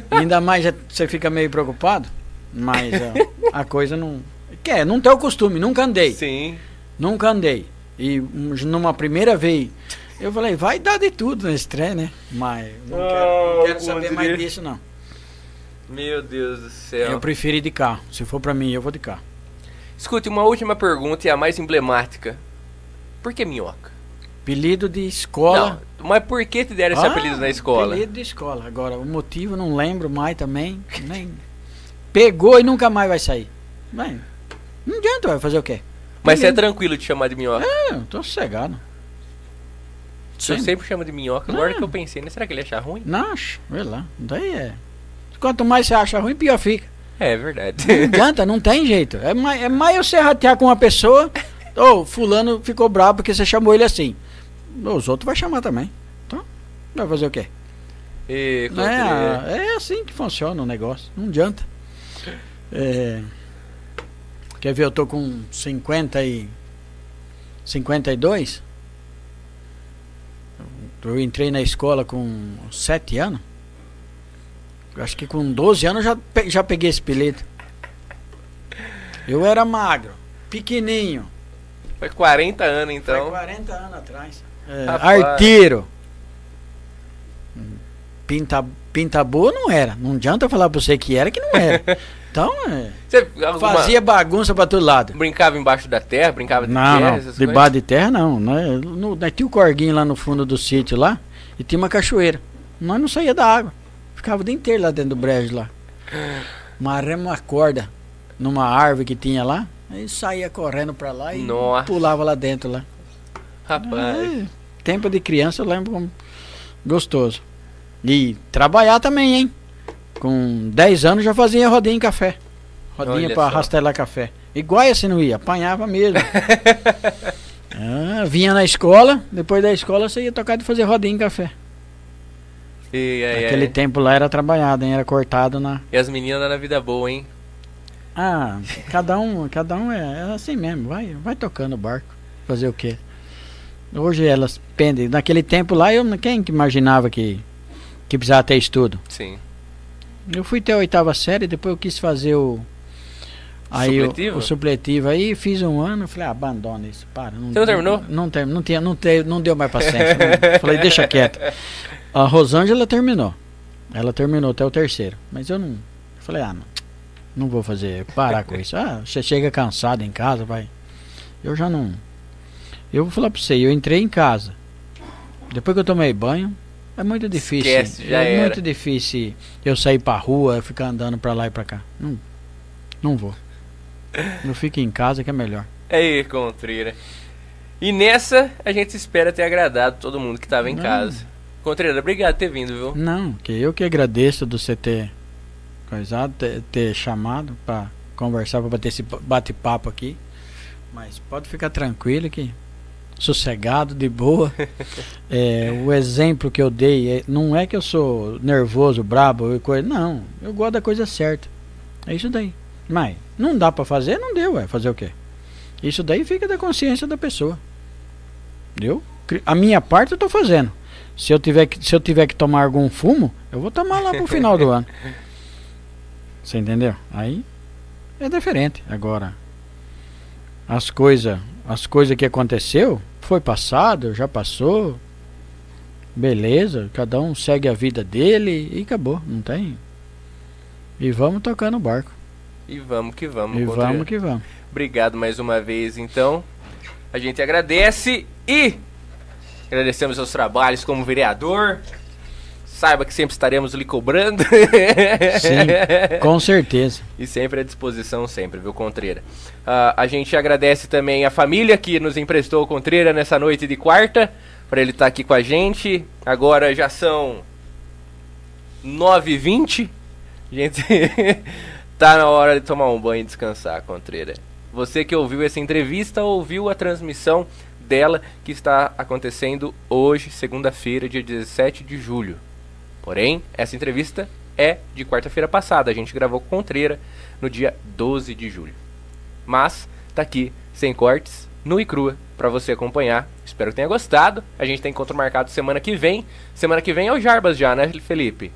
Ainda mais é- você fica meio preocupado, mas ó, a coisa não. Quer, não tem o costume, nunca andei. Sim. Nunca andei. E um, numa primeira vez, eu falei, vai dar de tudo nesse trem, né? Mas não quero, não Ah, quero saber mais disso, não. Meu Deus do céu. Eu prefiro ir de carro. Se for pra mim, eu vou de carro. Escute, uma última pergunta e a mais emblemática. Por que minhoca? Apelido de escola. Não, mas por que te deram esse Ah, apelido na escola? Apelido de escola. Agora, o motivo não lembro mais também. Nem... Pegou e nunca mais vai sair. Bem, não adianta, vai fazer o quê? Mas você é tranquilo de chamar de minhoca? É, eu tô sossegado. Eu Sim. sempre chamo de minhoca. Agora Ah. que eu pensei, né? Será que ele achar ruim? Não, acho, vê lá. Daí é. Quanto mais você acha ruim, pior fica. É verdade. Não adianta, não tem jeito. É mais, é mais você ratear com uma pessoa. Ô, fulano ficou bravo porque você chamou ele assim. Os outros vai chamar também. Então, vai fazer o quê? E, Não é, é assim que funciona o negócio. Não adianta. É, quer ver, eu tô com 50 e 52. Eu entrei na escola com 7 anos. Acho que com 12 anos já, pe- já peguei esse apelido. Eu era magro, pequenininho. Foi 40 anos Foi então. 40 anos atrás. É, Rapaz. arteiro. Pinta, pinta boa não era. Não adianta eu falar pra você que era, que não era. Então, é, Você alguma- fazia bagunça pra todo lado. brincava embaixo da terra, brincava de Não, terra, não. Debaixo de terra não. Nós, no, nós tinha o corguinho lá no fundo do sítio lá e tinha uma cachoeira. Nós não saía da água. Ficava o dia inteiro lá dentro do brejo lá. Marremos uma corda numa árvore que tinha lá. Aí saía correndo pra lá e Nossa. pulava lá dentro lá. Rapaz. É, tempo de criança eu lembro como gostoso. E trabalhar também, hein? Com 10 anos já fazia rodinha em café. Rodinha só. rastelar café. Igual esse não ia, apanhava mesmo. Ah, vinha na escola, depois da escola você ia tocar de fazer rodinha em café. E, aí, Aquele aí. tempo lá era trabalhado, hein? Era cortado na. E as meninas na vida boa, hein? Ah, cada um, cada um é, é assim mesmo, vai, vai tocando o barco. Fazer o quê? Hoje elas pendem. Naquele tempo lá, eu, quem que imaginava que, que precisava ter estudo? Sim. Eu fui até a oitava série, depois eu quis fazer o. Aí o- Supletivo? O, supletivo. Aí fiz um ano, falei, ah, abandona isso, para. Não, Você não terminou? Não, tem, não, tinha, não, te, não deu mais paciência. não. falei, deixa quieto. A Rosângela terminou. Ela terminou até o terceiro. Mas eu não. Falei, ah, não, não vou fazer, parar com isso. Ah, você chega cansado em casa, vai. Eu já não. Eu vou falar pra você, eu entrei em casa. Depois que eu tomei banho, é muito difícil. Esquece, já é era. muito difícil eu sair pra rua, ficar andando pra lá e pra cá. Não, não vou. Eu fico em casa que é melhor. Aí, Contreira. E nessa, a gente espera ter agradado todo mundo que tava em Não. casa. Contreira, obrigado por ter vindo, viu? Não, que eu que agradeço do você ter coisado, ter, ter chamado pra conversar, pra bater esse pa- bate-papo aqui. Mas pode ficar tranquilo que sossegado, de boa. É, o exemplo que eu dei é- não é que eu sou nervoso, brabo, coisa, não. Eu gosto da coisa certa. É isso daí. Mas não dá pra fazer, não deu, é fazer o quê? Isso daí fica da consciência da pessoa. Deu? A minha parte eu tô fazendo. Se eu tiver que, se eu tiver que tomar algum fumo, eu vou tomar lá pro final do ano. Você entendeu? Aí é diferente. Agora, as coisas, as coisas que aconteceu, foi passado, já passou. Beleza, cada um segue a vida dele e acabou, não tem. E vamos tocando o barco. E vamos que vamos, e vamos que vamos. Obrigado mais uma vez, então. A gente agradece e agradecemos seus trabalhos como vereador. Saiba que sempre estaremos lhe cobrando. Sim, com certeza. E sempre à disposição, sempre, viu, Contreira? Ah, a gente agradece também a família que nos emprestou o Contreira nessa noite de quarta, para ele estar aqui com a gente. Agora já são 9h20. Gente, tá na hora de tomar um banho e descansar, Contreira. Você que ouviu essa entrevista, ouviu a transmissão dela que está acontecendo hoje, segunda-feira, dia 17 de julho. Porém, essa entrevista é de quarta-feira passada. A gente gravou com Contreira no dia 12 de julho. mas tá aqui, sem cortes, nu e crua, para você acompanhar. Espero que tenha gostado. A gente tem encontro marcado semana que vem. Semana que vem é o Jarbas já, né, Felipe?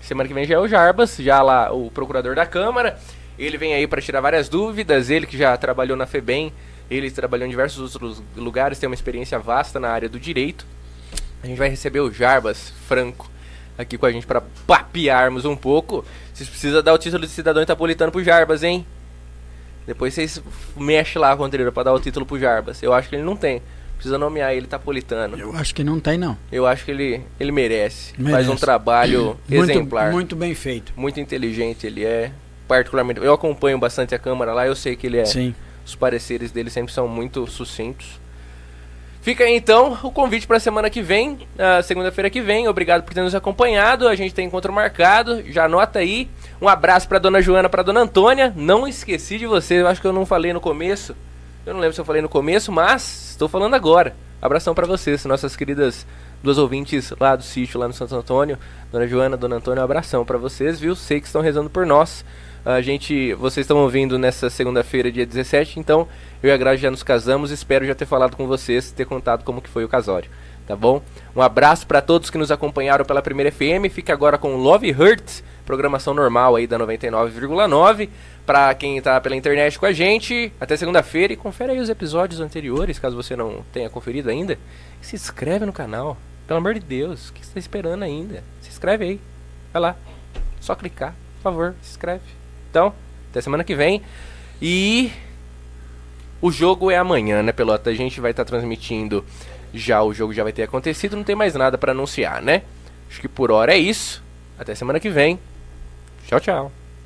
Semana que vem já é o Jarbas, já lá o procurador da Câmara. Ele vem aí para tirar várias dúvidas. Ele que já trabalhou na FEBEM, ele trabalhou em diversos outros lugares, tem uma experiência vasta na área do direito. A gente vai receber o Jarbas Franco aqui com a gente para papearmos um pouco. Vocês precisam dar o título de cidadão itapolitano pro Jarbas, hein? Depois vocês mexem lá, Contreira, para dar o título pro Jarbas. Eu acho que ele não tem. Precisa nomear ele itapolitano. Eu acho que não tem, não. Eu acho que ele, ele merece. Merece. Faz um trabalho Muito, exemplar. muito bem feito. Muito inteligente ele é. Particularmente. Eu acompanho bastante a Câmara lá, eu sei que ele é. Sim. Os pareceres dele sempre são muito sucintos. Fica aí então o convite para a semana que vem, a segunda-feira que vem. Obrigado por ter nos acompanhado. A gente tem encontro marcado. Já anota aí. Um abraço para dona Joana, para dona Antônia. Não esqueci de você. Eu acho que eu não falei no começo. Eu não lembro se eu falei no começo, mas estou falando agora. Abração para vocês, nossas queridas duas ouvintes lá do sítio, lá no Santo Antônio. Dona Joana, Dona Antônia, um abração para vocês, viu? Sei que estão rezando por nós. A gente, vocês estão ouvindo nessa segunda-feira, dia 17, então eu e a Graça já nos casamos. Espero já ter falado com vocês, ter contado como que foi o casório, tá bom? Um abraço para todos que nos acompanharam pela primeira FM. Fica agora com Love Hurts, programação normal aí da 99,9. Para quem tá pela internet com a gente, até segunda-feira e confere aí os episódios anteriores, caso você não tenha conferido ainda. E se inscreve no canal, pelo amor de Deus, o que você está esperando ainda? Se inscreve aí, vai lá, só clicar, por favor, se inscreve. Então, até semana que vem. E o jogo é amanhã, né, Pelota? A gente vai estar transmitindo já, o jogo já vai ter acontecido, não tem mais nada para anunciar, né? Acho que por hora é isso. Até semana que vem. Tchau, tchau.